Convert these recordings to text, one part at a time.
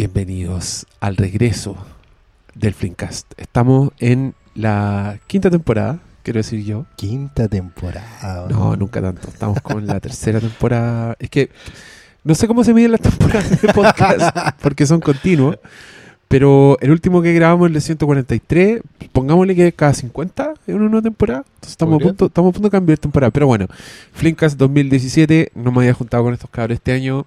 Bienvenidos al regreso del Flimcast. Estamos en la quinta temporada, quiero decir yo. Quinta temporada. No, nunca tanto. Estamos con la tercera temporada. Es que no sé cómo se miden las temporadas de podcast, porque son continuos. Pero el último que grabamos, el de 143, pongámosle que cada 50 en una temporada. Entonces estamos a, punto, estamos a punto de cambiar temporada. Pero bueno, Flimcast 2017, no me había juntado con estos cabros este año.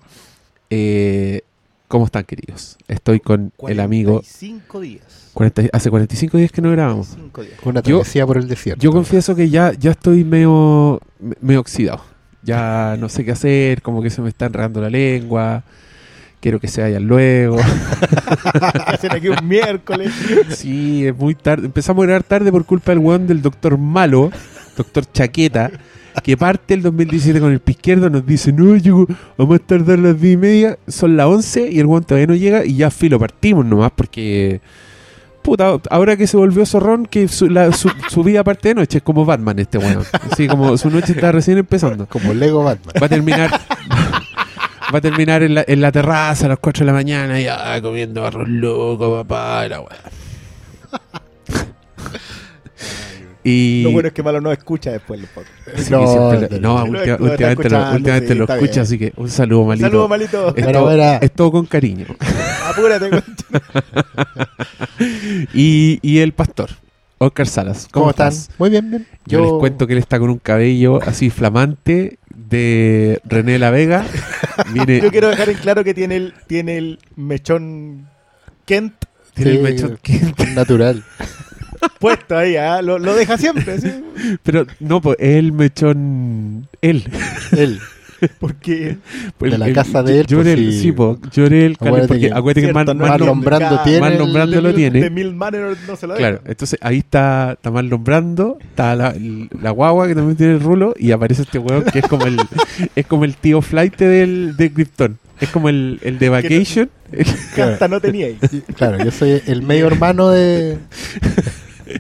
Eh, ¿Cómo están, queridos? Estoy con el amigo. 45 días. 40 hace 45 días que no grabamos. 45 días. Una Yo- travesía por el desierto. Yo confieso que ya, ya estoy medio, me- medio oxidado. Ya no sé qué hacer, como que se me está enredando la lengua. Quiero que se vayan luego. Hacen aquí un miércoles. Sí, es muy tarde. Empezamos a grabar tarde por culpa del weón del doctor Malo, doctor Chaqueta, que parte el 2017 con el pie izquierdo. Nos dice: No, llego, vamos a tardar las 10 y media. Son las 11 y el weón todavía no llega. Y ya filo, partimos nomás porque. Puta, ahora que se volvió zorrón, que su, la- su, su vida parte de noche es como Batman este weón. Así como su noche está recién empezando. Como Lego Batman. Va a terminar. Va a terminar en la, en la terraza a las 4 de la mañana, ya comiendo arroz loco, papá, y la weá. Y Lo bueno es que Malo no escucha después los podcasts. sí, No, siempre no, no, última- está últimamente, lo, últimamente sí, lo escucha, bien. así que un saludo, malito. Saludos, malito. Es, todo, es todo con cariño. Apúrate. Y, y el pastor, Oscar Salas. ¿Cómo, ¿Cómo, están? estás? Muy bien, bien. Yo, les cuento que él está con un cabello así flamante de René La Vega. Viene, Yo quiero dejar en claro que tiene el, tiene el mechón Kent tiene el Sí, mechón que- Natural. Puesto ahí. ¿ah? Lo, lo deja siempre. ¿sí? Pero no, pues el mechón. Él. Él. Porque El- la el- casa de él, Lloré pues, el, sí. sí, po, lloré el Acuérdate porque que- acuérdate que Cierto, Man- no Man- es Marlon Brando tiene. Marlon Brando lo de, tiene. de Mil Manor no se lo Claro, entonces ahí está, está Marlon Brando, está la, la guagua que también tiene el rulo y aparece este weón que es como el es como el tío flight del, de Krypton. Es como el, el de Vacation. Que hasta no tenía ahí. Claro, yo soy el medio hermano de.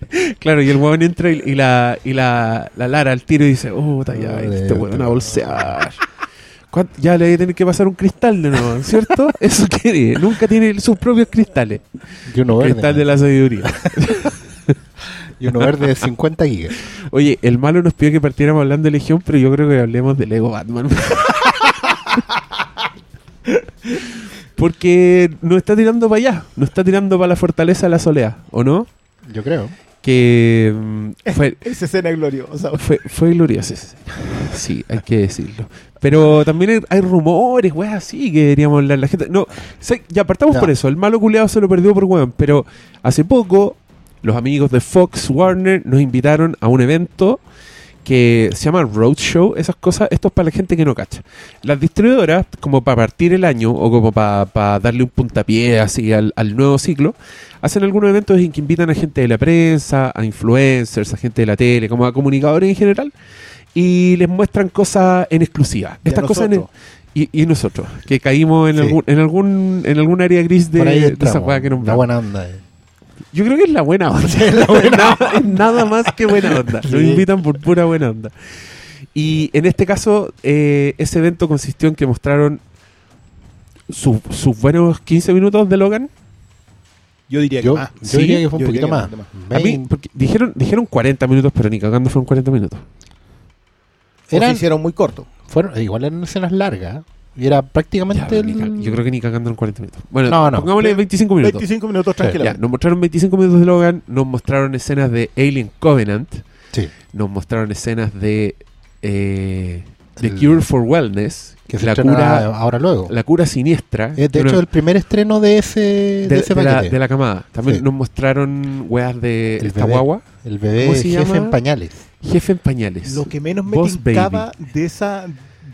claro, y el weón entra y, y la, y la, la Lara al tiro y dice, oh, ya, este weón a bolsear. ¿Cuánto- Ya le voy a tener que pasar un cristal de nuevo, ¿cierto? Eso quiere. Nunca tiene sus propios cristales. Y uno verde. Cristal de la sabiduría. Y uno verde de 50 gigas. Oye, el malo nos pidió que partiéramos hablando de Legión, pero yo creo que hablemos de Lego Batman. Porque nos está tirando para allá, nos está tirando para la fortaleza de la soledad, ¿o no? Yo creo. Que mm, fue, Esa escena gloriosa. fue, fue gloriosa. esa escena. Sí, hay que decirlo. Pero también hay, hay rumores, weas, así que deberíamos hablar la gente. No, ya partamos por eso. El malo culeado se lo perdió por weón. Pero hace poco, los amigos de Fox Warner nos invitaron a un evento que se llama Roadshow, esas cosas, esto es para la gente que no cacha. Las distribuidoras, como para partir el año o como para, para darle un puntapié así al, al nuevo ciclo, hacen algunos eventos en que invitan a gente de la prensa, a influencers, a gente de la tele, como a comunicadores en general, y les muestran cosas en exclusiva. Y Estas cosas en- y, y nosotros, que caímos en Sí. algún, en algún, en algún área gris de, de esa que La nombramos. buena onda. eh. Yo creo que es la buena onda. nada, es nada más que buena onda. Sí. invitan por pura buena onda. Y en este caso, eh, ese evento consistió en que mostraron su- sus buenos 15 minutos de Logan. Yo diría que Yo, más. yo ¿Sí? diría que fue un Yo poquito más. que A mí, Veinte. porque dijeron, dijeron 40 minutos, pero ni cagando fueron 40 minutos. O se Eran- hicieron muy corto. Fueron, igual eran escenas largas. Y era Ya, prácticamente. el- yo creo que ni cagando en 40 minutos. Bueno, No, no. pongámosle 25 minutos. 25 minutos Sí, Ya, tranquilamente. nos mostraron 25 minutos de Logan, nos mostraron escenas de Alien Covenant, Sí. nos mostraron escenas de eh, The El- Cure for Wellness, Que se la cura, ahora luego. la cura siniestra. Es de hecho una- el primer estreno de ese, de, de, ese de la, de la camada. También Sí. nos mostraron weas de El esta bebé. guagua, El bebé ¿Cómo se jefe llama? en pañales. jefe en pañales. Lo que menos me Boss tincaba de esa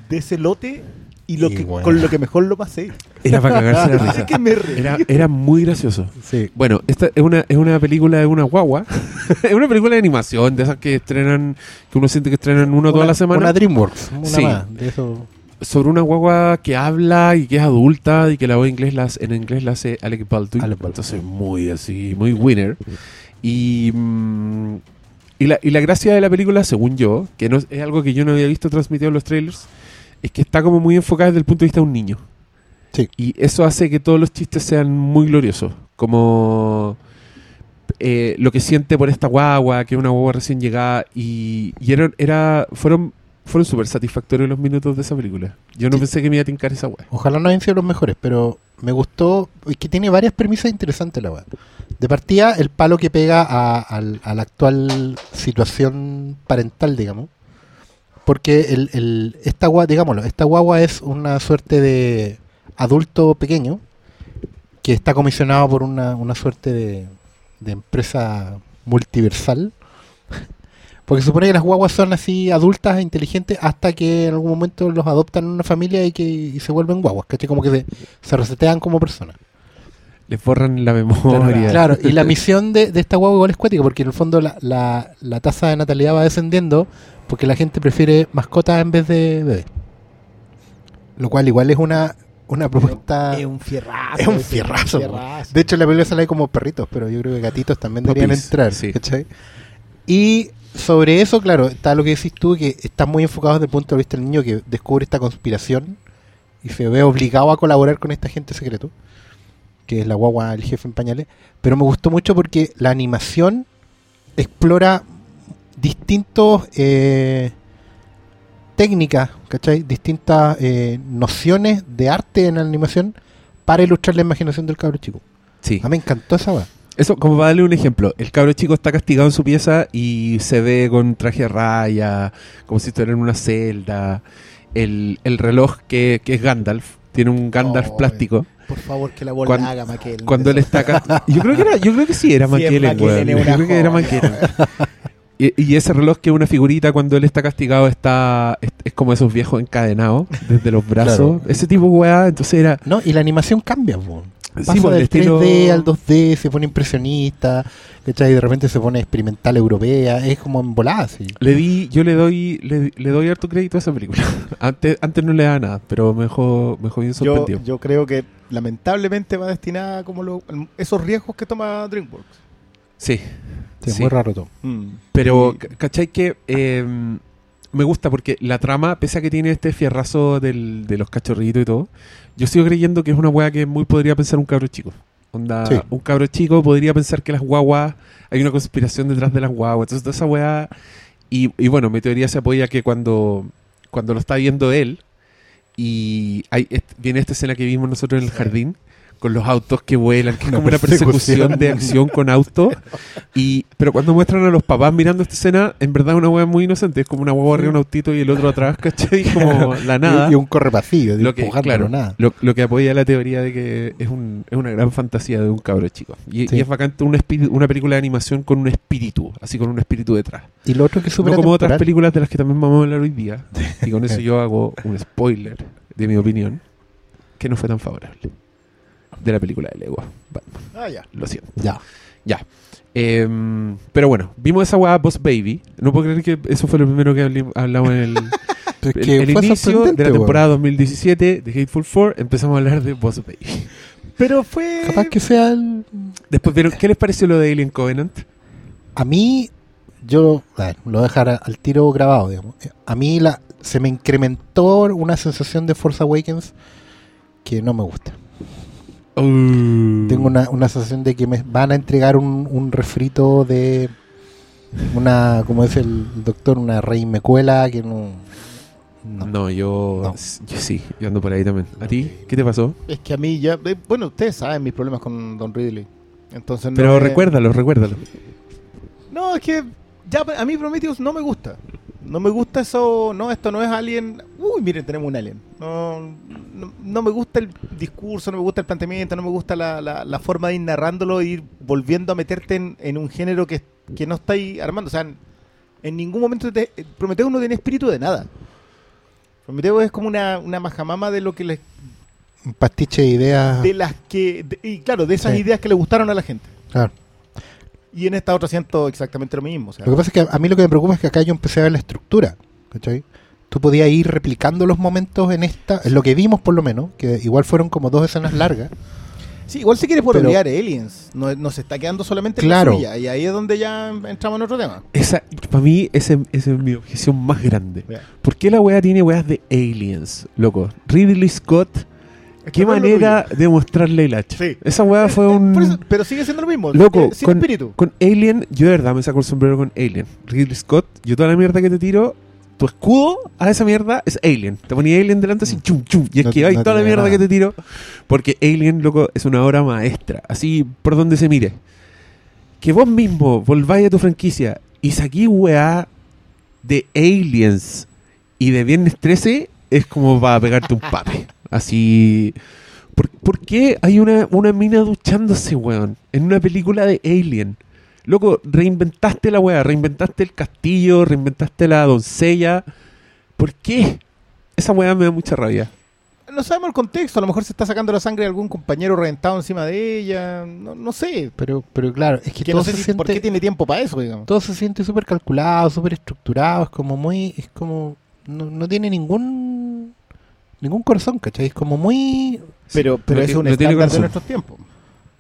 de ese lote y lo Y que bueno. con lo que mejor lo pasé. Era para cagarse la risa. Que me. Era, era muy gracioso. Sí. Bueno, esta es una, es una película de una guagua. es una película de animación, de esas que estrenan, que uno siente que estrenan uno toda Una- la semana. Una DreamWorks. Una Sí. más. De eso. sobre una guagua que habla y que es adulta y que la voz en inglés la, hace- en inglés la hace Alec Baldwin. Alec Baldwin. Entonces, muy así, muy winner. Y, mm, y, la, y la gracia de la película, según yo, que no es, es algo que yo no había visto transmitido en los trailers, es que está como muy enfocada desde el punto de vista de un niño. Sí. Y eso hace que todos los chistes sean muy gloriosos. Como eh, lo que siente por esta guagua, que es una guagua recién llegada. Y, y era, era- fueron fueron súper satisfactorios los minutos de esa película. Yo no Sí. pensé que me iba a tincar esa weá. Ojalá no hayan sido los mejores, pero me gustó. Es que tiene varias premisas interesantes la weá. De partida, el palo que pega a la actual situación parental, digamos. Porque el, el- esta guagua, digámoslo, esta guagua es una suerte de adulto pequeño que está comisionado por una, una suerte de, de empresa multiversal. Porque supone que las guaguas son así adultas e inteligentes hasta que en algún momento los adoptan en una familia y que y se vuelven guaguas, ¿cachai? Como que se, se resetean como personas. Les borran la memoria. Claro, y la misión de, de esta guagua igual es cuática, porque en el fondo la, la, la tasa de natalidad va descendiendo porque la gente prefiere mascotas en vez de bebés. Lo cual igual es una, una propuesta... Es un fierrazo. Es un fierrazo, fierrazo. De hecho, en la película sale como perritos, pero yo creo que gatitos también deberían entrar. sí. ¿cachai? Y sobre eso, claro, está lo que decís tú, que está muy enfocado desde el punto de vista del niño que descubre esta conspiración y se ve obligado a colaborar con esta gente secreto, que es la guagua, el jefe en pañales. Pero me gustó mucho porque la animación explora distintos eh, técnicas, ¿cachai? Distintas eh, nociones de arte en la animación para ilustrar la imaginación del cabro chico. Sí. A mí me encantó esa va. Eso, como para darle un ejemplo, el cabro chico está castigado en su pieza y se ve con traje de raya, como si estuviera en una celda. El, el reloj que, que es Gandalf, tiene un Gandalf Oh, plástico. Por favor, que la bola Cuando- haga Maquel. Cuando él está acá. Yo creo que era, yo creo que sí, era Sí, Yo creo que era joya. Y, y ese reloj que es una figurita cuando él está castigado está es, es como esos viejos encadenados desde los brazos. Claro. Ese tipo de weá, entonces era No, y la animación cambia, po. Pasa Sí, del estilo- 3D al 2D, se pone impresionista, ¿cachai? Y de repente se pone experimental europea, es como en volada, sí. Le di, yo le doy, le, le doy harto crédito a esa película. antes, antes no le daba nada, pero me dejó, me dejó bien yo, sorprendido. yo creo que lamentablemente va destinada como lo- esos riesgos que toma DreamWorks. Sí, Sí, Sí. muy raro todo. pero Y- ca- ¿cachai que eh, me gusta porque la trama, pese a que tiene este fierrazo del, de los cachorritos y todo, yo sigo creyendo que es una weá que muy podría pensar un cabro chico. Onda, Sí. un cabro chico podría pensar que las guaguas, hay una conspiración detrás de las guaguas. Entonces, toda esa weá. Y, y bueno, mi teoría se apoya que cuando, cuando lo está viendo él, y hay, viene esta escena que vimos nosotros en el jardín, con los autos que vuelan, que es Una como una persecución de acción con autos. Y, pero cuando muestran a los papás mirando esta escena, en verdad es una hueá muy inocente. Es como una hueá arriba un autito y el otro atrás, ¿cachai? Como la nada. Y, y un correpasillo, de lo que, claro, nada. Lo, lo que apoya la teoría de que es, un, es una gran fantasía de un cabro chico. Y, Sí. y es vacante un espíritu- una película de animación con un espíritu, así con un espíritu detrás. Y lo otro que súper No como otras atemporal. películas de las que también vamos a hablar hoy día. Y con eso yo hago un spoiler de mi opinión, que no fue tan favorable. De la película de Lego. Batman, Ah, ya. lo siento. Ya. Ya. Em, pero bueno, vimos esa weá Boss Baby. No puedo creer que eso fue lo primero que hablamos en el, Es el- que el fue inicio de la temporada 2017 de Hateful Four. Empezamos a hablar de Boss Baby. Pero fue. Capaz que sea el... Después vieron, ¿qué les pareció lo de Alien Covenant? A mí, yo a ver, lo voy a dejar al tiro grabado, digamos. A mí la, se me incrementó una sensación de Force Awakens que no me gusta. Tengo una, una sensación de que me van a entregar un, un refrito de una, como dice el doctor, una rey mecuela que no... No, no. yo, No. yo sí, yo ando por ahí también. ¿A ti? ¿Qué te pasó? Es que a mí ya. eh, Bueno, ustedes saben mis problemas con Don Ridley. Entonces no Pero recuérdalo, recuérdalo. No, es que ya a mí Prometheus no me gusta. No me gusta eso. No, esto no es Alien. Uy, miren, tenemos un Alien. No, no, no me gusta el discurso, no me gusta el planteamiento, no me gusta la, la- la forma de ir narrándolo e ir volviendo a meterte en, en un género que, que no estáis armando. O sea, en, en ningún momento te, Prometheus no tiene espíritu de nada. Prometheus es como una, una majamama de lo que les, Un pastiche de ideas... de las que de- y claro, de esas Sí. ideas que le gustaron a la gente. Claro. Y en esta otra siento exactamente lo mismo. O sea, Lo que pasa es que a mí lo que me preocupa es que acá yo empecé a ver la estructura, ¿cachai? Tú podías ir replicando los momentos en esta, en lo que vimos por lo menos, que igual fueron como dos escenas largas. Sí, igual se quiere por olvidar Aliens. No, no se está quedando solamente en Claro. la suya. Y ahí es donde ya entramos en otro tema. Esa, para mí, ese- esa es mi objeción más grande. Ya. ¿Por qué la weá tiene weas de aliens, loco? Ridley Scott qué es manera de mostrarle el hacha. Sí. Esa weá fue un... eso- pero sigue siendo lo mismo. Loco, sin con, espíritu. con Alien, yo de verdad me saco el sombrero con Alien. Ridley Scott, yo toda la mierda que te tiro, tu escudo a esa mierda es Alien. Te ponía Alien delante así, Mm. chum, chum, y No- esquiváis no toda la mierda nada. que te tiro, porque Alien, loco, es una obra maestra. Así por donde se mire. Que vos mismo volváis a tu franquicia y saquí weá de Aliens y de Viernes 13, es como para pegarte un pape. Así. ¿Por, por qué hay una, una mina duchándose, weón? En una película de Alien. Loco, reinventaste la weá, reinventaste el castillo, reinventaste la doncella. ¿Por qué? Esa weá me da mucha rabia. No sabemos el contexto. A lo mejor se está sacando la sangre de algún compañero reventado encima de ella. No, no sé. Pero, pero claro, es que, Que todo, no sé se si- por qué siente, tiene tiempo para eso, digamos. todo se siente súper calculado, súper estructurado. Es como muy. Es como. No, no tiene ningún. Ningún corazón, ¿cachai? Es como muy. Pero, pero es un estándar de nuestros tiempos.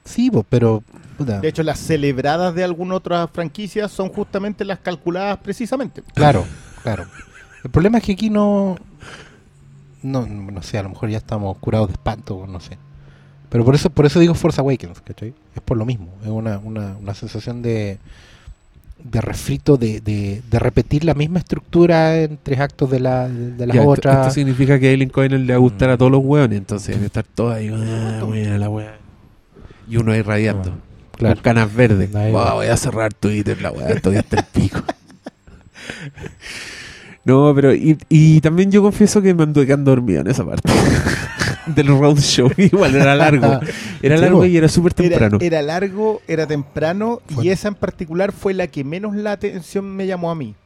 Sí, pero. puta, De hecho, las celebradas de alguna otra franquicia son justamente las calculadas precisamente. Claro, claro. El problema es que aquí no. No, no sé, a lo mejor ya estamos curados de espanto, no sé. Pero por eso, por eso digo Force Awakens, ¿cachai? Es por lo mismo. Es una, una, una sensación de, de refrito, de, de, de repetir la misma estructura en tres actos de, la, de las Ya, esto, otras. esto significa que a Alien Cohen le va a gustar a todos los weones, entonces debe estar todo ahí, ah, buena la weá. Y uno ahí radiando. Claro. Con canas verdes. Wow, va. voy a cerrar Twitter, la weá, todavía está el pico. No, pero y, y también yo confieso que me anduve quedando dormido en esa parte del roadshow. Igual era largo. Era largo y era súper temprano. era largo, era temprano y Fue- esa en particular fue la que menos la atención me llamó a mí.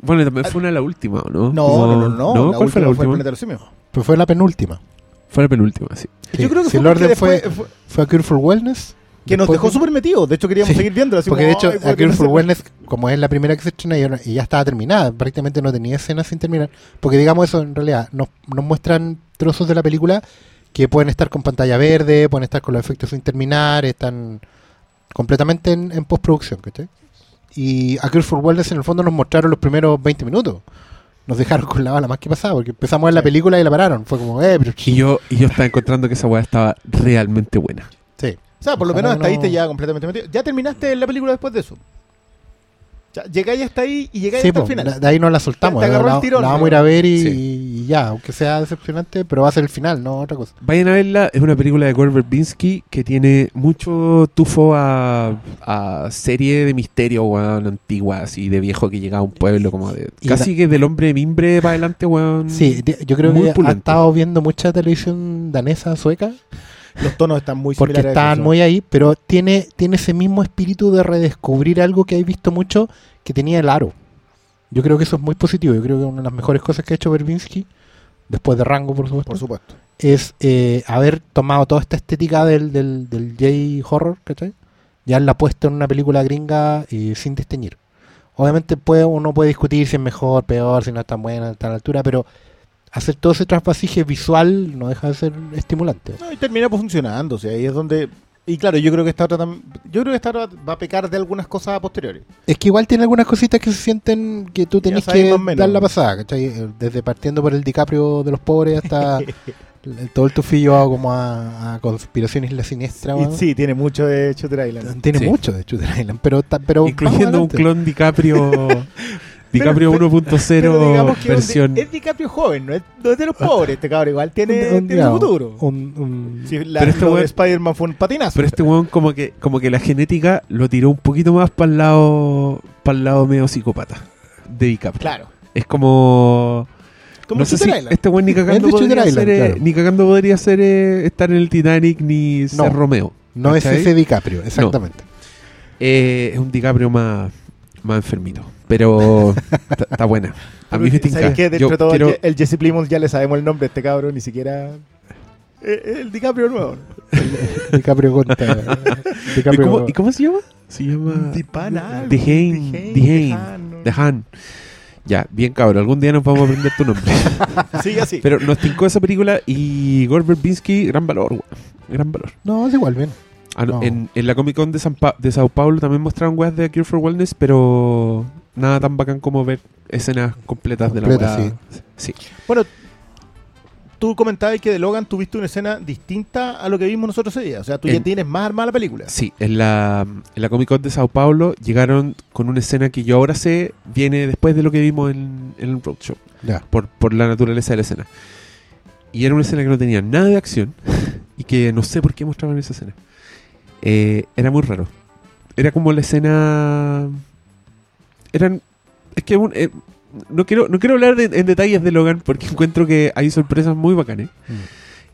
Bueno, también fue una de la última, ¿o ¿no? No, Como- no, no, no. ¿Cuál fue la última? Simios. Pues fue la penúltima. Fue la penúltima, sí. Sí. Yo creo que Si fue el orden fue, fue- fue a Cure for Wellness. Que nos dejó de- súper metidos. De hecho, queríamos Sí, seguir viendo. Así Porque de hecho, "Ay, A ¿por qué Cure for Wellness, como es la primera que se estrena y, ya estaba terminada, prácticamente no tenía escenas sin terminar. Porque digamos eso, en realidad, nos, nos muestran trozos de la película que pueden estar con pantalla verde, pueden estar con los efectos sin terminar, están completamente en, en postproducción, ¿cachai? Y A Cure for Wellness en el fondo nos mostraron los primeros 20 minutos. Nos dejaron con la bala más que pasaba, porque empezamos a ver la película y la pararon. Fue como, eh, pero... Y yo, y yo estaba encontrando que esa weá estaba realmente buena. O sea, por lo menos hasta ahí te ya completamente metido. Ya terminaste la película después de eso. Ya, llegáis hasta ahí y llegáis Sí, hasta po, el final. de ahí no la soltamos. Te- te la, agarró el la- tirón, la vamos a ir a ver y, Sí. y ya, aunque sea decepcionante, pero va a ser el final, no otra cosa. Vayan a verla, es una película de Gore Verbinski que tiene mucho tufo a, a serie de misterio, weón, antigua, así de viejo que llegaba a un pueblo, como de. Y Casi que del hombre de mimbre para adelante, weón. Sí, de- yo creo muy que ha pulento. estado viendo mucha televisión danesa, sueca, Los tonos están muy porque similares. a están muy ahí, pero tiene, tiene ese mismo espíritu de redescubrir algo que hay visto mucho que tenía el aro. Yo creo que eso es muy positivo. Yo creo que una de las mejores cosas que ha hecho Verbinski, después de Rango, por supuesto, Por supuesto. es eh, haber tomado toda esta estética del, del, del J-horror, ¿cachai? Y haberla puesto en una película gringa eh, sin desteñir. Obviamente puede, uno puede discutir si es mejor, peor, si no es tan buena, tan altura, pero hacer todo ese trasvasije visual no deja de ser estimulante. No, y termina pues, funcionando. O sea, ahí es donde. Y claro, yo creo que esta otra tam- Yo creo que esta otra va a pecar de algunas cosas a posteriori. Es que igual tiene algunas cositas que se sienten que tú tenés que dar la pasada, ¿cachai? Eh, Desde partiendo por el DiCaprio de los pobres hasta el- todo el tufillo como a, a conspiración isla siniestra. Sí, tiene mucho de Shooter Island. Tiene Sí. mucho de Shooter Island, pero, pero Incluyendo un clon DiCaprio. DiCaprio Pero- pero 1.0 digamos que es un versión. di- es DiCaprio joven, no es, no es de los pobres. Este cabrón igual tiene, Un- su futuro. un- un- Sí, la, Pero este weón- Spider-Man fue un patinazo. Pero este weón como que, como que la genética lo tiró un poquito más para el lado, para el lado medio psicópata de DiCaprio. Claro. Es como Como no sé si Island. este weón ni cagando Es de Shooter podría Island, ser, eh, claro. ni cagando podría ser eh, estar en el Titanic ni ser. Romeo. no es ese DiCaprio, exactamente. Eh, es un DiCaprio más, más enfermito. Pero está buena. A mí me tinca. ¿Sabes qué? Dentro Yo de todo, quiero- el, Je- el Jesse Plimons ya le sabemos el nombre a este cabrón, ni siquiera. Eh, El DiCaprio nuevo. DiCaprio contra. ¿Y DiCaprio. cómo, y cómo se llama? Se llama Dipana. Dehane, Dehane, Dejan. Ya, bien cabrón. Algún día nos vamos a aprender tu nombre. Sigue así. Pero nos tincó esa película y Gore Verbinski, gran valor, weón. Gran valor. No, es igual, bien. Ah, no. En, en la Comic Con de, San Pa- de Sao Paulo también mostraron weas de A Cure for Wellness, pero nada tan bacán como ver escenas completas de la wea. Sí. Bueno, tú comentabas que de Logan tuviste una escena distinta a lo que vimos nosotros ese día. O sea, tú ya En- tienes más armada la película. Sí, en la, en la Comic Con de Sao Paulo llegaron con una escena que yo ahora sé viene después de lo que vimos en, en el Roadshow, Ya. por, por la naturaleza de la escena. Y era una escena que no tenía nada de acción y que no sé por qué mostraban esa escena. Eh, era muy raro. Era como la escena... Eran... Es que un- eh, no, quiero, no quiero hablar de- en detalles de Logan porque encuentro que hay sorpresas muy bacanes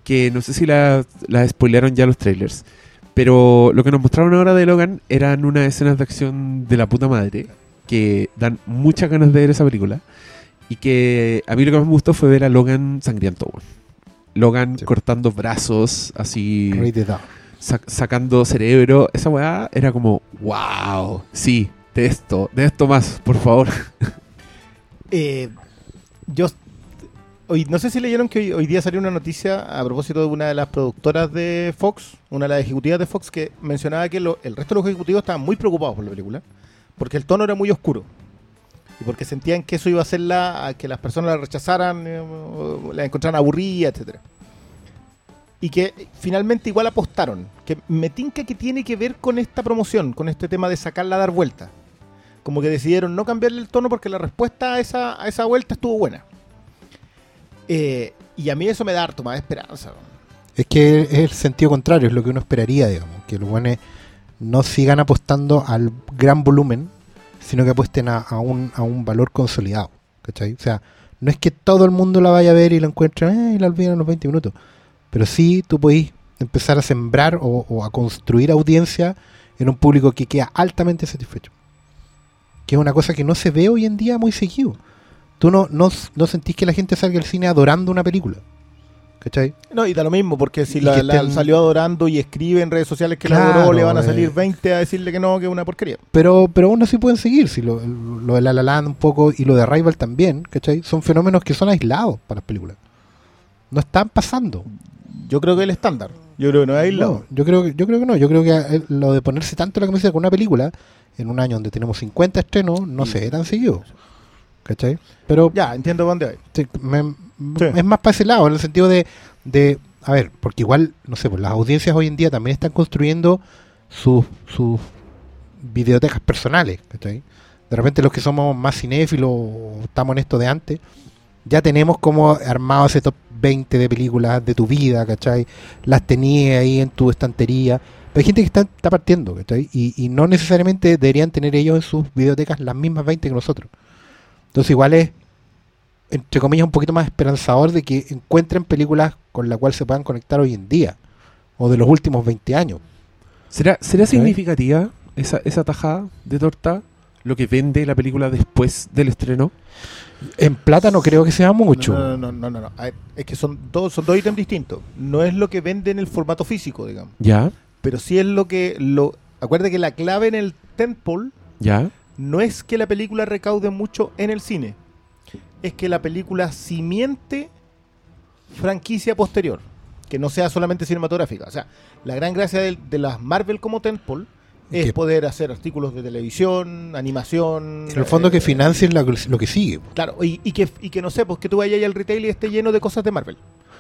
que no sé si las la spoilearon ya los trailers. Pero lo que nos mostraron ahora de Logan eran unas escenas de acción de la puta madre que dan muchas ganas de ver esa película. Y que a mí lo que más me gustó fue ver a Logan sangriento. Logan Sí. cortando brazos, así Rated. Sac- sacando cerebro. Esa weá era como, wow, sí, de esto, de esto más, por favor. Eh, yo hoy no sé si leyeron que hoy, hoy día salió una noticia a propósito de una de las productoras de Fox, una de las ejecutivas de Fox, que mencionaba que el resto de los ejecutivos estaban muy preocupados por la película, porque el tono era muy oscuro. Y porque sentían que eso iba a hacerla a que las personas la rechazaran, eh, la encontraran aburrida, etcétera. Y que finalmente igual apostaron. Que me tinca que tiene que ver con esta promoción, con este tema de sacarla a dar vuelta como que decidieron no cambiarle el tono porque la respuesta a esa, a esa vuelta estuvo buena. Eh, y a mí eso me da harto más esperanza. Es que es el sentido contrario, es lo que uno esperaría, digamos. Que los buenos no sigan apostando al gran volumen, sino que apuesten a, a un, a un valor consolidado. ¿Cachai? O sea, no es que todo el mundo la vaya a ver y la encuentre eh, y la olviden en los 20 minutos. Pero sí tú podés empezar a sembrar o, o a construir audiencia en un público que queda altamente satisfecho. Que es una cosa que no se ve hoy en día muy seguido. Tú no, no, no sentís que la gente salga al cine adorando una película. ¿Cachai? No, y da lo mismo, porque si la, que la estén- salió adorando y escribe en redes sociales que la adoró, le van a eh. salir 20 a decirle que no, que es una porquería. Pero, pero aún así pueden seguir, si lo, lo de La La Land un poco y lo de Arrival también, ¿cachai? Son fenómenos que son aislados para las películas. No están pasando. Yo creo que el estándar. Yo creo que no es aislado. No, yo creo que yo creo que no, yo creo que eh, lo de ponerse tanto la camiseta con una película en un año donde tenemos 50 estrenos no Sí. se ve tan seguido. ¿Cachai? Pero Ya, entiendo dónde hay. sí, me- Sí. es más para ese lado, en el sentido de, de a ver, porque igual, no sé, pues las audiencias hoy en día también están construyendo sus, sus videotecas personales, ¿cachai? De repente los que somos más cinéfilos, o estamos en esto de antes, ya tenemos como armado ese top 20 de películas de tu vida, ¿cachai? Las tenías ahí en tu estantería. Pero hay gente que está, está partiendo, ¿cachai? Y, y no necesariamente deberían tener ellos en sus videotecas las mismas 20 que nosotros. Entonces igual es, entre comillas, un poquito más esperanzador de que encuentren películas con las cuales se puedan conectar hoy en día. O de los últimos 20 años. ¿Será, significativa esa, esa tajada de torta lo que vende la película después del estreno? En plata no creo que sea mucho. No, no, no, no, no. Ver, Es que son dos, son dos ítems distintos. No es lo que vende en el formato físico, digamos. ¿Ya? Pero sí es lo que. lo Acuérdate que la clave en el Tentpole ¿Ya? no es que la película recaude mucho en el cine, es que la película simiente franquicia posterior, que no sea solamente cinematográfica. O sea, la gran gracia de, de las Marvel como Tentpole es Que- poder hacer artículos de televisión, animación. En el fondo eh, que financien lo, que- lo que sigue. Claro, y, y que, y que no sé, pues que tú vayas al retail y esté lleno de cosas de Marvel.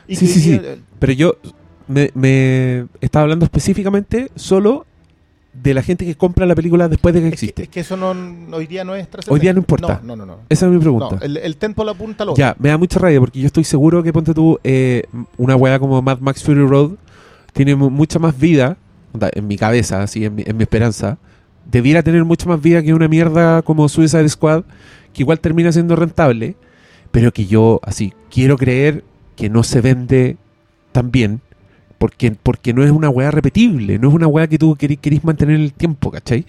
Y Sí, que- sí, sí. eh, Pero yo me, me estaba hablando específicamente solo de la gente que compra la película después de que es, que, existe. es que eso no, hoy día no es Hoy día no importa. No, no, no. no. Esa es mi pregunta. No, el, el Tentpole apunta a lo Ya, me da mucha rabia porque yo estoy seguro que ponte tú eh, una weá como Mad Max Fury Road tiene mu- mucha más vida, en mi cabeza, así, en mi, en mi esperanza, debiera tener mucha más vida que una mierda como Suicide Squad, que igual termina siendo rentable, pero que yo, así, quiero creer que no se vende tan bien, porque, porque no es una weá repetible, no es una weá que tú querís, querís mantener en el tiempo, ¿cachai?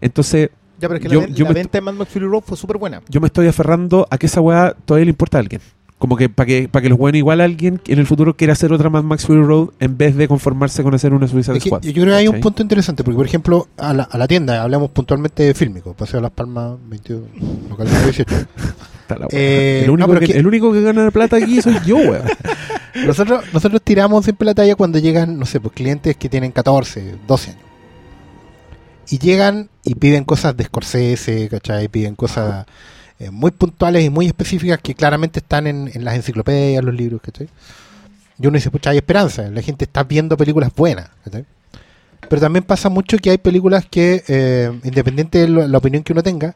Entonces, Ya, pero es que Yo- la, yo la venta de Mad Max Fury Road fue súper buena. yo me estoy aferrando a que esa weá todavía le importa a alguien. Como que para que, para que los buenos igual alguien en el futuro quiera hacer otra Mad Max Fury Road en vez de conformarse con hacer una Suicide Es que Squad. yo creo que hay un punto interesante, porque por ejemplo, a la, a la tienda, hablamos puntualmente de Fílmico, Paseo de las Palmas 22, local 18. Está la weá. Eh, el, único no, que, que- el único que gana plata aquí soy yo, weón. Nosotros, nosotros tiramos siempre la talla cuando llegan, no sé, pues clientes que tienen 14, 12 años. Y llegan y piden cosas de Scorsese, ¿cachai? Piden cosas eh, muy puntuales y muy específicas que claramente están en, en las enciclopedias, los libros, ¿cachai? Y uno dice, pucha, hay esperanza, la gente está viendo películas buenas. ¿cachai? Pero también pasa mucho que hay películas que, eh, independiente de lo- la opinión que uno tenga,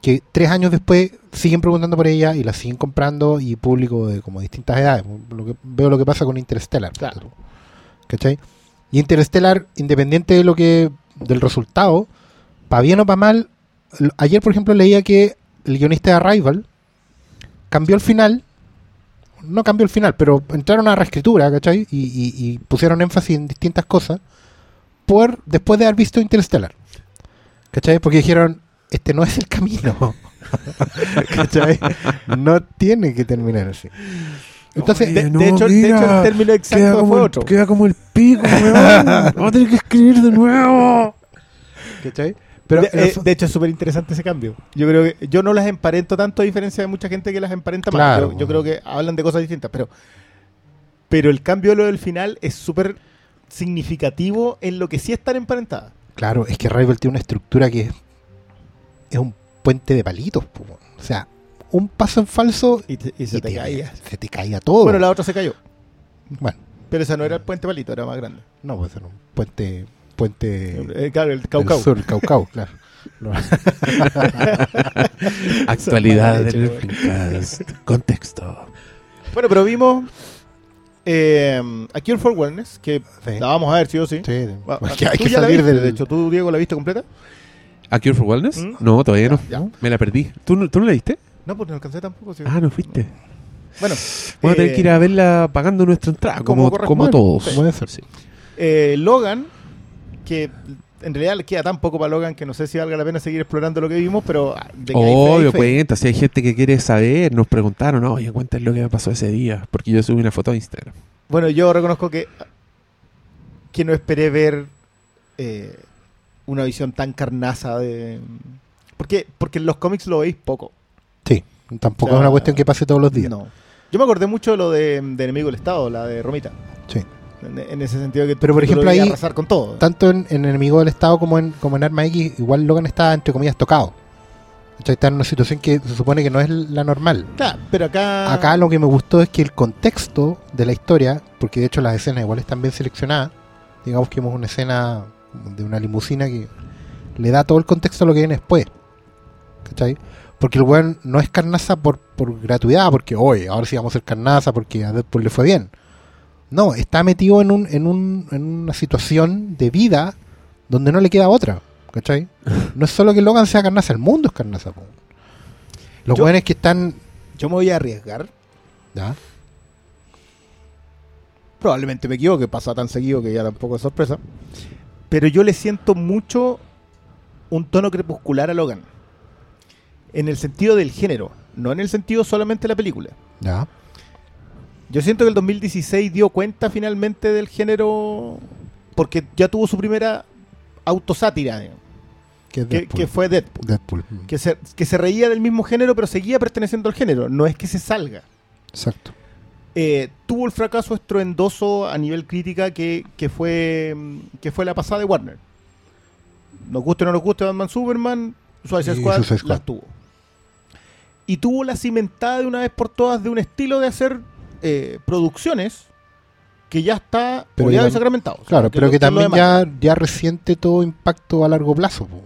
que tres años después siguen preguntando por ella y la siguen comprando y público de como distintas edades. Lo que, veo lo que pasa con Interstellar. Claro. ¿Cachai? Y Interstellar, independiente de lo que del resultado, para bien o para mal, ayer por ejemplo leía que el guionista de Arrival cambió el final, no cambió el final, pero entraron a reescritura, ¿cachai? Y, y- y pusieron énfasis en distintas cosas por después de haber visto Interstellar. ¿Cachai? Porque dijeron, este no es el camino. ¿Cachai? No tiene que terminar así. Entonces, Oye, De, no, de hecho, de mira, hecho, el término exacto fue el, otro. queda como el pico, weón. Vamos a tener que escribir de nuevo. ¿cachai? Pero de, eh, fo- de hecho, es súper interesante ese cambio. Yo creo que yo no las emparento tanto a diferencia de mucha gente que las emparenta más. Yo, yo creo que hablan de cosas distintas, pero pero el cambio de lo del final es súper significativo en lo que sí están emparentadas. Claro, es que Rival tiene una estructura que es, es un puente de palitos. po. O sea, un paso en falso Y, te- y se y te caía. se te caía todo. Bueno, la otra se cayó. Bueno, Pero esa no era el puente palito, era más grande. no, pues era un puente, puente Eh, claro, el del Caucau. sur, el Caucau, claro. Actualidad del. Filmcast. Contexto. Bueno, pero vimos eh, A Cure for Wellness, que Sí. la vamos a ver, sí o sí. sí, Va- porque hay que ya la salir del... De hecho, ¿tú, Diego, la viste completa? ¿A Cure for Wellness? ¿Mm? No, todavía no. Ya. Me la perdí. ¿Tú, no- ¿Tú no la viste? No, pues no alcancé tampoco. sí. Ah, no fuiste. Bueno, Vamos a tener eh, que ir a verla pagando nuestra entrada, como como, como, todos. Puede ser. Sí. eh, Logan, que en realidad le queda tan poco para Logan que no sé si valga la pena seguir explorando lo que vimos, pero ah, de que hay fe, hay Obvio, fe. cuenta. Si hay gente que quiere saber, nos preguntaron, oye, cuéntales lo que me pasó ese día. Porque yo subí una foto a Instagram. Bueno, yo reconozco que, que no esperé ver eh, una visión tan carnaza de... Porque, porque en los cómics lo veis poco. Sí, tampoco O sea, es una cuestión que pase todos los días. No. Yo me acordé mucho de lo de, de Enemigo del Estado, la de Romita. Sí. En, en ese sentido que tú- Pero, por ejemplo, ahí- arrasar con todo. Tanto en, en Enemigo del Estado como en, como en Arma X, igual Logan está, entre comillas, tocado. Está en una situación que se supone que no es la normal. Claro, pero acá... Acá lo que me gustó es que el contexto de la historia, porque de hecho las escenas igual están bien seleccionadas, digamos que vemos una escena de una limusina que le da todo el contexto a lo que viene después. ¿Cachai? Porque el weón no es carnaza por, por gratuidad, porque hoy, ahora sí vamos a ser carnaza porque a Deadpool le fue bien. No, está metido en, un, en, un, en una situación de vida donde no le queda otra. ¿Cachai? No es solo que Logan sea carnaza, el mundo es carnaza. po. Los weones que están. Yo me voy a arriesgar. ¿ya? Probablemente me equivoque, pasa tan seguido que ya tampoco es sorpresa. Pero yo le siento mucho un tono crepuscular a Logan. En el sentido del género, no en el sentido solamente de la película. ¿Ya? Yo siento que el 2016 dio cuenta finalmente del género porque ya tuvo su primera autosátira, digamos, Que fue Deadpool. Deadpool. mm, Que se, que se reía del mismo género, pero seguía perteneciendo al género. No es que se salga. Exacto. Eh, tuvo el fracaso estruendoso a nivel crítica que, que fue mm, que fue la pasada de Warner. Nos guste o no nos guste Batman Superman, Suicide Squad, Squad. las tuvo. Y tuvo la cimentada de una vez por todas de un estilo de hacer eh, producciones que ya está Pero que y sacramentado. O sea, Claro, pero lo- que lo también ya, ya resiente todo impacto a largo plazo. po.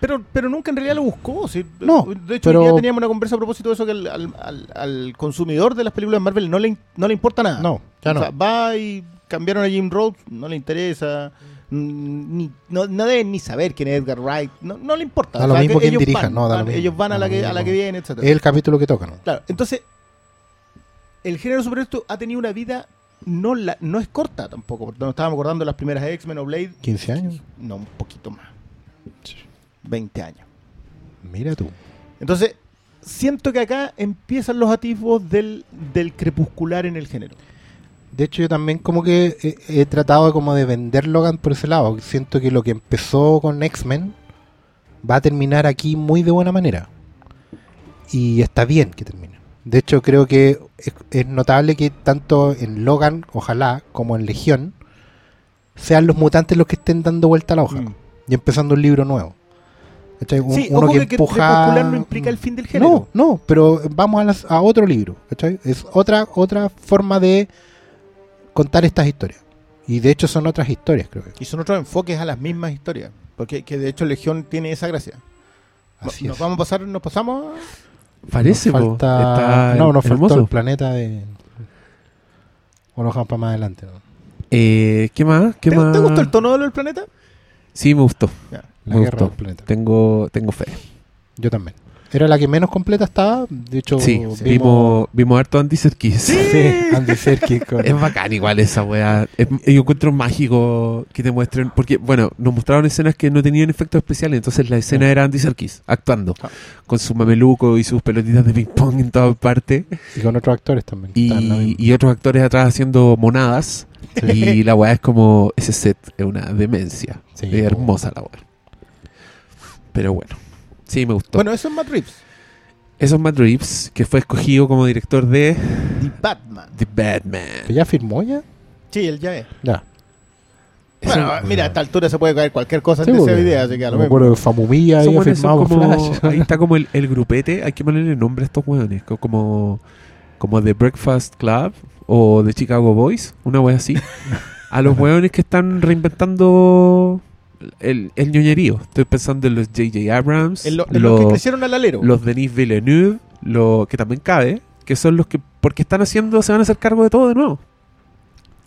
Pero, pero nunca en realidad lo buscó. sí. No, de hecho, pero- día teníamos una conversa a propósito de eso que al, al- al- consumidor de las películas de Marvel no le, no le importa nada. No, ya O no. sea, va y cambiaron a Jim Rhodes, no le interesa. Ni, no, no deben ni saber quién es Edgar Wright. No, no le importa. Da lo mismo que quién ellos dirija, van, no, da lo van- mismo. Ellos van a la, lo que, a la que viene, etc. Es el capítulo que toca, ¿no? Claro, entonces, el género superhéroe ha tenido una vida no, la, no es corta tampoco. porque Nos estábamos acordando de las primeras X-Men o Blade. 15 años. No, un poquito más. 20 años. Mira tú. Entonces, siento que acá empiezan los atisbos del, del crepuscular en el género. De hecho, yo también como que he, he tratado como de vender Logan por ese lado. Siento que lo que empezó con X-Men va a terminar aquí muy de buena manera. Y está bien que termine. De hecho, creo que es, es notable que tanto en Logan, ojalá, como en Legión, sean los mutantes los que estén dando vuelta a la hoja. Mm. Y empezando un libro nuevo. ¿Cachai? Un- Sí, uno ojo que que, empuja... no implica el fin del género. No, no, pero vamos a, las- a otro libro. ¿cachai? Es otra, otra forma de contar estas historias. Y de hecho son otras historias, creo que. Y son otros enfoques a las mismas historias. Porque que de hecho Legión tiene esa gracia. Así nos es. vamos a pasar, nos pasamos. Parece, Nos falta... No, nos faltó hermoso. el planeta de... O nos vamos para más adelante. ¿no? Eh, ¿Qué más? ¿Qué ¿Te, más? te gustó el tono del planeta? Sí, me gustó. Ya. La Me guerra gustó. del planeta. Tengo, tengo fe. Yo también. Era la que menos completa estaba. De hecho, Sí, vimos, vimos harto Andy Serkis. Sí, Andy Serkis con... Es bacán igual esa weá. Es- yo encuentro mágico que te muestren. Porque, bueno, nos mostraron escenas que no tenían efectos especiales. Entonces la escena era Andy Serkis actuando. Ah. Con su mameluco y sus pelotitas de ping-pong en todas partes. Y con otros actores también. Y, y otros actores atrás haciendo monadas. Y la weá es como. Ese set es una demencia. Es hermosa la weá. Pero bueno. Sí, me gustó. Bueno, eso es Matt Reeves. Eso es Matt Reeves, que fue escogido como director de The Batman. The Batman. ¿Que ya firmó ya? Sí, él ya es. Ya. Eso- Bueno, mira, a esta altura se puede caer cualquier cosa Sí, en esa idea, así que a lo me acuerdo de Famumilla firmado como- Flash. ahí está como el, el grupete, hay que ponerle nombre a estos hueones, co- como, como The Breakfast Club o The Chicago Boys, una wea así. a los hueones que están reinventando el, el ñoñerío. Estoy pensando en los J.J. Abrams, En, lo- en los, los que crecieron al alero. los Denis Villeneuve, lo, que también cabe, que son los que, porque están haciendo, se van a hacer cargo de todo de nuevo.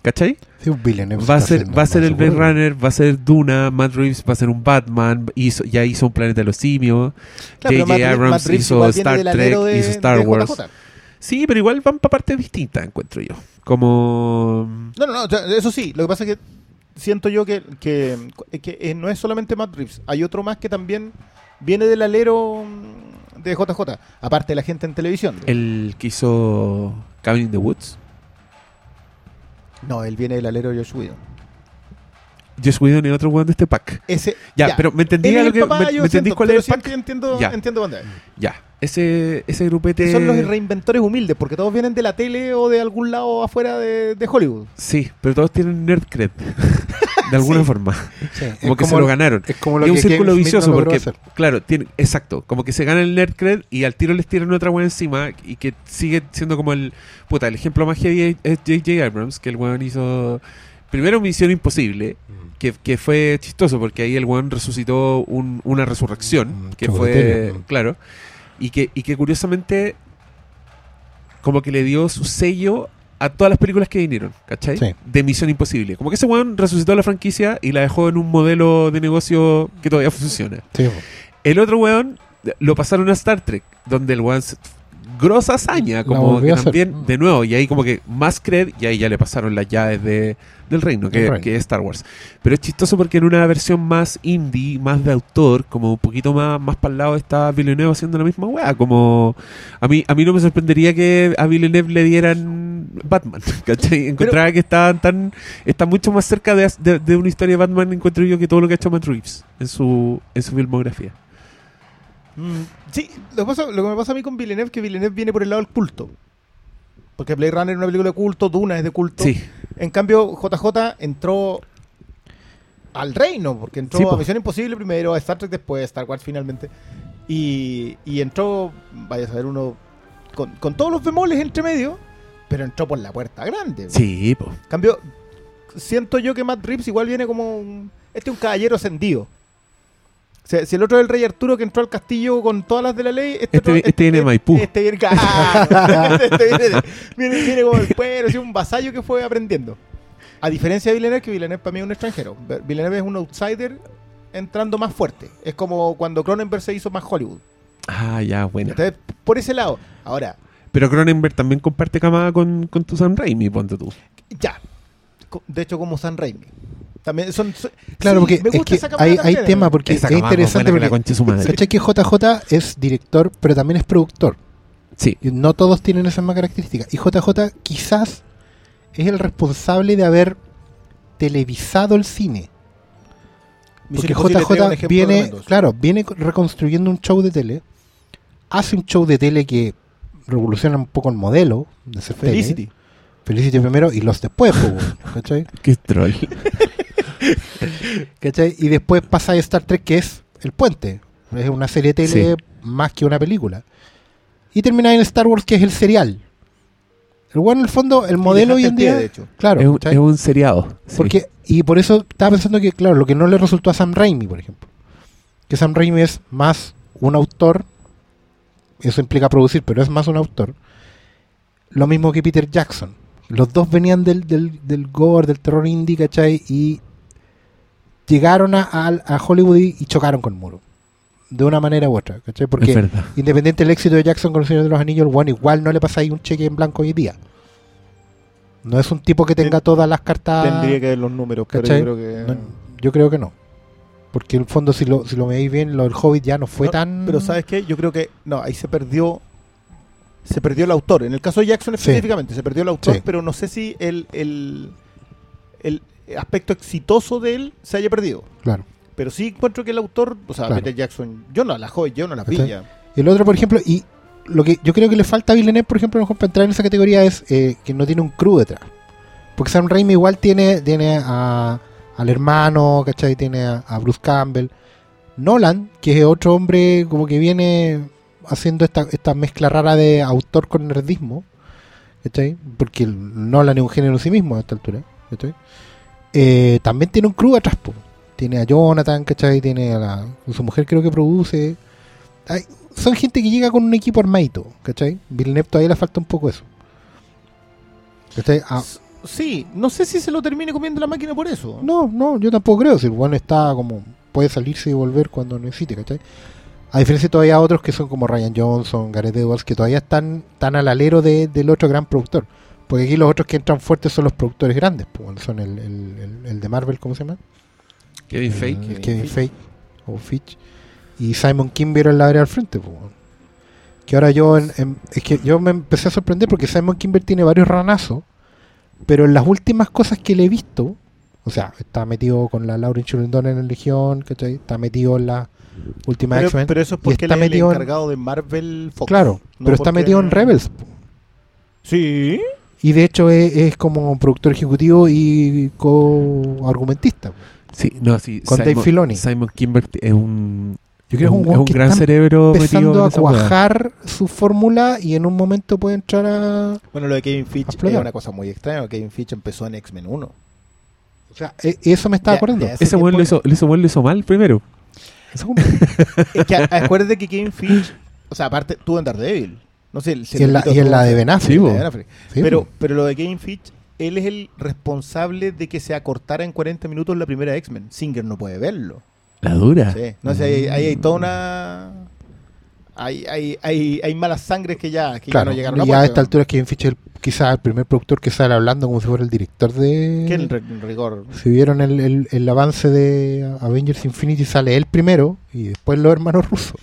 ¿Cachai? Sí, un Villeneuve Va a ser, va a ser el Blade. Runner, va a ser Duna, Matt Reeves va a ser un Batman, hizo, ya hizo un Planeta de los Simios. Claro, J.J. Abrams hizo Star Trek, de- hizo Star Wars. JJ. Sí, pero igual van para partes distintas, encuentro yo. Como. No, no, no, eso sí, lo que pasa es que siento yo que, que, que, eh, no es solamente Matt Reeves, hay otro más que también viene del alero mm, de JJ, aparte de la gente en televisión. El que hizo Cabin in the Woods. No, él viene del alero de Josh Whedon. Joss Whedon y otro weón de este pack. Ese, Ya, pero me entendí lo que. me, me entendí cuál es el sí pack. entiendo, Ya. entiendo dónde es. Ya. Ese, ese grupete. Que son los reinventores humildes, porque todos vienen de la tele o de algún lado afuera de, de Hollywood. Sí, pero todos tienen nerd cred. de alguna Sí. forma. Sí, Como es que se lo ganaron. Es como lo Y que un círculo vicioso no porque, hacer. claro, tiene, exacto, como que se gana el nerd cred y al tiro les tiran otra weá encima y que sigue siendo como el, puta, el ejemplo más heavy es J.J. Abrams, que el weón hizo, primero Misión Imposible, que, que fue chistoso porque ahí el weón resucitó un- una resurrección, Un que fue, mm. claro, y que, y que curiosamente como que le dio su sello a todas las películas que vinieron, ¿cachai? Sí. De Misión Imposible. Como que ese weón resucitó la franquicia y la dejó en un modelo de negocio que todavía funciona. Sí, El otro weón lo pasaron a Star Trek, donde el weón se- grosa hazaña, como que también, de nuevo, y ahí como que más cred, y ahí ya le pasaron las llaves de, del reino, que, reino. que es Star Wars. Pero es chistoso porque en una versión más indie, más de autor, como un poquito más, más para el lado está Villeneuve haciendo la misma weá, como a mí, a mí no me sorprendería que a Villeneuve le dieran Batman, ¿cachai? Encontraba que estaban tan, está mucho más cerca de, de- de una historia de Batman, encuentro yo, que todo lo que ha hecho Matt Reeves en su, en su filmografía. Sí, lo que, pasa- lo que me pasa a mí con Villeneuve es que Villeneuve viene por el lado del culto. Porque Blade Runner es una película de culto, Duna es de culto. Sí, En cambio, JJ entró al reino, porque entró Sí, a. Misión Imposible primero, a Star Trek después, a Star Wars finalmente. Y, y entró, vaya a saber uno, con, con todos los bemoles entre medio, pero entró por la puerta grande. sí, po. En cambio, siento yo que Matt Reeves igual viene como un, este es un caballero ascendido. O sea, si el otro es el rey Arturo que entró al castillo con todas las de la ley, este, Este- este viene de Maipú. Este viene, ¡Ah! Este viene, de- viene- viene como el pueblo, así, un vasallo que fue aprendiendo. A diferencia de Villeneuve, que Villeneuve para mí es un extranjero. Villeneuve es un outsider entrando más fuerte. Es como cuando Cronenberg se hizo más Hollywood. Ah, ya, bueno. Entonces, por ese lado. Ahora, Pero Cronenberg también comparte camada con, con tu Sam Raimi, ponte tú. ya. De hecho, como San Raimi. También son, son- Claro, sí, porque me es que hay, hay tema porque Esa es interesante buena que la porque. ¿cachai que JJ es director, pero también es productor? Sí. Y no todos tienen esa misma característica. Y JJ quizás es el responsable de haber televisado el cine. Porque JJ viene, claro, viene co- reconstruyendo un show de tele, hace un show de tele que revoluciona un poco el modelo de hacer tele. Felicity. Felicity primero y los después, ¿cachai? Qué troll. ¿Cachai? Y después pasa a Star Trek, que es el puente. Es una serie de tele Sí. más que una película. Y termina en Star Wars, que es el serial. El weón, en el fondo, el modelo hoy en día. de hecho. Claro, es, un, ¿cachai? es un seriado. sí. Porque, y por eso estaba pensando que, claro, lo que no le resultó a Sam Raimi, por ejemplo, que Sam Raimi es más un autor, eso implica producir, pero es más un autor, lo mismo que Peter Jackson. Los dos venían del, del, del gore, del terror indie, ¿cachai? Y llegaron a, a- a Hollywood y, chocaron con el muro. De una manera u otra, ¿cachai? Porque independiente del éxito de Jackson con el Señor de los Anillos, el one igual no le pasa ahí un cheque en blanco hoy día. No es un tipo que tenga Ten- todas las cartas. Tendría que ver los números, pero ¿Cachai? yo creo que... No, yo creo que no. Porque en el fondo, si lo, si lo veis bien, lo del Hobbit ya no fue No, tan. Pero ¿sabes qué? Yo creo que... No, ahí se perdió... Se perdió el autor. En el caso de Jackson Sí. específicamente, se perdió el autor, Sí. pero no sé si el, el, el aspecto exitoso de él se haya perdido. Claro. Pero sí encuentro que el autor, o sea, Claro. Peter Jackson, yo no la joven, yo no la pilla. El otro, por ejemplo, y lo que yo creo que le falta a Villeneuve, por ejemplo, a lo mejor para entrar en esa categoría es eh, que no tiene un crew detrás. Porque Sam Raimi igual tiene, tiene a, al hermano, ¿cachai? Tiene a, a Bruce Campbell. Nolan, que es otro hombre como que viene haciendo esta, esta mezcla rara de autor con nerdismo, ¿cachai? Porque Nolan es un género en sí mismo a esta altura, ¿cachai? Eh, también tiene un crew atrás, po. Tiene a Jonathan, ¿cachai? Tiene a la, su mujer creo que produce. Hay- son gente que llega con un equipo armadito, ¿cachai? Villeneuve todavía le falta un poco eso. ¿Cachai? Ah, Sí, no sé si se lo termine comiendo la máquina por eso. no, no, yo tampoco creo. Si bueno está como. puede salirse y volver cuando necesite, ¿cachai? A diferencia todavía otros que son como Ryan Johnson, Gareth Edwards, que todavía están tan al alero de- del otro gran productor. Porque aquí los otros que entran fuertes son los productores grandes, pues, son el, el- el- el de Marvel, ¿cómo se llama? Kevin El- Fake. Kevin, Kevin Feige o Fitch. Y Simon Kimber en la área al frente, pues. Que ahora yo, en- en- es que yo me empecé a sorprender porque Simon Kimber tiene varios ranazos, pero en las últimas cosas que le he visto, o sea, está metido con la Lauren Churendon en la Legión, ¿cachai? Está metido en la última Pero, X-Men. pero eso es porque él está es el metido en- encargado de Marvel Fox. Claro, no pero está metido en Rebels. po. Sí. Y de hecho es, es como productor ejecutivo y co-argumentista. po. Sí, no, sí. Con Dave Filoni. Simon Kimber es un, Yo creo es un, es weón un que gran cerebro metido empezando a cuajar su fórmula y en un momento puede entrar a... Bueno, lo de Kevin Fitch es una cosa muy extraña. Kevin Fitch empezó en X-Men 1. O sea, e- eso me estaba Ya, acordando. ya. Ese tiempo- lo hizo, lo hizo, lo hizo mal primero. Es que acuérdate que Kevin Fitch, o sea, aparte tuvo en Daredevil. No sé, el y, en la, y en la de Ben Affleck. Sí, bo. Ben Affleck. Sí, pero, pero lo de Kevin Fitch, él es el responsable de que se acortara en 40 minutos la primera X-Men. Singer no puede verlo. La dura. Sí. No sé, ahí, ahí hay toda una. Hay, hay, hay, hay malas sangres que ya, que ya claro, no llegaron a y a puerto. esta altura es es el- quizás el primer productor que sale hablando como si fuera el director de... Que en rigor. Si vieron el, el- el avance de Avengers Infinity, sale él primero y después los hermanos rusos.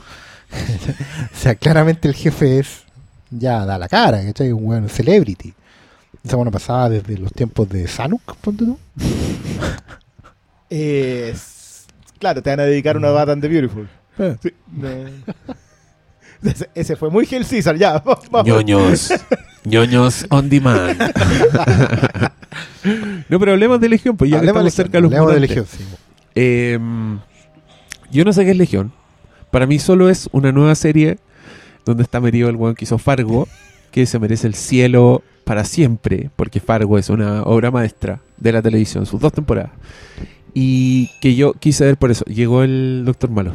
o sea, claramente el jefe es... Ya da la cara, ¿cachai? Un buen celebrity. Esa bueno pasaba desde los tiempos de Sanuk, ponte tú. Eh, claro, te van a dedicar una Batman de Beautiful. Eh. Sí, no. ese, ese fue muy Hell Caesar, ya. vamos. ñoños. ñoños on demand. no, pero hablemos de Legión, pues ya que Hablemos estamos cerca de los hablemos de. Legión, sí. Eh, yo no sé qué es Legión. Para mí solo es una nueva serie donde está metido el weón que hizo Fargo, que se merece el cielo para siempre, porque Fargo es una obra maestra de la televisión, sus dos temporadas. Y que yo quise ver por eso. Llegó el Doctor Malo.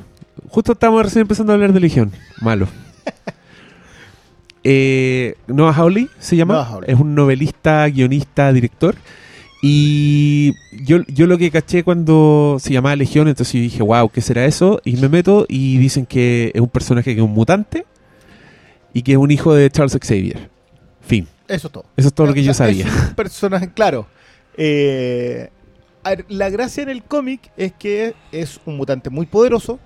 Justo estábamos recién empezando a hablar de Legión. Malo. Eh, Noah Hawley se llama. Noah Hawley. Es un novelista, guionista, director. Y yo, yo lo que caché cuando se llamaba Legión, entonces yo dije, wow, ¿qué será eso? Y me meto y dicen que es un personaje que es un mutante y que es un hijo de Charles Xavier. Fin. Eso es todo. Eso es todo lo que yo sabía. es un personaje, claro. Eh, ver, la gracia en el cómic es que es un mutante muy poderoso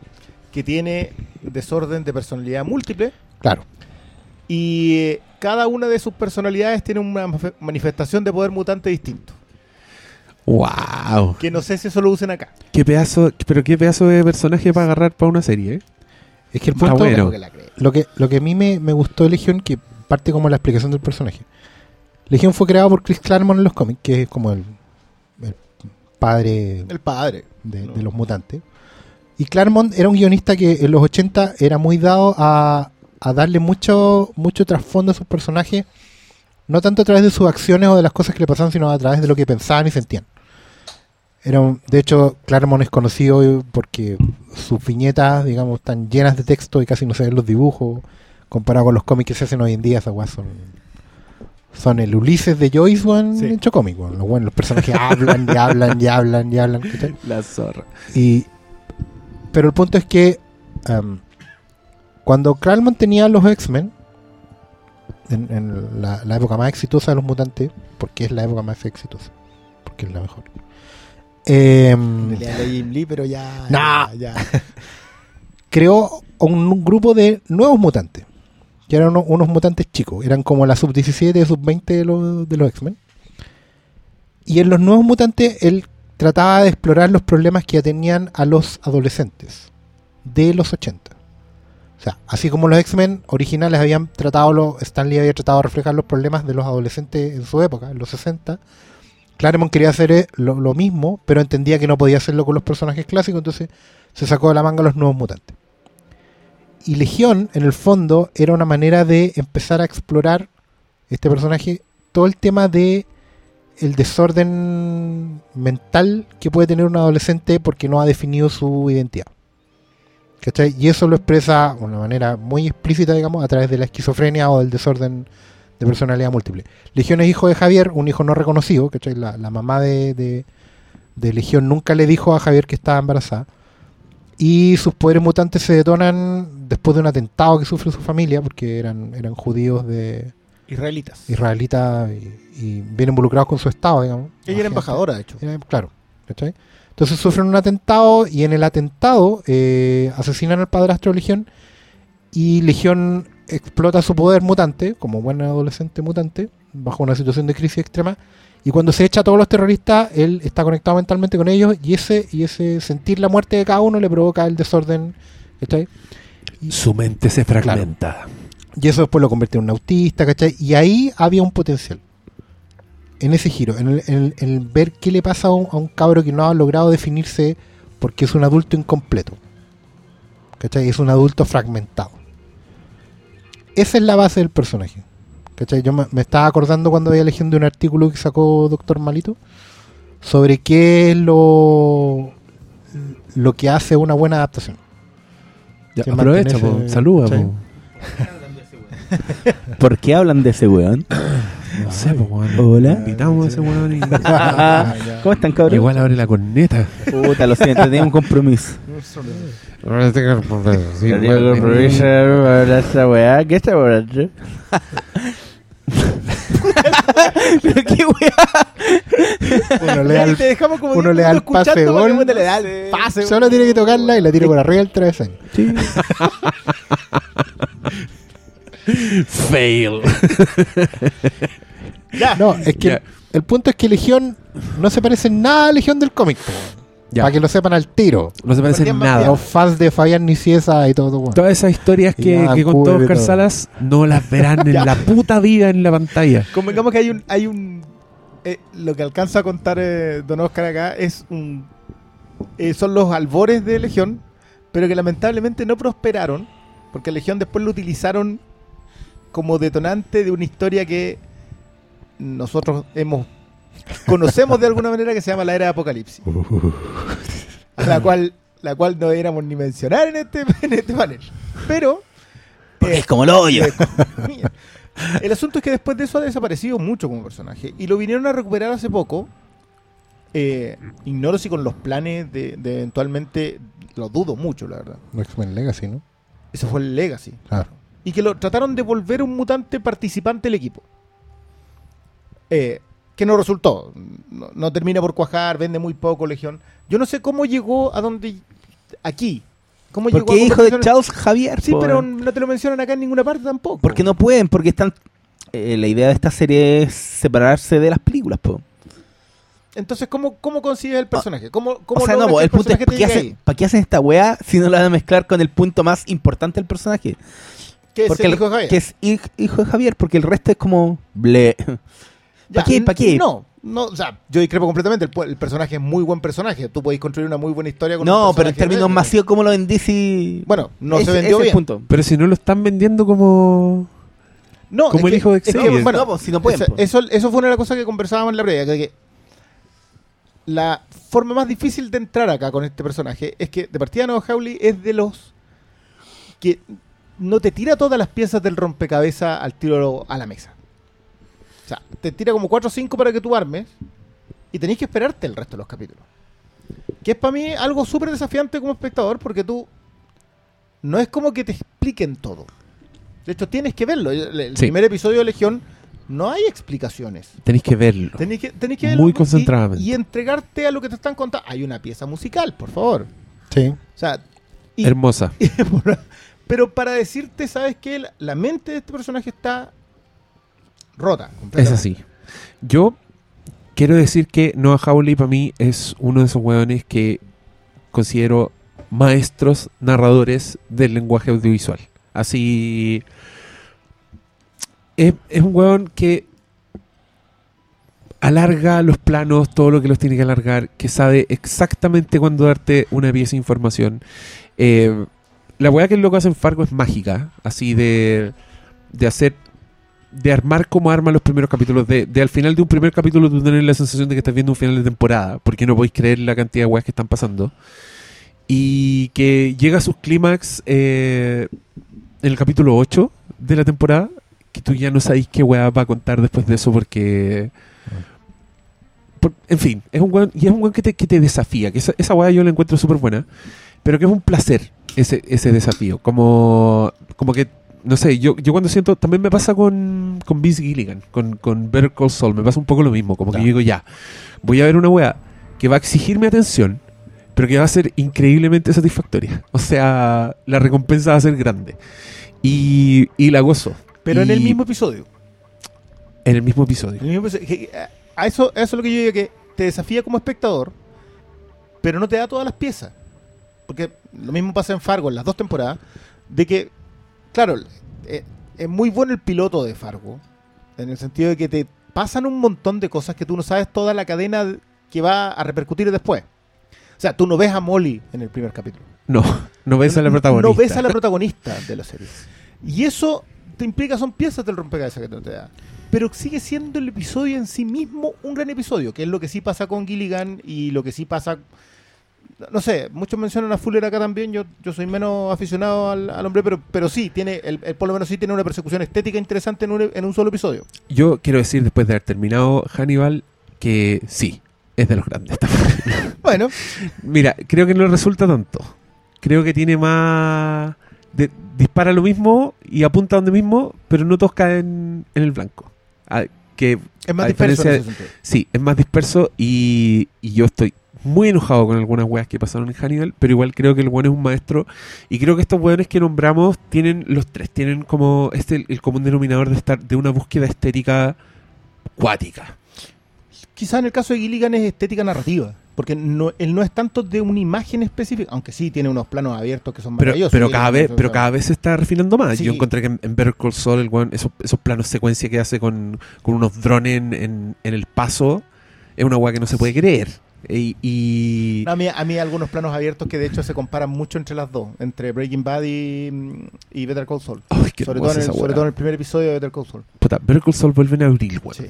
que tiene desorden de personalidad múltiple Claro. y eh, cada una de sus personalidades tiene una manifestación de poder mutante distinto. Wow. Que no sé si eso lo usen acá. Qué pedazo, pero qué pedazo de personaje para agarrar para una serie, ¿eh? Es que el punto, bueno. La creo. lo que lo que a mí me, me gustó de Legión, que parte como la explicación del personaje. Legión fue creado por Chris Claremont en los cómics, que es como el, el padre El padre. de, No. de los mutantes. Y Claremont era un guionista que en los 80 era muy dado a, a darle mucho, mucho trasfondo a sus personajes, no tanto a través de sus acciones o de las cosas que le pasaban, sino a través de lo que pensaban y sentían. Era un- de hecho, Claremont es conocido porque sus viñetas, digamos, están llenas de texto y casi no se ven los dibujos. Comparado con los cómics que se hacen hoy en día, esas son, son el Ulises de Joyce, weón, Sí. hecho cómic. weón. Los, weón, los personajes hablan y hablan y hablan y hablan. La zorra. Y, pero el punto es que em, cuando Claremont tenía los X-Men, en, en la, la época más exitosa de los mutantes, porque es la época más exitosa, porque es la mejor. Em, Jim Lee, pero ya. Nah. ya, ya. creó un, un grupo de nuevos mutantes, que eran unos, unos mutantes chicos, eran como la sub-17 y sub-20 de los, de los X-Men. Y en los nuevos mutantes él trataba de explorar los problemas que tenían a los adolescentes de los 80. O sea, así como los X-Men originales habían tratado, los, Stanley había tratado de reflejar los problemas de los adolescentes en su época, en los 60, Claremont quería hacer eh, lo, mismo, pero entendía que no podía hacerlo con los personajes clásicos, entonces se sacó de la manga los nuevos mutantes. Y Legión, en el fondo, era una manera de empezar a explorar este personaje, todo el tema de el desorden mental que puede tener un adolescente porque no ha definido su identidad. ¿Cachai? Y eso lo expresa de una manera muy explícita, digamos, a través de la esquizofrenia o del desorden de personalidad múltiple. Legión es hijo de Javier, un hijo no reconocido, ¿cachai? La, la mamá de, de, de Legión nunca le dijo a Javier que estaba embarazada. Y sus poderes mutantes se detonan después de un atentado que sufre su familia, porque eran, eran judíos de Israelitas. israelitas y, y bien involucrados con su estado, digamos. Ella era embajadora, de hecho. era- claro, ¿cachai? Entonces sufren un atentado y en el atentado eh, asesinan al padrastro de Legión y Legión explota su poder mutante, como buen adolescente mutante, bajo una situación de crisis extrema. Y cuando se echa a todos los terroristas, él está conectado mentalmente con ellos y ese, y ese sentir la muerte de cada uno le provoca el desorden. ¿cachai? Su mente se fragmenta. Y eso después lo convierte en un autista, ¿cachai? Y ahí había un potencial. En ese giro, en el, en el- en el ver qué le pasa a un, a un cabro que no ha logrado definirse porque es un adulto incompleto. ¿Cachai? Es un adulto fragmentado. Esa es la base del personaje. ¿Cachai? Yo me, me estaba acordando cuando había leyendo un artículo que sacó Doctor Malito sobre qué es lo, lo que hace una buena adaptación. Ya, aprovecha, po, saluda. ¿Por qué hablan de ese weón? No sé, weón. Hola. Invitamos a ese weón y- ¿Cómo están, cabrón? Igual abre la corneta. Puta, lo siento, tenía un compromiso. Tenía un compromiso para esa weá. ¿Qué está borracho? Pero qué weá. Uno le da el- te dejamos como uno diez le da el minutos escuchando pase para que gol. uno le da el pase. Solo tiene que tocarla y la tira por arriba del travesaño. Fail. Ya. No, es que Ya. el, el punto es que Legión no se parece en nada a Legión del cómic. Ya. Para que lo sepan al tiro. No se parece Porque en es más nada. Los fans de Fabián Niciesa y todo. bueno. Todas esas historias que, que contó Oscar todo. Salas no las verán en la puta vida en la pantalla. Convengamos que hay un. Hay un eh, lo que alcanza a contar eh, Don Oscar acá es un. eh, son los albores de Legión, pero que lamentablemente no prosperaron, porque Legión después lo utilizaron como detonante de una historia que nosotros hemos conocemos de alguna manera que se llama la era de Apocalipsis. a la cual la cual no éramos ni mencionar en este, en este panel. Pero Porque eh, es como el hoyo. Mira, El asunto es que después de eso ha desaparecido mucho como personaje. Y lo vinieron a recuperar hace poco. Eh, ignoro si con los planes de, de eventualmente. Lo dudo mucho, la verdad. X-Men Legacy, ¿no? Eso fue el Legacy. Claro. Y que lo trataron de volver un mutante participante del equipo. Eh, que no resultó. No, no termina por cuajar, vende muy poco Legión. Yo no sé cómo llegó a donde. Aquí. ¿Cómo llegó Porque a es hijo de Charles Javier. Sí, pero no te lo mencionan acá en ninguna parte tampoco. Porque no pueden, porque están. eh, la idea de esta serie es separarse de las películas, po. Entonces, ¿cómo, cómo consigues el personaje? ¿Cómo, cómo O sea, no, que el punto es ¿para qué, hacen? ¿para qué hacen esta weá si no la van a mezclar con el punto más importante del personaje? Que es Porque el el- hijo de Javier. Que es hij- hijo de Javier, porque el resto es como. Ble. Ya, ¿pa' qué? ¿pa' qué? No, no, o sea, yo discrepo completamente. El, personaje es muy buen personaje. Tú podéis construir una muy buena historia con un No, pero en términos de- masivos, ¿cómo lo vendí si.? Bueno, no se vendió bien. punto. Pero si no lo están vendiendo como. No, Como el hijo de es que, Xavier. bueno, No, pues, si no pueden, Eso, pues. eso, eso fue una de las cosas que conversábamos en la previa, que, que la forma más difícil de entrar acá con este personaje es que de partida Noah Hawley es de los que no te tira todas las piezas del rompecabezas al tiro a la mesa. O sea, te tira como 4 o 5 para que tú armes y tenés que esperarte el resto de los capítulos. Que es para mí algo súper desafiante como espectador porque tú no es como que te expliquen todo. De hecho, tienes que verlo. El, el Sí. primer episodio de Legión no hay explicaciones. Tenéis que verlo. Tenés que, tenés que Muy verlo y- concentradamente. Y, entregarte a lo que te están contando. Hay una pieza musical, por favor. Sí. O sea, y- Hermosa. pero para decirte, ¿sabes qué? La, mente de este personaje está rota. Es así. Yo quiero decir que Noah Hawley para mí es uno de esos hueones que considero maestros narradores del lenguaje audiovisual. Así. Es, es un hueón que alarga los planos, todo lo que los tiene que alargar, que sabe exactamente cuándo darte una pieza de información. Eh, la weá que el loco hace en Fargo es mágica, así de, de hacer de armar como arma los primeros capítulos, de, de al final de un primer capítulo tú tener la sensación de que estás viendo un final de temporada, porque no podéis creer la cantidad de weas que están pasando. Y que llega a sus clímax eh, en el capítulo 8 de la temporada, que tú ya no sabéis qué wea va a contar después de eso, porque... por- en fin, es un weón, y es un weón que te, que te desafía, que esa, esa wea yo la encuentro súper buena, pero que es un placer ese, ese desafío, como, como que no sé, yo, yo cuando siento, también me pasa con, con Vince Gilligan, con, con Better Call Saul, me pasa un poco lo mismo, como que yo digo, ya, voy a ver una wea que va a exigirme atención, pero que va a ser increíblemente satisfactoria. O sea, la recompensa va a ser grande. Y, y la gozo. Pero en el mismo episodio. En el mismo episodio. En el mismo episodio, a eso, a eso es lo que yo digo, que te desafía como espectador, pero no te da todas las piezas. Porque lo mismo pasa en Fargo en las dos temporadas, de que, claro, eh, es muy bueno el piloto de Fargo, en el sentido de que te pasan un montón de cosas que tú no sabes toda la cadena que va a repercutir después. O sea, tú no ves a Molly en el primer capítulo. No, no ves a la protagonista. No ves a la protagonista de la serie. Y eso te implica, son piezas del rompecabezas que no te da. Pero sigue siendo el episodio en sí mismo un gran episodio, que es lo que sí pasa con Gilligan y lo que sí pasa. No sé, muchos mencionan a Fuller acá también. Yo, yo soy menos aficionado al, al hombre, pero, pero sí, tiene el, el- por lo menos sí tiene una persecución estética interesante en un, en un solo episodio. Yo quiero decir, después de haber terminado Hannibal, que sí, es de los grandes. Bueno, Mira, creo que no resulta tanto. Creo que tiene más... de- dispara lo mismo y apunta donde mismo, pero no todos caen en el blanco. Ah, que es más disperso en ese. Sí, es más disperso y, y yo estoy muy enojado con algunas weas que pasaron en Hannibal, pero igual creo que el weón es un maestro y creo que estos weones que nombramos tienen, los tres, tienen como este el, común denominador de estar de una búsqueda estética cuática. Quizás en el caso de Gilligan es estética narrativa, porque no, él no es tanto de una imagen específica, aunque sí tiene unos planos abiertos que son Pero, maravillosos. pero cada vez, pero cada vez se está refinando más. Sí. Yo encontré que en, en Better Call Saul el weón, esos, esos planos secuencia que hace con, con unos drones en, en- en el paso es una wea que no se puede creer. Y, y- No, a, mí, a mí algunos planos abiertos que de hecho se comparan mucho entre las dos, entre Breaking Bad y, y Better Call Saul. Ay, Sobre todo, en el, esa sobre wea. todo en el primer episodio de Better Call Saul. Puta, Better Call Saul vuelve en abril. Sí.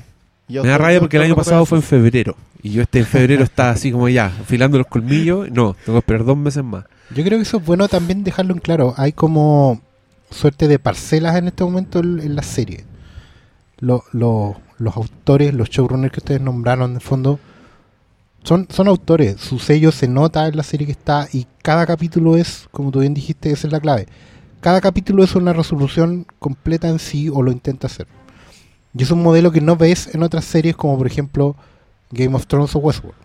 Yo Me da rabia porque el año pasado fue en febrero. Y yo este en febrero está así como ya, afilando los colmillos. No, tengo que esperar dos meses más. Yo creo que eso es bueno también dejarlo en claro. Hay como suerte de parcelas en este momento en, en la serie. Lo- lo- los autores, los showrunners que ustedes nombraron, en el fondo, son, son autores. Su sello se nota en la serie que está y cada capítulo es, como tú bien dijiste, esa es la clave. Cada capítulo es una resolución completa en sí o lo intenta hacer. Y es un modelo que no ves en otras series como por ejemplo Game of Thrones o Westworld.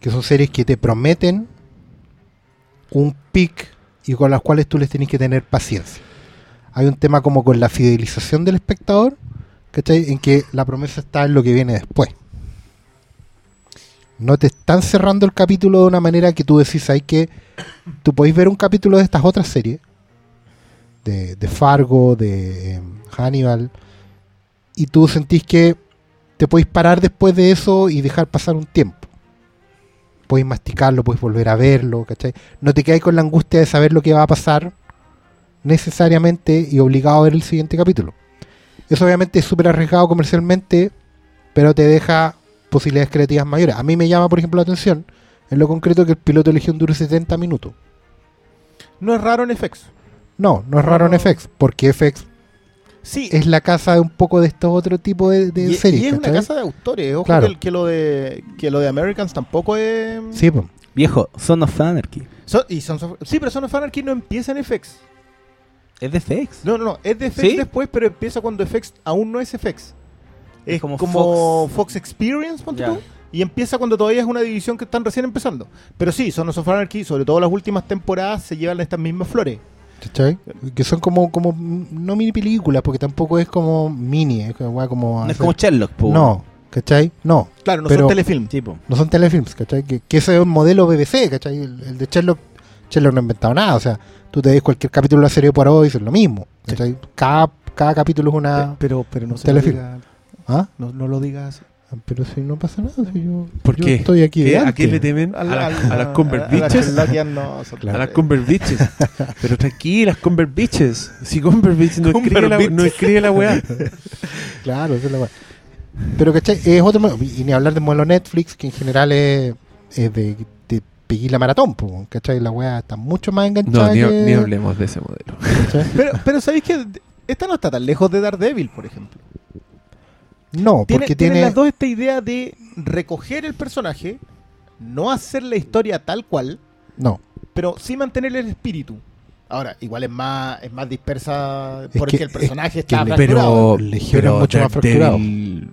Que son series que te prometen un pic y con las cuales tú les tienes que tener paciencia. Hay un tema como con la fidelización del espectador, ¿cachai? En que la promesa está en lo que viene después. No te están cerrando el capítulo de una manera que tú decís, hay que tú podéis ver un capítulo de estas otras series, de, de Fargo, de em, Hannibal, y tú sentís que te podéis parar después de eso y dejar pasar un tiempo. Podéis masticarlo, podéis volver a verlo, ¿cachai? No te quedáis con la angustia de saber lo que va a pasar necesariamente y obligado a ver el siguiente capítulo. Eso obviamente es súper arriesgado comercialmente, pero te deja posibilidades creativas mayores. A mí me llama, por ejemplo, la atención, en lo concreto, que el piloto de Legión dure 70 minutos. No es raro en FX. No, no es raro No. en FX, porque FX Sí, es la casa de un poco de estos otro tipo de, de y, series. y es una ¿cachai? casa de autores. Ojo Claro. que, el- que lo de que lo de Americans tampoco es. Sí, pues. Viejo, Son of Anarchy. So- y Sons of- sí, pero Son of Anarchy no empieza en FX. Es de FX. No, no, no. Es de FX ¿Sí? después, pero empieza cuando FX aún no es FX. Es como, como Fox. Experience, ponte tú. Y empieza cuando todavía es una división que están recién empezando. Pero sí, Son of Anarchy, sobre todo las últimas temporadas, se llevan estas mismas flores. ¿Cachai? Que son como, como, no mini películas, porque tampoco es como mini, es como, No es como Sherlock, po. No, ¿cachai? No, Claro, no Pero- son telefilm. Tipo. no son telefilms, ¿cachai? Que, que ese es un modelo BBC, ¿cachai? El, el de Sherlock, Sherlock no ha inventado nada, o sea, tú te ves cualquier capítulo de la serie por hoy, es lo mismo, ¿cachai? Cada, cada capítulo es una... Pero, pero no se lo telefilm. diga, ¿Ah? no, no lo digas. Pero si no pasa nada, si yo, ¿Por yo qué? estoy aquí ¿Qué? ¿A qué le temen? ¿A, la- a las Convert Bitches? no, A las Convert Bitches. Pero tranquilas, Convert Bitches. Si Convert Bitches no escribe, la, no escribe la weá. Claro, esa es la weá. Pero, ¿cachai? Es otro modelo. Y ni hablar del modelo Netflix, que en general es, es de, de la maratón, po, ¿cachai? La weá está mucho más enganchada. No, ni, que- ni hablemos de ese modelo. Pero, pero ¿sabéis que esta no está tan lejos de Daredevil, por ejemplo? No, Tiene, porque tienen tiene. las dos esta idea de recoger el personaje, no hacer la historia tal cual, No, pero sí mantener el espíritu. Ahora, igual es más, es más dispersa Es porque que- el personaje es que está le- fracturado. Pero, pero es mucho más Daredevil-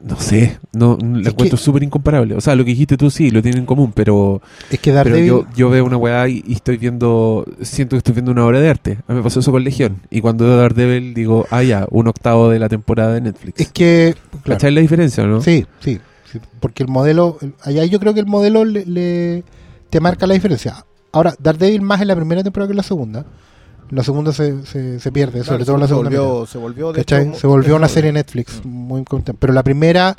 No sé, no, la encuentro súper incomparable. O sea, lo que dijiste tú sí, lo tienen en común, pero, es que pero yo, yo veo una weá y, y estoy viendo, siento que estoy viendo una obra de arte. A mí me pasó eso con Legión. Y cuando veo Daredevil digo, ah, ya, un octavo de la temporada de Netflix. Es que. claro, ¿Cachai la diferencia, no? Sí, sí, sí, Porque el modelo. el- Allá yo creo que el modelo le, le- te marca la diferencia. Ahora, Daredevil más en la primera temporada que en la segunda. La segunda se, se, se pierde, sobre todo en la se segunda. volvió, se volvió de ¿Cachai? hecho, Se volvió una serie Netflix muy importante. Pero la primera,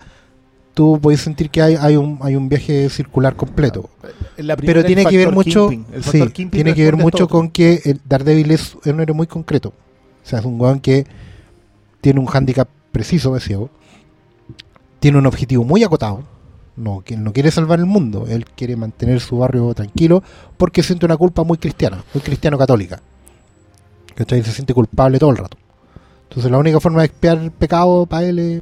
tú puedes sentir que hay, hay, un, hay un viaje circular completo. La primera Pero tiene que ver mucho, sí, tiene que ver mucho con que el Daredevil es un héroe muy concreto. O sea, es un weón que tiene un hándicap preciso de ciego. Tiene un objetivo muy acotado. No, que no quiere salvar el mundo. Él quiere mantener su barrio tranquilo porque siente una culpa muy cristiana, muy cristiano-católica. ¿Cachai? Se siente culpable todo el rato. Entonces la única forma de expiar el pecado para él es,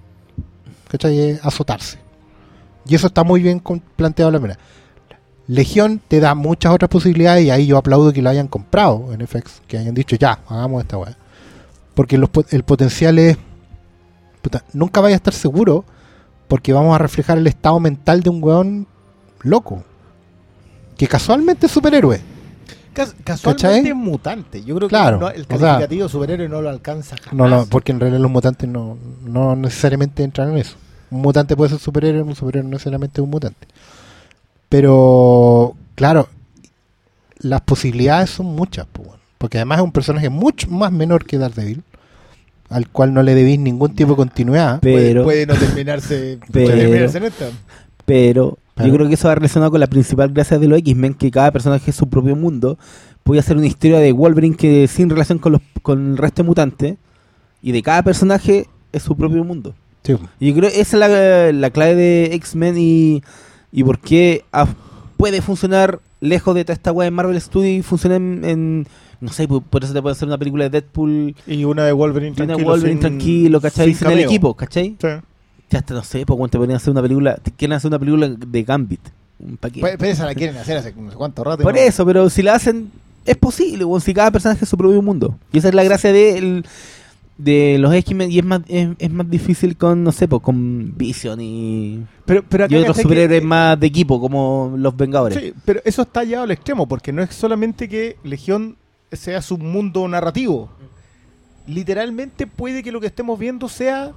¿cachai? es azotarse. Y eso está muy bien planteado la primera. Legión te da muchas otras posibilidades y ahí yo aplaudo que lo hayan comprado en FX, que hayan dicho ya, hagamos esta weá. Porque el potencial es. puta, nunca vaya a estar seguro porque vamos a reflejar el estado mental de un weón loco. Que casualmente es superhéroe. Cas- casualmente ¿Cachai? es mutante. Yo creo Claro, que no- el o sea- calificativo superhéroe no lo alcanza jamás. No, no, porque en realidad los mutantes no, no necesariamente entran en eso. Un mutante puede ser superhéroe, un superhéroe no necesariamente es un mutante. Pero, claro, las posibilidades son muchas, pues, bueno. porque además es un personaje mucho más menor que Daredevil, al cual no le debís ningún tipo de continuidad. Pero, puede, puede no terminarse, Pero- puede terminarse en esta. pero Claro. yo creo que eso va relacionado con la principal gracia de los X-Men, que cada personaje es su propio mundo. Puede hacer una historia de Wolverine que sin relación con, los, con el resto de mutantes. Y de cada personaje es su propio mundo. Sí, Y yo creo que esa es la, la clave de X-Men y, y por qué ah, puede funcionar lejos de toda esta weá de Marvel Studios y funciona en, en- No sé, por, por eso te puede hacer una película de Deadpool Y una de Wolverine y una tranquilo. Wolverine sin- tranquilo, ¿cachai? sin Sin el equipo, ¿cachai? Sí. Ya hasta no sé, pues cuando te podrían hacer una película, te quieren hacer una película de Gambit. ¿Para qué? Pues- Pero esa la quieren hacer hace no sé cuánto rato. Por no. eso, pero si la hacen, es posible, weón, si cada personaje es su propio mundo. Y esa es la gracia de, el- de los X-Men y es más, es, es más difícil con, no sé, pues con Vision y, Pero, pero acá y otros ¿cachai que- superhéroes más de equipo, como los Vengadores. Sí, pero eso está llevado al extremo, porque no es solamente que Legión sea su mundo narrativo. Literalmente puede que lo que estemos viendo sea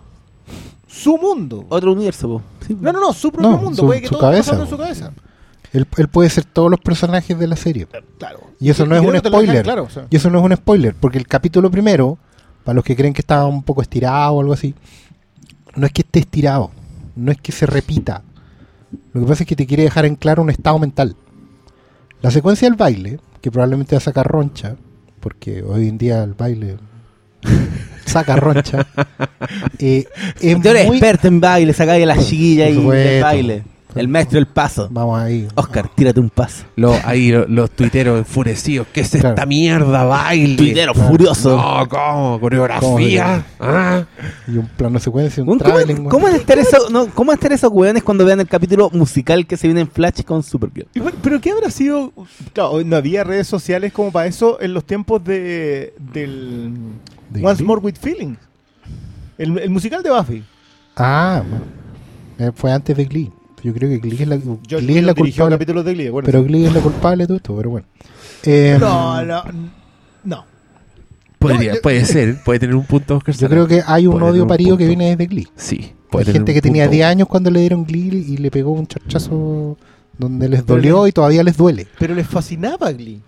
su mundo. Otro universo, po. Sí, No, no, no, su propio No, mundo. su- puede que su todo cabeza, en su cabeza. Él, él puede ser todos los personajes de la serie. Claro. Y eso no es un dejan spoiler. Claro, o sea. Y eso no es un spoiler, porque el capítulo primero, para los que creen que está un poco estirado o algo así, no es que esté estirado, no es que se repita. Lo que pasa es que te quiere dejar en claro un estado mental. La secuencia del baile, que probablemente va a sacar roncha, porque hoy en día el baile saca roncha. Eh, es Tú eres muy- experto en baile, sacáis a las chiquillas Por y el baile. El maestro del paso. Vamos ahí. Oscar, tírate un paso. Los, ahí lo- los tuiteros enfurecidos. ¿Qué es esta Claro. mierda, baile? Tuitero Claro. furioso. No, ¿cómo? ¿Coreografía? ¿Ah? Y un plano secuencia, un ¿Cómo, traveling. cómo, cómo van a estar eso, no, ¿Cómo van a estar esos weones cuando vean el capítulo musical que se viene en Flash con Supergirl? Y bueno, Pero ¿qué habrá sido? Claro, no había redes sociales como para eso en los tiempos de del ¿De Once Glee? More with Feelings. El, el musical de Buffy. Ah, bueno. Eh, fue antes de Glee. Yo creo que Glee es la, Yo Glee es la culpable. capítulos de Glee, bueno, Pero sí. Glee es la culpable de todo esto, pero bueno. Eh, No, no, no. Podría, No, yo- puede ser, puede tener un punto Oscar Yo creo que hay un odio un parido que viene desde Glee. Sí. Hay gente que tenía punto. 10 años cuando le dieron Glee y le pegó un charchazo donde les dolió y todavía les duele. Pero les fascinaba Glee.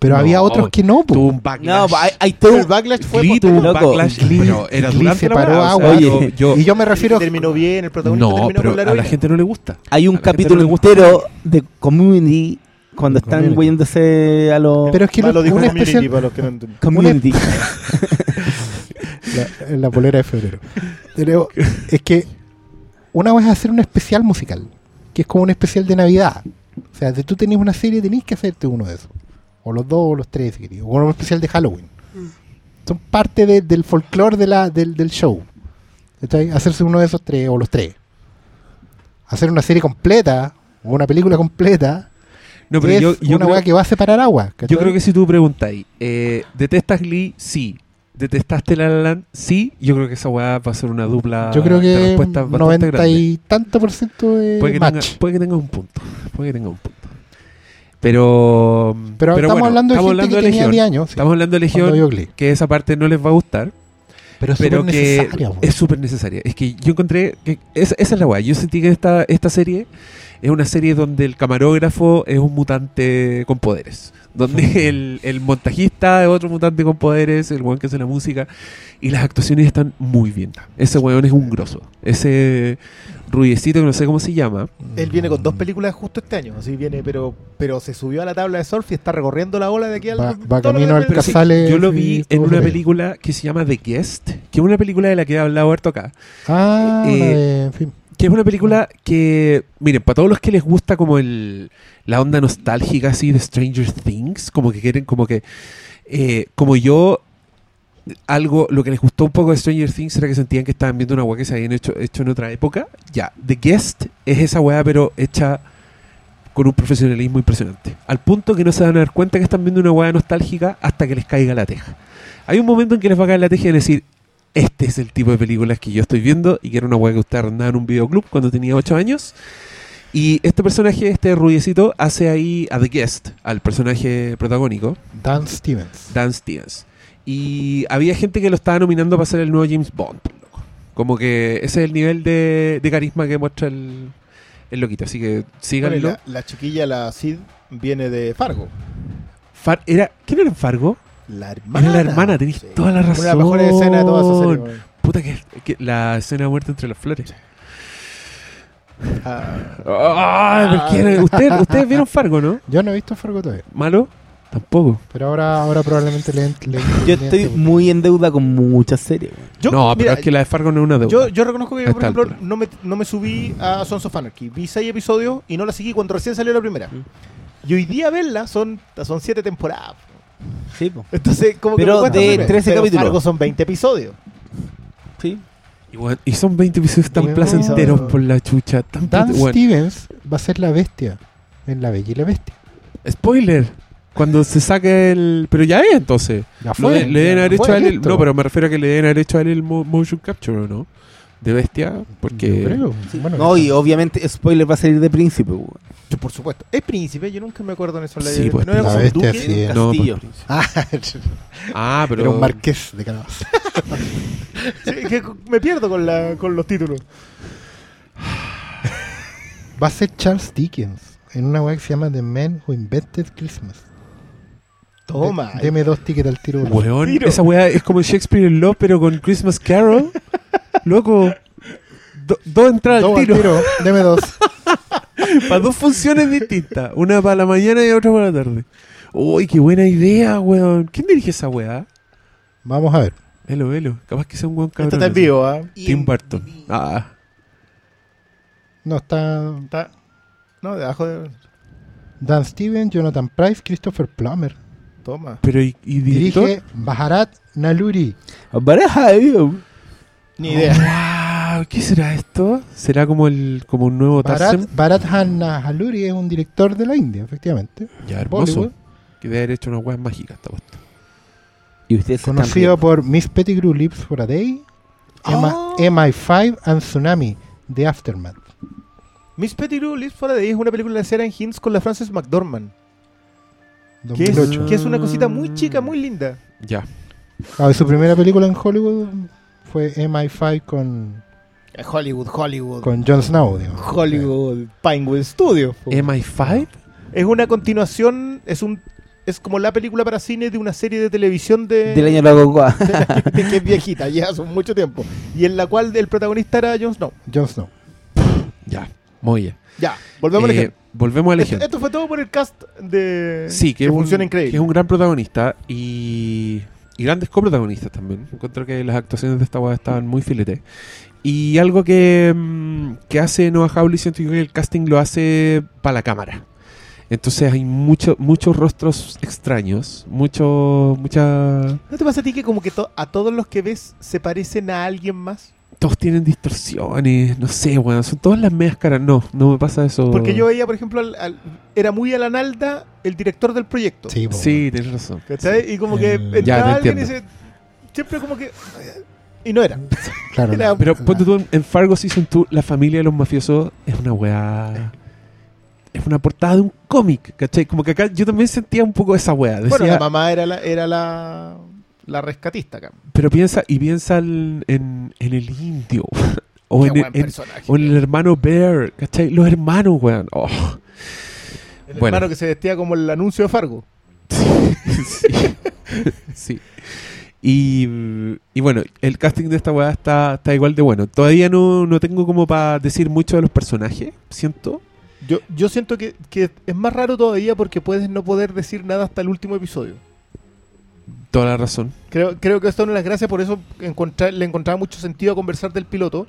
Pero No, había otros que no. Tuvo un backlash. No, hay, hay todo. el backlash fue Glee tuvo un Loco, backlash, Glee- pero era Glee se la paró o sea, agua. Oye, yo- yo- y yo me refiero. terminó bien, el protagonista no, terminó pero con la a la gente no le gusta. Hay un capítulo entero de Community cuando están huyéndose a los. Pero es que lo- dijo especial. para los que no. Community. La, en la polera de febrero. Pero es que una vez hacer un especial musical, que es como un especial de Navidad. O sea, si tú tenés una serie, tenés que hacerte uno de esos. O los dos o los tres, si. O un especial de Halloween. Son parte de- del folclore de la, del, del show. ¿Cachai? Hacerse uno de esos tres o los tres. Hacer una serie completa o una película completa No, pero es yo, yo una creo, weá que va a separar agua. ¿cachai? yo creo que si tú preguntáis, eh, ¿detestas Glee? Sí. ¿Detestaste La La Land? Sí. Yo creo que esa weá va a ser una dupla Yo creo de que bastante 90 grande. y tanto por ciento de Puede que, tenga, match. puede que tenga un punto. Puede que tenga un punto. Pero. Pero, estamos bueno, hablando de estamos gente hablando que de tenía Legión. 10 años. sí, Estamos hablando de Legión, que esa parte no les va a gustar, Pero es pero súper que necesaria, weón. es súper necesaria. Es que yo encontré que esa, esa es la weá. Yo sentí que esta, esta serie es una serie donde el camarógrafo es un mutante con poderes. Donde el, el montajista es otro mutante con poderes, el weón que hace la música. Y las actuaciones están muy bien. Ese weón es un grosso. Ese rubiecito que no sé cómo se llama. Él viene con dos películas justo este año, así viene, pero pero se subió a la tabla de surf y está recorriendo la ola de aquí al Va- va camino al sí, Casales yo lo vi en una película que se llama The Guest, que es una película de la que he hablado harto acá. Ah, Eh, de- en fin. Que es una película que, miren, para todos los que les gusta como el la onda nostálgica así de Stranger Things, como que quieren, como que, eh, como yo, algo, lo que les gustó un poco de Stranger Things era que sentían que estaban viendo una weá que se habían hecho, hecho en otra época. Ya, The Guest es esa weá, pero hecha con un profesionalismo impresionante. Al punto que no se van a dar cuenta que están viendo una weá nostálgica hasta que les caiga la teja. Hay un momento en que les va a caer la teja y decir, este es el tipo de películas que yo estoy viendo y que era una weá que usted arrendaba en un videoclub cuando tenía 8 años. Y este personaje, este rubiecito, hace ahí a The Guest, al personaje protagónico, Dan Stevens. Dan Stevens. Y había gente que lo estaba nominando para ser el nuevo James Bond. loco. Como que ese es el nivel de, de carisma que muestra el, el loquito. Así que Bueno, síganlo. la, la chiquilla, la Sid, viene de Fargo. Far- era, ¿Quién era en Fargo? La hermana. Era la hermana, tenéis Sí. toda la razón. Una de las mejores escenas de toda esa serie. Puta que, que la escena de muerte entre las flores. Ah, Ay, ¿por qué era- usted- ustedes vieron Fargo, ¿no? Yo no he visto Fargo todavía. ¿Malo? Tampoco. Pero ahora, ahora probablemente le, le- Yo le- estoy muy en deuda con muchas series. yo, no, pero mira, es que la de Fargo no es una deuda. yo, yo reconozco que, A por esta ejemplo, no me, no me subí a Sons of Anarchy. Vi seis episodios y no la seguí cuando recién salió la primera. Mm. Y hoy día verla son, son siete temporadas. Sí, po. Entonces, como Pero que de subirme. 13 Pero capítulos. Fargo son 20 episodios. Sí. Y, bueno, y son 20 episodios tan Bueno, placenteros por la chucha. Tan Dan bueno, Stevens va a ser la bestia en La Bella y la Bestia. spoiler. Cuando se saque el. Pero ya es entonces. Ya fue. de- le deben haber hecho a él. el-. No, pero me refiero a que le deben haber hecho a él el mo- motion capture, ¿o no? De bestia. Porque. Yo creo. Bueno, No, y obviamente spoiler va a salir de príncipe. Yo, por supuesto. Es príncipe, yo nunca me acuerdo en eso. Sí, pues, no era bestia duque. sí es. No, Castillo. pues, Ah, pero. era un marqués de. Sí, que me pierdo con, la, con los títulos. Va a ser Charles Dickens en una web que se llama The Man Who Invented Christmas. Toma. De- deme dos tickets al tiro. Weón, Tiro. esa weá es como Shakespeare in Love, pero con Christmas Carol. Loco. Do- dos entradas al tiro. tiro. Deme dos. para dos funciones distintas. Una para la mañana y otra para la tarde. Uy, qué buena idea, weón. ¿Quién dirige esa weá? Vamos a ver. Velo, velo. Capaz que sea un buen Esto cabrón. está en vivo, ¿ah? Tim Burton. Ah, No, está Está. No, debajo de. Dan Steven, Jonathan Price, Christopher Plummer. Toma. pero ¿y, y director? Dirige Baharat Naluri. Baraja, Ni idea. Wow, ¿Qué será esto? ¿Será como el como un nuevo Bharat, Tarzan? Bharat Naluri es un director de la India, efectivamente. Ya, hermoso. Bollywood. Que debe haber hecho unas weas mágicas esta puesto. Y están Conocido por Miss Pettigrew Lives for a Day, Oh. MI5 and Tsunami, The Aftermath. Miss Pettigrew Lives for a Day es una película de Sarah Hinds con la Frances McDormand. Que es, 2008. que es una cosita muy chica, muy linda. Ya. Ah, y su primera película en Hollywood fue MI5 con, Hollywood, Hollywood. con Jon Snow. digamos. Hollywood Pinewood Studios. po. MI5? Es una continuación, es un es como la película para cine de una serie de televisión de, Del año de la Cocoa. de que es viejita, ya hace mucho tiempo. Y en la cual el protagonista era Jon Snow. Jon Snow. Ya. Muy bien. Ya, volvemos al Eh, ejemplo. Volvemos al Esto, ejemplo. esto fue todo por el cast de Sí, que, es un, funciona increíble. que es un gran protagonista y, y grandes coprotagonistas también. Encuentro que las actuaciones de esta weá estaban muy filete. Y algo que, mm, que hace Noah Hawley, siento yo que el casting lo hace para la cámara. Entonces hay mucho, muchos rostros extraños, mucho, mucha... ¿No te pasa a ti que como que to- a todos los que ves se parecen a alguien más? Todos tienen distorsiones, no sé, bueno, son todas las medias caras. No, no me pasa eso. Porque yo veía, por ejemplo, al- al- era muy a la nalda el director del proyecto. Sí, po. Sí, tienes razón. ¿Cachai? Y como que El- entraba alguien y entiendo. se, siempre como que... Y no era. claro. Era- Pero ponte tú en- en Fargo Season 2, la familia de los mafiosos es una weá. Es una portada de un cómic, ¿cachai? Como que acá yo también sentía un poco esa weá. Decía, Bueno, la mamá era la, era la, la rescatista acá. pero piensa, y piensa en, en, en el indio. en, en- o en el hermano Bear, ¿cachai? Los hermanos, weón. Oh. El bueno. hermano que se vestía como el anuncio de Fargo. sí. Sí. Y, y bueno, el casting de esta weá está, está igual de bueno. Todavía no, no tengo como para decir mucho de los personajes, siento. Yo, yo siento que, que es más raro todavía porque puedes no poder decir nada hasta el último episodio. Toda la razón. Creo, creo que esto es una de las gracias, por eso encontrar, le encontraba mucho sentido a conversar del piloto,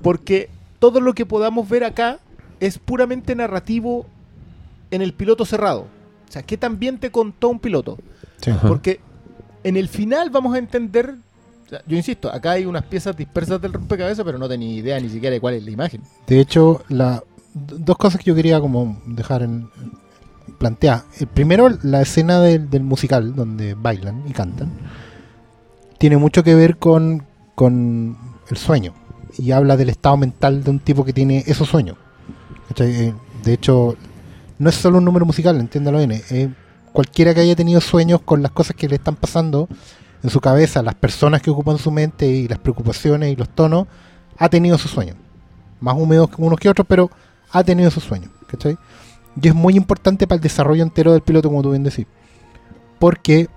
porque todo lo que podamos ver acá es puramente narrativo en el piloto cerrado. O sea, ¿qué también te contó un piloto? sí. Porque en el final vamos a entender, o sea, yo insisto, acá hay unas piezas dispersas del rompecabezas, pero no tenía idea ni siquiera de cuál es la imagen. De hecho, la, dos cosas que yo quería como dejar en plantear. El primero, la escena del, musical donde bailan y cantan, tiene mucho que ver con, con el sueño y habla del estado mental de un tipo que tiene esos sueños. Eh, De hecho, no es solo un número musical, entiéndalo bien. eh, eh, cualquiera que haya tenido sueños con las cosas que le están pasando en su cabeza, las personas que ocupan su mente y las preocupaciones y los tonos, ha tenido sus sueños más húmedos que unos que otros, pero ha tenido sus sueños, ¿cachai? Y es muy importante para el desarrollo entero del piloto, como tú bien decís. Porque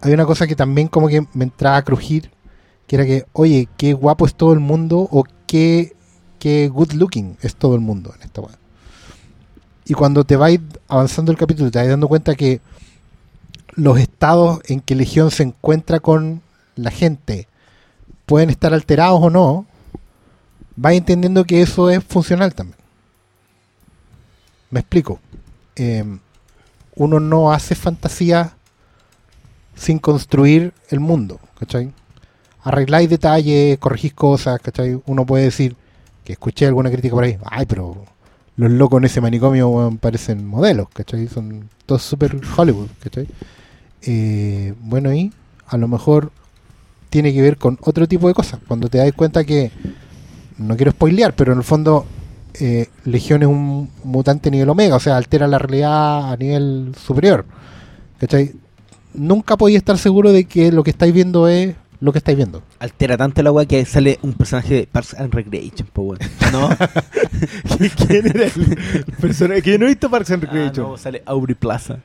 hay una cosa que también como que me entraba a crujir, que era que, oye, qué guapo es todo el mundo, o qué, qué good looking es todo el mundo en esta weá. Y cuando te vais avanzando el capítulo, te vas dando cuenta que los estados en que Legión se encuentra con la gente pueden estar alterados o no, vas entendiendo que eso es funcional también. Me explico. Eh, uno no hace fantasía sin construir el mundo, ¿cachai? Arregláis detalles, corregís cosas, ¿cachai? Uno puede decir que escuché alguna crítica por ahí, ay, pero los locos en ese manicomio parecen modelos, ¿cachai? Son todos super Hollywood, ¿cachai? Eh, bueno, y a lo mejor tiene que ver con otro tipo de cosas. Cuando te das cuenta que, no quiero spoilear, pero en el fondo eh, Legión es un mutante nivel omega, o sea, altera la realidad a nivel superior. ¿Cachai? Nunca podéis estar seguro de que lo que estáis viendo es lo que estáis viendo. Altera tanto la weá que sale un personaje de Parks and Recreation, po weón. ¿No? ¿Quién era el personaje? Que yo no he visto Parks and Ah, Recreation. no, sale Aubrey Plaza.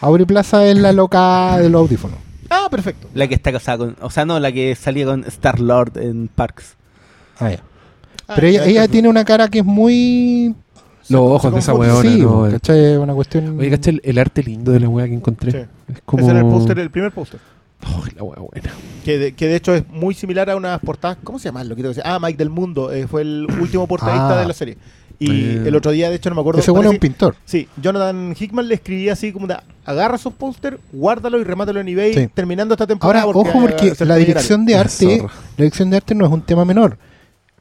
Aubrey Plaza es la loca de los audífonos. Ah, perfecto. La que está casada con. O sea, no, la que salía con Star Lord en Parks. Ah, ya. Pero ella, ella tiene una cara que es muy... Los ojos de esa weona, sí, ¿no? ¿cachai? Una cuestión... Oye, ¿cachai el, el arte lindo de la weá que encontré? Sí. Es como... Ese era el póster, el primer póster. Oh, la wea buena. Que de, que de hecho es muy similar a unas portadas. ¿Cómo se llama? Lo decir? Ah, Mike del Mundo. eh, fue el último portadista Ah. de la serie. Y Eh. el otro día, de hecho, no me acuerdo. Ese bueno es un pintor. Sí, Jonathan Hickman le escribía así como de, agarra esos póster, guárdalo y remátalo en eBay Sí. terminando esta temporada. Ahora, ojo, porque la dirección de arte, la dirección de arte no es un tema menor.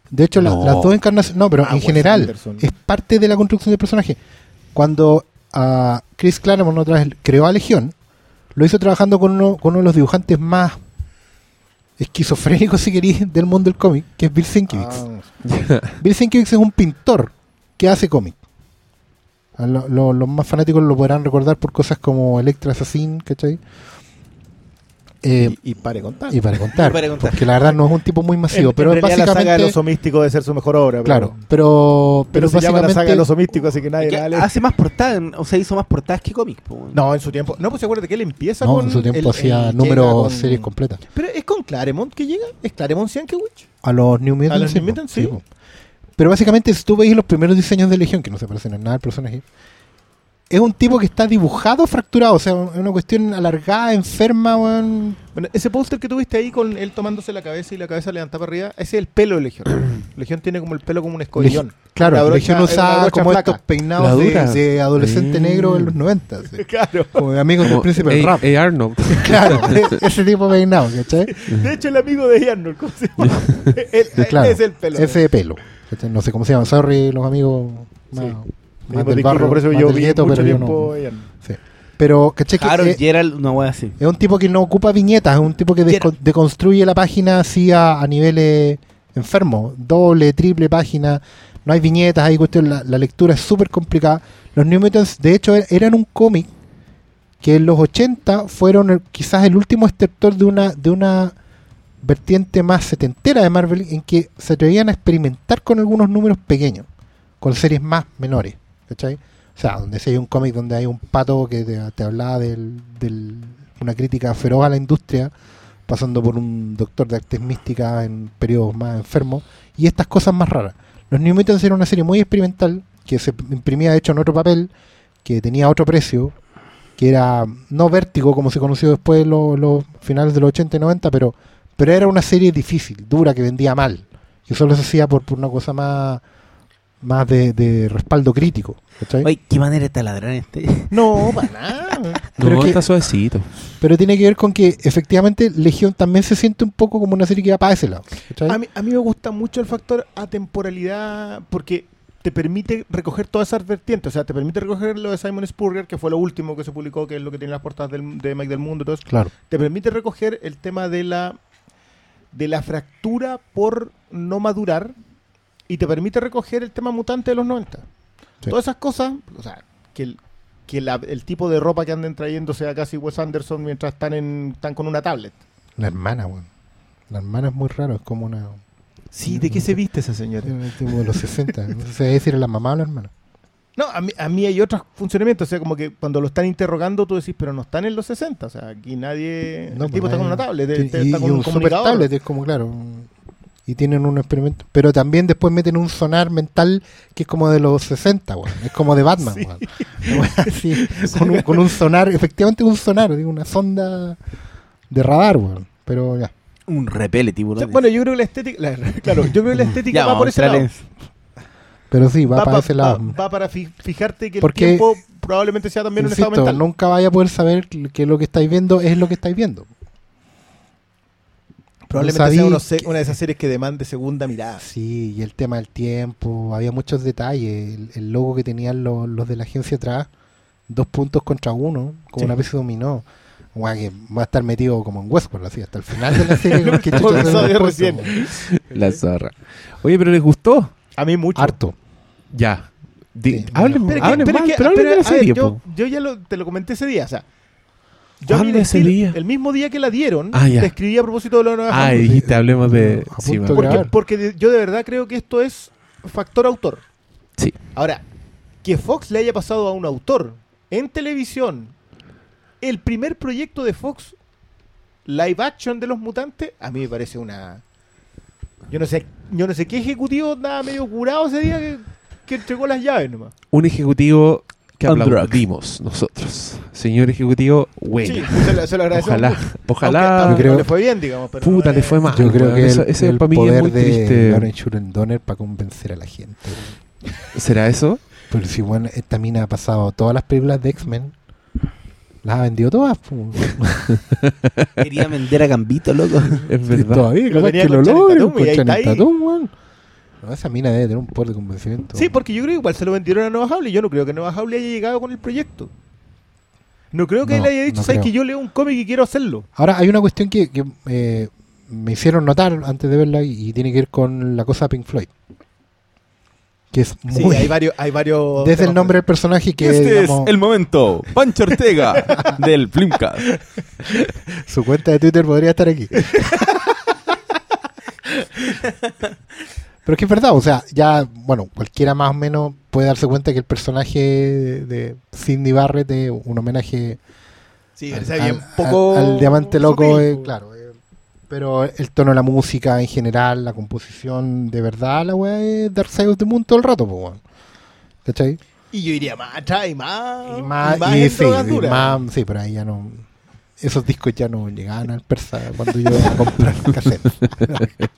De hecho, la- las dos encarnaciones, no, pero Ah, en Wes general Anderson. es parte de la construcción del personaje. Cuando ah, Chris Claremont otra vez creó a Legión, lo hizo trabajando con uno, con uno de los dibujantes más esquizofrénicos, si queréis, del mundo del cómic, que es Bill Sienkiewicz. Ah, Bill Sienkiewicz es un pintor que hace cómic. A lo- lo- los más fanáticos lo podrán recordar por cosas como Electra Assassin, ¿cachai? Eh, y, para contar, Y para contar. porque la verdad no es un tipo muy masivo, En- pero en es realidad la saga del básicamente oso místico debe ser su mejor obra. pero- claro, pero Pero, pero, se llama la saga del básicamente oso místico, así que nadie Que la hace más portadas, o sea, hizo más portadas que cómics. No, en su tiempo. No, pues se acuerda que él empieza no, con. en su tiempo el- hacía el- números con- series completas. Pero es con Claremont que llega. ¿Es Claremont Sienkiewicz? A los New Mutants. A los sí, New Mutants, sí. po. Pero básicamente si tú veis los primeros diseños de Legión, que no se parecen en nada al personaje, es un tipo que está dibujado fracturado, o sea, es una cuestión alargada, enferma, weón. Bueno, ese póster que tuviste ahí con él tomándose la cabeza y la cabeza levantada para arriba, ese es el pelo de Legión. Legión tiene como el pelo como un escobillón. Claro, Una brocha- Legión usaba como flaca. estos peinados de, adolescente Mm. negro en los 90, sí. Claro. como de amigos del Como príncipe del rap. A. Arnold. Claro, e- ese tipo de peinado, ¿cachai? De hecho, el amigo de Arnold, ¿cómo se llama? Él- él Claro, es el pelo. Ese de pelo. No sé cómo se llama, sorry los amigos más, Sí. Más Mismo del por eso yo vi mucho pero yo no. Sí. Pero, ¿cachai? Que Harold es, Gerald, una wea así. es un tipo que no ocupa viñetas, es un tipo que deconstruye la página así a, a niveles enfermos. Doble, triple página, no hay viñetas, hay cuestión, la, la lectura es súper complicada. Los New Mutants, de hecho, er- eran un cómic que en los 80 fueron el- quizás el último estertor de una, de una vertiente más setentera de Marvel en que se atrevían a experimentar con algunos números pequeños, con series más menores. ¿Cachai? O sea, donde si hay un cómic donde hay un pato que te, hablaba de del, una crítica feroz a la industria, pasando por un doctor de artes místicas en periodos más enfermos, y estas cosas más raras. Los New Mutants era una serie muy experimental, que se imprimía de hecho en otro papel, que tenía otro precio, que era no vértigo como se conoció después los, los finales de los 80 y 90, pero, pero era una serie difícil, dura, que vendía mal, que solo se hacía por, por una cosa más, más de, de respaldo crítico. ¿cachai? Oye, qué manera de taladrar este. No, para nada. Pero No, que- está suavecito. Pero tiene que ver con que efectivamente Legión también se siente un poco como una serie que va para ese lado. A mí, a mí me gusta mucho el factor atemporalidad porque te permite recoger todas esas vertientes. O sea, te permite recoger lo de Simon Spurrier, que fue lo último que se publicó, que es lo que tiene las portadas del- de Mike del Mundo y todo eso. Claro. Te permite recoger el tema de la de la fractura por no madurar y te permite recoger el tema mutante de los 90. Sí. Todas esas cosas, o sea, que el, que la- el tipo de ropa que anden trayendo sea casi Wes Anderson mientras están en están con una tablet. La hermana, weón. La hermana es muy raro, es como una. Sí, ¿de qué se viste esa señora? tipo de los 60. No sé decir la mamá o la hermana. No, a mí, a mí hay otros funcionamientos, o sea, como que cuando lo están interrogando tú decís, pero no están en los 60, o sea, aquí nadie... No, el tipo pues está con una tablet, y, está y con un un super tablet, es como claro. Y tienen un experimento. Pero también después meten un sonar mental que es como de los 60, weón. Es como de Batman, Sí. weón. Así, con, un, con un sonar, efectivamente un sonar, digo, una sonda de radar, weón. Pero ya. Un repele, sea, bueno, yo creo que la estética, la- claro, yo creo que la estética ya, va por ese lado. Pero sí, va, Va, para pa- ese va- lado. va para fi- fijarte que el Porque- tiempo probablemente sea también un Insisto, estado mental. nunca vaya a poder saber que lo que estáis viendo es lo que estáis viendo. Probablemente no sea que- una de esas series que demande segunda mirada. Sí, y el tema del tiempo, había muchos detalles. El, el logo que tenían los, los de la agencia atrás, dos puntos contra uno, como Sí. una vez se dominó. Guau, que va a estar metido como en Westworld, así, hasta el final de la serie. con que recién. La zorra. Oye, pero les gustó. A mí mucho. Harto. Ya. Di- Sí. hablen Pero, hablen pero que- pero hablen de la a ver, serie, yo, ya lo- te lo comenté ese día, o sea, ¿Cuándo el, ese día? el mismo día que la dieron, Ah, te escribí a propósito de de Nueva Ah, dijiste, hablemos de... Sí. Porque, porque yo de verdad creo que esto es factor autor. Sí. Ahora, que Fox le haya pasado a un autor en televisión el primer proyecto de Fox live action de los mutantes, a mí me parece una. Yo no sé, yo no sé qué ejecutivo andaba medio curado ese día que, que entregó las llaves nomás. Un ejecutivo que aplaudimos nosotros. Señor ejecutivo, Sí, bueno. se lo, se lo agradecemos Ojalá, mucho. ojalá. Aunque creo- no le fue bien, digamos. Pero Puta, eh, le fue mal. Yo creo que el, ese el para mí es poder muy de triste. Shuren Donner para convencer a la gente. ¿Será eso? Pero si bueno, esta mina ha pasado todas las películas de X-Men, las ha vendido todas. Quería vender a Gambito, loco. Es Y verdad. todavía, Lo que lo Tatum, con Channing. Tatum, weón. No, esa mina debe tener un poder de convencimiento. Sí, porque yo creo que igual se lo vendieron a Nova Hable y yo no creo que Nova Hable haya llegado con el proyecto. No creo que No, él haya dicho, no ¿sabes creo. que yo leo un cómic y quiero hacerlo? Ahora, hay una cuestión que, que, eh, me hicieron notar antes de verla y, y tiene que ver con la cosa de Pink Floyd. Que es Sí, muy... hay varios, hay varios. desde el nombre del personaje que, este digamos, es el momento. Pancho Ortega del Flimcast. su cuenta de Twitter podría estar aquí. Pero es que es verdad, o sea, ya, bueno, cualquiera más o menos puede darse cuenta que el personaje de, Cindy Barrett es un homenaje Sí, al, bien al- poco. al- al diamante loco, eh, claro. eh, pero el tono de la música en general, la composición, de verdad, la weá es Dark Side of the Moon todo el rato, pues, weón. ¿Cachai? Y yo iría más atrás y más. Y más, y sí, drogas y duras. más- sí, pero ahí ya no. Esos discos ya no llegaban al persa cuando yo iba a comprar cassette.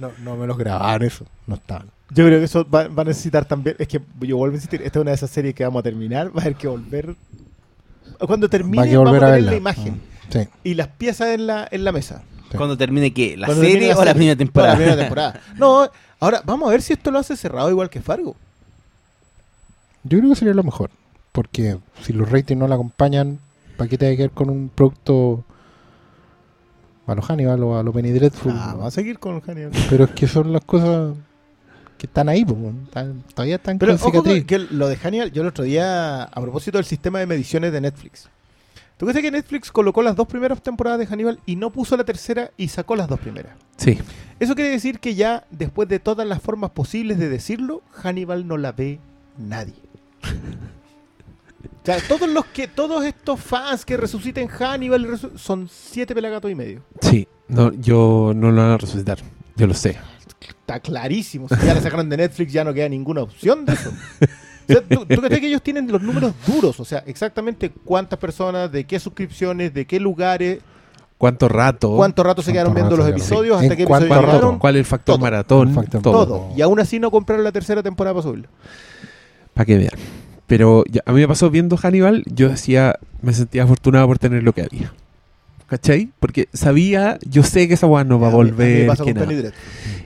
No, no me los grababan eso, no estaban. Yo creo que eso va, va a necesitar también. Es que yo vuelvo a insistir, esta es una de esas series que vamos a terminar. Va a haber que volver. Cuando termine, Va a que vamos volver a a tener la imagen Mm, Sí. y las piezas en la, en la mesa. Sí. Cuando termine qué? ¿La Cuando serie o la primera No, temporada? la primera temporada. No, ahora vamos a ver si esto lo hace cerrado igual que Fargo. Yo creo que sería lo mejor. Porque si los ratings no la acompañan, ¿para qué te hay que ver con un producto a los Hannibal o a los Penny Dreadful? Ah, vamos a seguir con Hannibal. Pero es que son las cosas que están ahí, pues. Están- todavía están Pero con ojo cicatriz. que lo de Hannibal, yo el otro día, a propósito del sistema de mediciones de Netflix. ¿Tú crees que Netflix colocó las dos primeras temporadas de Hannibal y no puso la tercera y sacó las dos primeras? Sí. Eso quiere decir que ya, después de todas las formas posibles de decirlo, Hannibal no la ve nadie. O sea, todos los que, todos estos fans que resuciten Hannibal resu- son siete pelagatos y medio. Sí. No, yo no lo van a resucitar. Yo lo sé. Está clarísimo. Si ya la sacaron de Netflix, ya no queda ninguna opción de eso. O sea, ¿tú, tú crees que ellos tienen los números duros? O sea, exactamente cuántas personas, de qué suscripciones, de qué lugares, ¿Cuánto rato? cuánto rato se quedaron ¿Cuánto viendo los rato episodios, Sí. hasta ¿En qué episodio rato? llegaron. ¿Cuál es el factor Todo. maratón? El factor todo. Todo. Y aún así no compraron la tercera temporada para subirla. Para que vean. Pero ya- a mí me pasó viendo Hannibal, yo decía, me sentía afortunado por tener lo que había. ¿Cachai? Porque sabía, yo sé que esa weá no va a mí- mí me volver. pasa que nada. Dreadful.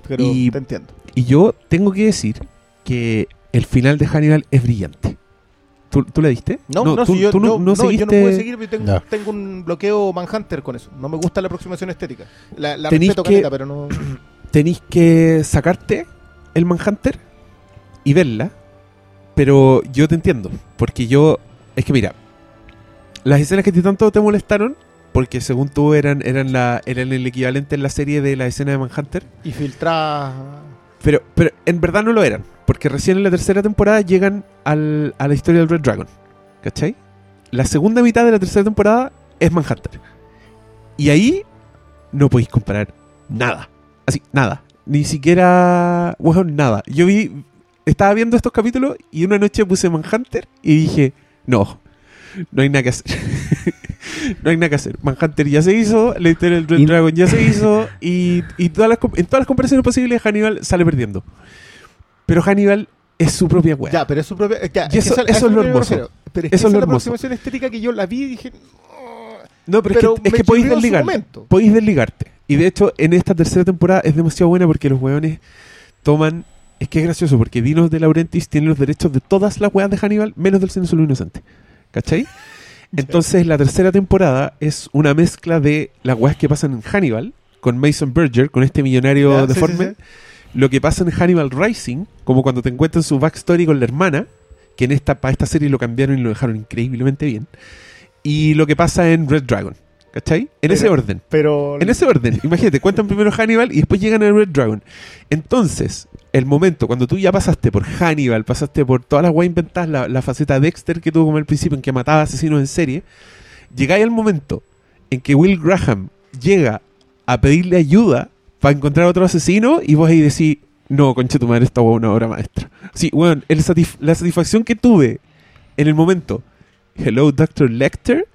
Pero Y- te entiendo. Y yo tengo que decir que el final de Hannibal es brillante. ¿Tú, tú la diste? No, no, tú, si yo, tú no, no, no no, yo no seguiste- pude seguir porque tengo, Ya. tengo un bloqueo Manhunter con eso. No me gusta la aproximación estética. La, la Tenís respeto que- caleta, pero no... Tenéis que sacarte el Manhunter y verla. Pero yo te entiendo. Porque yo. Es que mira. Las escenas que te tanto te molestaron. Porque según tú eran, eran, la, eran el equivalente en la serie de la escena de Manhunter. Y filtrar... Pero, pero en verdad no lo eran. Porque recién en la tercera temporada llegan al- a la historia del Red Dragon. ¿Cachai? La segunda mitad de la tercera temporada es Manhunter. Y ahí no podéis comparar nada. Así, nada. Ni siquiera. Bueno, nada. Yo vi. Estaba viendo estos capítulos y una noche puse Manhunter y dije: No, no hay nada que hacer. no hay nada que hacer. Manhunter ya se hizo, la historia del Red Y- Dragon ya se hizo y, y todas las, en todas las comparaciones posibles Hannibal sale perdiendo. Pero Hannibal es su propia wea. Ya, pero es su propia... ya, Y eso- a eso es lo hermoso. Pero es que Eso es lo la hermoso. aproximación estética que yo la vi y dije... "Oh", no, pero, pero es que, es que podéis desligar. Podéis desligarte. Y de hecho, en esta tercera temporada es demasiado buena porque los weones toman. Es que es gracioso porque Dinos de Laurentiis tiene los derechos de todas las weas de Hannibal, menos del Cine Solo Inocente. ¿Cachai? Entonces, la tercera temporada es una mezcla de las weas que pasan en Hannibal con Mason Berger, con este millonario sí, deforme. sí, sí. Lo que pasa en Hannibal Rising, como cuando te encuentran su backstory con la hermana, que en esta, para esta serie lo cambiaron y lo dejaron increíblemente bien. Y lo que pasa en Red Dragon. ¿Cachai? En Pero- ese orden. Pero... En ese orden, imagínate, cuentan primero Hannibal y después llegan a Red Dragon. Entonces, el momento cuando tú ya pasaste por Hannibal, pasaste por todas las weas inventadas, la, faceta Dexter que tuvo como al principio en que mataba asesinos en serie, llegáis al momento en que Will Graham llega a pedirle ayuda para encontrar otro asesino y vos ahí decís, no, concha tu madre, esta es una obra maestra. Sí, el satisf- la satisfacción que tuve en el momento, Hello Dr. Lecter,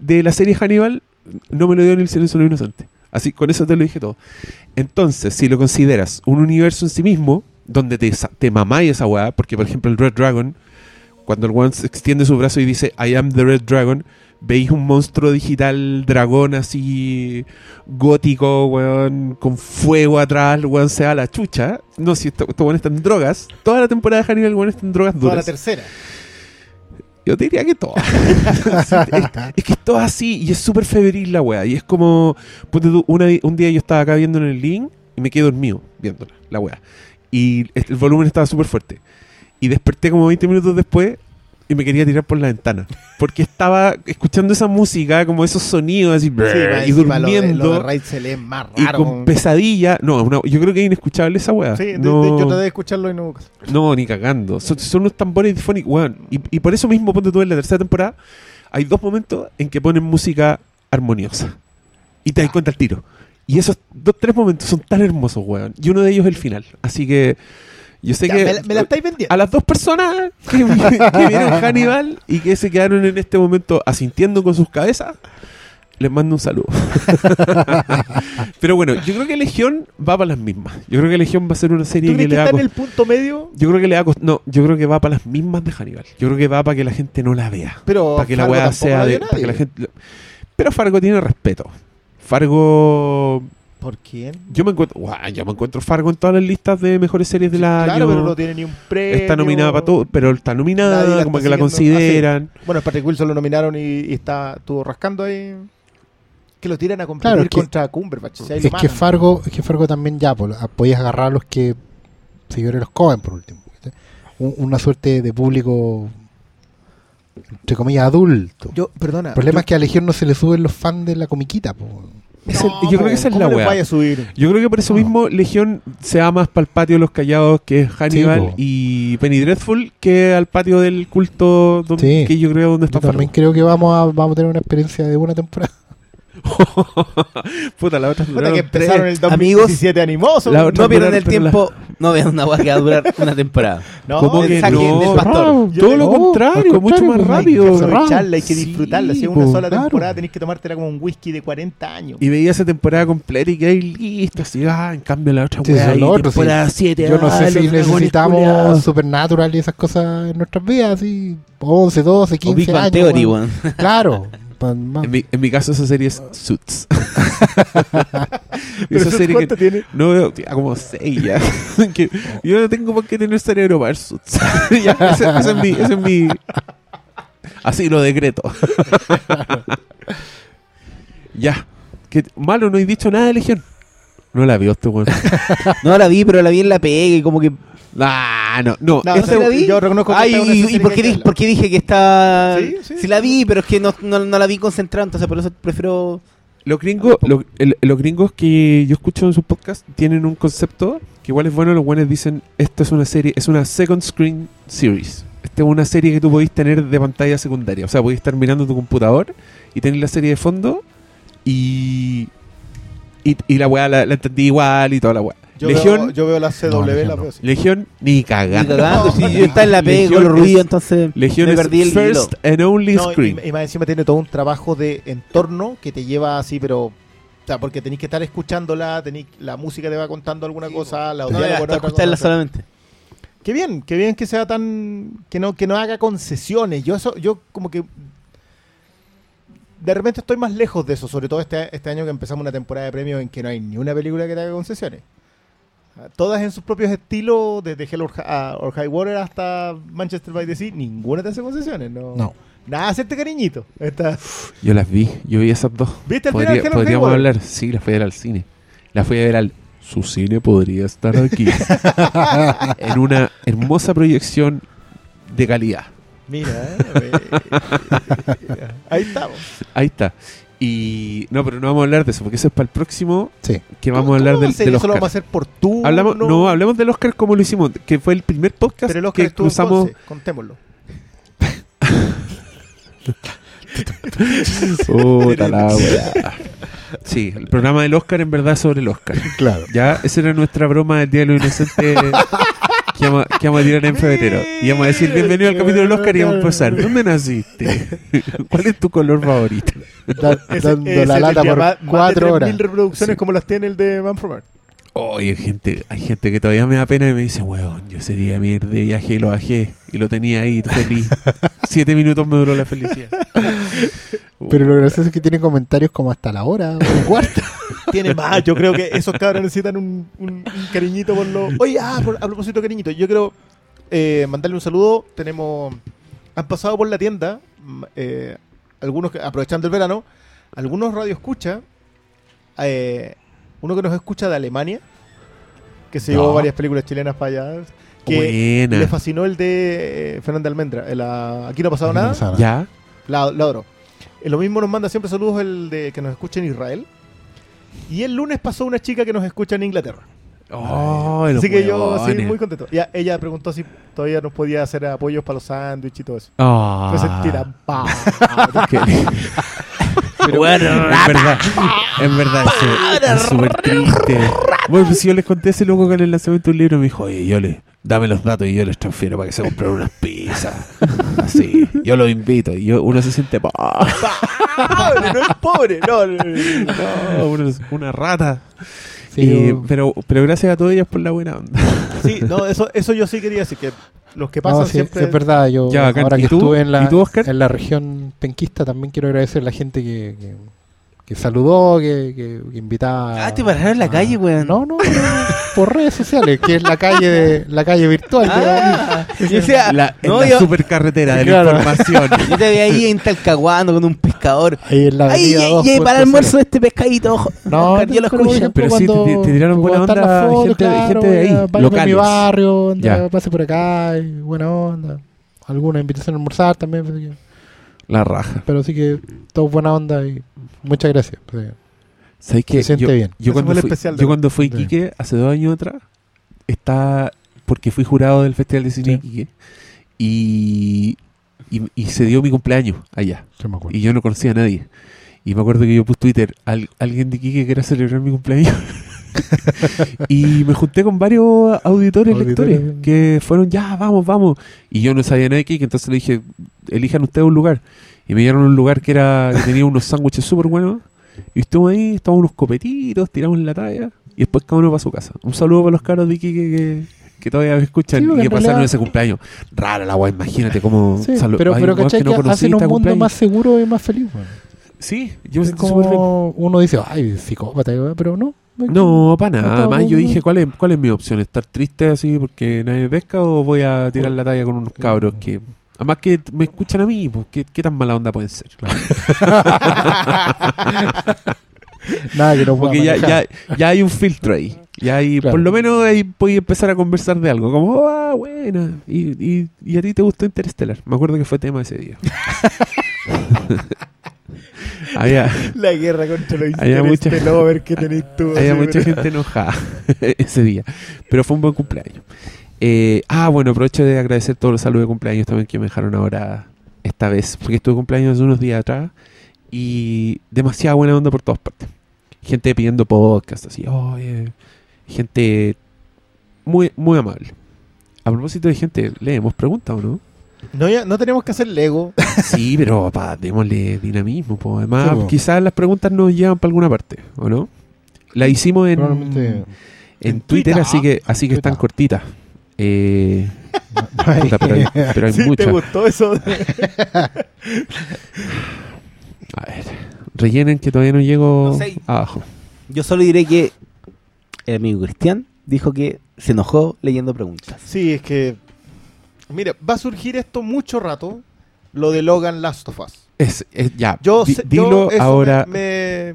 de la serie Hannibal, no me lo dio ni el silencio de los inocentes. Así, con eso te lo dije todo. Entonces, si lo consideras un universo en sí mismo, donde te, te mamáis esa weá, porque por ejemplo el Red Dragon, cuando el one se extiende su brazo y dice I am the Red Dragon, veis un monstruo digital dragón así gótico, weón, con fuego atrás, el weón se da la chucha. No, si estos esto weón está en drogas. Toda la temporada de Hannibal, weón, está en drogas Toda la duras. tercera. Yo te diría que toda. Sí, es, que es todo así y es súper febril la weá. Y es como, ponte tú, un día yo estaba acá viendo en el link y me quedé dormido viéndola, la weá. Y el volumen estaba súper fuerte. Y desperté como 20 minutos después y me quería tirar por la ventana. Porque estaba escuchando esa música, como esos sonidos así, Sí, y lo de- durmiendo. Lo de Raid se lee más y con pesadilla. No, yo creo que es inescuchable esa weá. Sí, de- no, de- yo traté de escucharlo y no. no, ni cagando. Son, son unos tambores difónicos, weón. Y, y por eso mismo, ponte tú en la tercera temporada, hay dos momentos en que ponen música armoniosa. Y te das cuenta al tiro. Y esos dos, tres momentos son tan hermosos, weón. Y uno de ellos es el final. Así que yo sé Ya, que me, la- me la estáis vendiendo. a las dos personas que, vi- que vieron Hannibal y que se quedaron en este momento asintiendo con sus cabezas, les mando un saludo. Pero bueno, yo creo que Legión va para las mismas. Yo creo que Legión va a ser una ¿Tú serie que crees le que va a está en el punto medio? yo creo que le va a No, yo creo que va para las mismas de Hannibal. Yo creo que va para que la gente no la vea. Pero Para que la weá sea de. para que la gente... Pero Fargo tiene respeto. Fargo. ¿Por quién? Yo me encuentro. guau, yo me encuentro Fargo en todas las listas de mejores series del año. Claro, pero no tiene ni un premio. Está nominada para todo, pero está nominada, la como está que la siguiendo. consideran. Bueno, Patrick Wilson lo nominaron y, y está estuvo rascando ahí. Que lo tiran a competir Claro, es que- contra Cumberbatch. si Es que. Fargo, es que Fargo también ya, pues, a- podías agarrar a los que seguidores los comen por último. Un- una suerte de público entre comillas adulto. Yo, perdona. el problema yo- es que a Legión no se le suben los fans de la comiquita. po. Es el- No, yo creo que esa es ¿cómo la weá. Yo creo que por eso No. mismo Legión se va más para el patio de los callados que es Hannibal po. y Penny Dreadful que al patio del culto donde, Sí. que yo creo donde Yo está también Fargo. creo que vamos a, vamos a tener una experiencia de buena temporada. Puta, la otra Puta que empezaron tres. el Amigos, 2017 animoso. la otra- No pierdan el pero la- tiempo. No vean una weá que va a durar una temporada. No, ¿Cómo que no? del pastor. Todo lo contrario, al mucho contrario, más pues, hay rápido. que aprovecharla, hay que Sí, disfrutarla. Si es po, una sola claro. temporada, tenés que tomártela como un whisky de 40 años. Y veía esa temporada completa y que ahí listo, así, ah, en cambio la otra Sí, weá sí. temporada 7, Yo no ah, sé si necesitamos. Supernatural y esas cosas en nuestras vidas, así 11, 12, O 15 Big Bang años. Theory. Claro. En mi, en mi caso esa serie es Suits. Esa serie que ¿Cuánto tiene? no veo, como seis ya. Que yo no tengo por qué tener cerebro para ver Suits. Ya, ese, ese es mi, ese es mi... Así lo decreto. ya. Que malo, no he dicho nada de Legión. No la vio este weón. No la vi, pero la vi en la pega y como que. Ah, no, no. No, la vi? Yo reconozco que Ay, esta es una y, y por, qué dije, por qué dije que está. Sí, sí, sí. la vi, pero es que no, no, no la vi concentrada, entonces por eso prefiero. Los gringos, lo- el- los gringos que yo escucho en sus podcasts tienen un concepto que igual es bueno. Los buenos dicen, esto es una serie, es una second screen series. Esta es una serie que tú podéis tener de pantalla secundaria. O sea, podéis estar mirando tu computador y tener la serie de fondo y... Y, y la weá la, la entendí igual y toda la weá. Yo, Legión, veo, yo veo la CW, No, Legión la no. veo así. Legión, ni Ni cagando. cagando, No, si no, yo estaba en la pega Legión con los ruidos, entonces. Legión es perdí el first and only No, screen. y, y más encima tiene todo un trabajo de entorno que te lleva así, pero. O sea, porque tenéis que estar escuchándola, tenéis, la música te va contando alguna cosa, la No, hasta otra escucharla solamente. Qué bien, qué bien que sea tan. que no, que no haga concesiones. Yo eso, yo como que. De repente estoy más lejos de eso, sobre todo este, este año que empezamos una temporada de premios en que no hay ni una película que te haga concesiones. Todas en sus propios estilos, desde Hell or, or High Water hasta Manchester by the Sea, ninguna te hace concesiones. No. No. Nada, hacerte cariñito. Esta- Yo las vi, yo vi esas dos. ¿Viste al Podría- final Hell or High podríamos Water? hablar, sí, las fui a ver al cine. Las fui a ver al. Su cine podría estar aquí. en una hermosa proyección de calidad. Mira, eh, eh, ahí estamos. Ahí está. Y. No, pero no vamos a hablar de eso, porque eso es para el próximo. Sí. Que vamos ¿Cómo- a hablar del, del eso? ¿Lo Oscar. vamos a hacer por tú? Hablamos, no, hablemos del Oscar como lo hicimos, que fue el primer podcast Pero el Oscar que cruzamos. Conce, contémoslo. Puta la. Sí, Sí, el programa del Oscar en verdad es sobre el Oscar. Claro. Ya, esa era nuestra broma del Día de los Inocentes que vamos, que vamos a tirar en febrero. Y vamos a decir, bienvenido al capítulo del Oscar y vamos a empezar. ¿Dónde naciste? ¿Cuál es tu color favorito? Da- dando ese la lata por más- más de cuatro 3.000 horas. reproducciones Sí. como las tiene el de Man from Earth. Oh, hay gente, hay gente que todavía me da pena y me dice, weón, yo ese día me de viaje y lo bajé y lo tenía ahí feliz. Siete minutos me duró la felicidad. Pero lo gracioso es que tiene comentarios como hasta la hora, o cuarta. Tiene más, yo creo que esos cabros necesitan un, un- un cariñito por lo. Oye, ah, por- a propósito cariñito, yo quiero eh, mandarle un saludo. Tenemos. Han pasado por la tienda, mm, eh, algunos que, aprovechando el verano, algunos radio escucha. eh, uno que nos escucha de Alemania, que se llevó No. varias películas chilenas para allá. Que Buena. le fascinó el de eh, Fernanda Almendra. el, Aquí no ha pasado no nada. ¿Ya? La, la adoro. Eh, lo mismo nos manda siempre saludos el de que nos escucha en Israel. Y el lunes pasó una chica que nos escucha en Inglaterra. Oh, Así que yo huevones. muy contento. Ya, ella preguntó si todavía nos podía hacer apoyos para los sándwiches y todo eso. Ah. Entonces Pero, en verdad, en verdad, es súper triste. Bueno, pues si yo les conté a ese loco que en el lanzamiento de un libro me dijo, oye, yo le, dame los datos y yo les transfiero para que se compren unas pizzas. Así, yo los invito. Y yo, uno se siente, pobre, no es pobre. No, no, no, no. no, uno es una rata. Sí, pero, pero gracias a todos ellos por la buena onda. Sí, no, eso, eso yo sí quería decir que los que no, pasan sí, siempre. es verdad, yo Ya, ahora ¿Y que tú? estuve en la, en la región penquista también quiero agradecer a la gente que, que, que saludó, que, que, que invitaba. Ah, te pararon en la a- calle, weón. No, no, no, por redes sociales, que es la calle de la calle virtual. Ah, La, en no, la yo, supercarretera de Claro. la información. yo te vi ahí en Talcahuano con un pescador. Ahí en la dos, ay, Puerto para el almuerzo de este pescadito, ojo. No, yo lo escucho. Pero sí, te- tiraron buena onda fotos, gente de- claro, gente de ahí, a mi locales. barrio, anda, Ya. pase por acá, y buena onda. Alguna invitación a almorzar también, La raja. pero sí que todo buena onda y muchas gracias. sí. ¿Sabes qué? Se siente yo, bien. Yo cuando, fui, especial de- yo cuando fui a Sí. Iquique hace dos años atrás, está porque fui jurado del Festival de Cine Sí. de Iquique y, y, y se dio mi cumpleaños allá Sí me acuerdo. y yo no conocía a nadie. Y me acuerdo que yo puse Twitter, "Al- alguien de Iquique quiera celebrar mi cumpleaños. y me junté con varios auditores, Auditores. lectores, que fueron, ya, vamos, vamos. Y yo no sabía nada de Iquique, entonces le dije, elijan ustedes un lugar. Y me dieron un lugar que era que tenía unos sándwiches súper buenos. Y estuvimos ahí, estábamos unos copetitos, tiramos la talla. Y después cada uno para su casa. Un saludo para los caros de Iquique que, que todavía me escuchan Sí, y que pasaron ese cumpleaños. Rara la guay, imagínate cómo... Sí, pero, pero que no Que hacen un a mundo cumpleaños. más seguro y más feliz. Sí, yo me bien. como uno dice, ay, psicópata, pero no. No, para nada. Estaba Más yo dije, ¿cuál es, ¿cuál es mi opción? ¿Estar triste así porque nadie me pesca o voy a tirar la talla con unos cabros que... Además que me escuchan a mí, pues, ¿qué, qué tan mala onda pueden ser? Nada que no Porque ya, ya, ya hay un filtro ahí. Ya hay, Claro. por lo menos ahí podéis empezar a conversar de algo. Como, ah, buena. Y, y, y a ti te gustó Interstellar. Me acuerdo que fue tema ese día. había La guerra contra los Había mucha- que tenés tú. había mucha gente enojada ese día. Pero fue un buen cumpleaños. Eh, ah, bueno, aprovecho de agradecer todos los saludos de cumpleaños también que me dejaron ahora esta vez. Porque estuve cumpleaños unos días atrás. Y demasiada buena onda por todas partes. Gente pidiendo podcast, así, oye. Gente muy, muy amable. A propósito de gente, leemos preguntas o no? No, ya, no tenemos que hacer Lego. Sí, pero papá, démosle dinamismo. po. Además, quizás las preguntas nos llevan para alguna parte, ¿o no? La hicimos en, en En Twitter, Twitter. así que así que Twitter. están cortitas. Eh, puta, pero hay, pero hay ¿Sí? ¿Te gustó eso? A ver, rellenen que todavía no llego No sé. abajo. Yo solo diré que el amigo Cristian dijo que se enojó leyendo preguntas. sí, es que. Mira, va a surgir esto mucho rato. Lo de Logan Last of Us. Es, es- ya, Yo dilo yo ahora. me- me-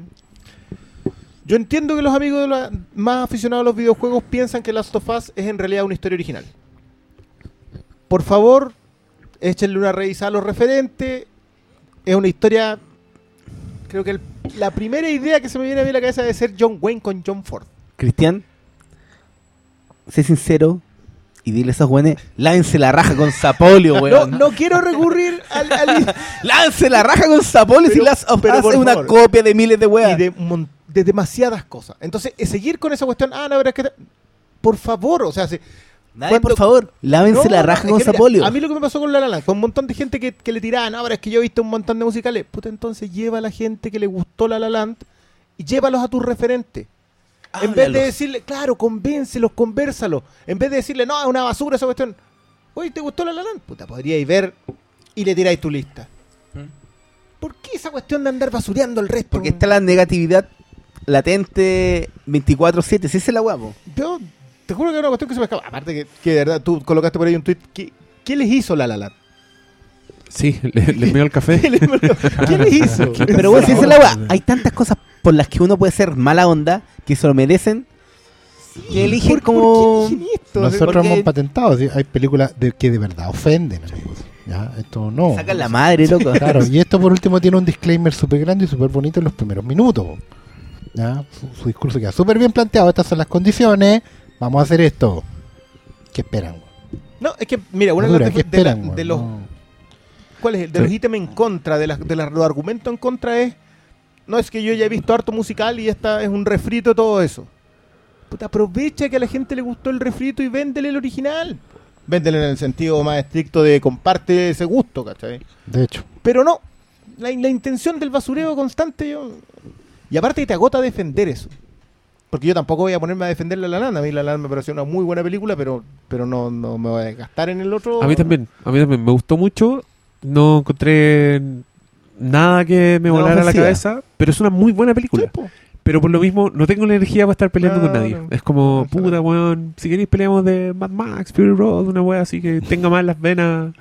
Yo entiendo que los amigos de la- más aficionados a los videojuegos piensan que Last of Us es en realidad una historia original. Por favor, échenle una revisada a los referentes. Es una historia. Creo que el- la primera idea que se me viene a mí a la cabeza es ser John Wayne con John Ford. Cristian, sé sincero y dile a esos güeyes, lávense la raja con Sapolio, No, weón. no quiero recurrir al, al- la raja con Sapolio si Pero- las of Us es una favor. copia de miles de y weas. de, un mon- de demasiadas cosas. Entonces, eh, seguir con esa cuestión, ah, no, pero es que... te- Por favor, o sea, si- Nadie, Cuando- por favor, lávense No, la raja con Sapolio. A mí lo que me pasó con La La Land fue un montón de gente que, que le tiraban, ahora es que yo he visto un montón de musicales. Puta, entonces lleva a la gente que le gustó La La Land y llévalos a tus referentes. En vez de decirle, claro, convéncelos, convérsalos. En vez de decirle, no, es una basura esa cuestión. Oye, ¿te gustó La La Land? Puta, podríais ver y le tiráis tu lista. ¿Por qué esa cuestión de andar basureando el resto? Porque está la negatividad latente 24-7. Si es la guapo. Yo te juro que es una cuestión que se me escapa. Aparte que, que de verdad tú colocaste por ahí un tweet. ¿Qué, qué les hizo La La Land? Sí, le- les meo el café. ¿Qué les, qué les hizo? Pero bueno, si es la guapa. Hay tantas cosas por las que uno puede ser mala onda que se lo merecen. que eligen ¿Por- por como. qué eligen esto? Nosotros porque- hemos patentado, ¿sí? hay películas de, que de verdad ofenden, amigos. ¿ya? Esto no. Sacan la madre, loco. Claro, y esto por último tiene un disclaimer súper grande y súper bonito en los primeros minutos. ¿Ya? Su, su discurso queda súper bien planteado. Estas son las condiciones. Vamos a hacer esto. ¿Qué esperan? No, es que, mira, una de, ¿Qué de la- esperan? de los, No. ¿cuál es? el? De Sí. los ítems en contra, de, las de las- los argumentos en contra es, no es que yo ya he visto harto musical y esta es un refrito de todo eso. Puta, aprovecha que a la gente le gustó el refrito y véndele el original. Véndele en el sentido más estricto de comparte ese gusto, ¿cachai? De hecho, Pero no, la, la intención del basureo constante, yo... Y aparte te agota defender eso. Porque yo tampoco voy a ponerme a defender La La Land. A mí La La Land me pareció una muy buena película, pero, pero no, no me voy a gastar en el otro. A mí también, a mí también me gustó mucho. No encontré nada que me volara la cabeza, pero es una muy buena película. Pero por lo mismo, no tengo la energía para estar peleando con nadie. Es como, puta, weón, si queréis peleamos de Mad Max, Fury Road, una wea así que tenga más las venas,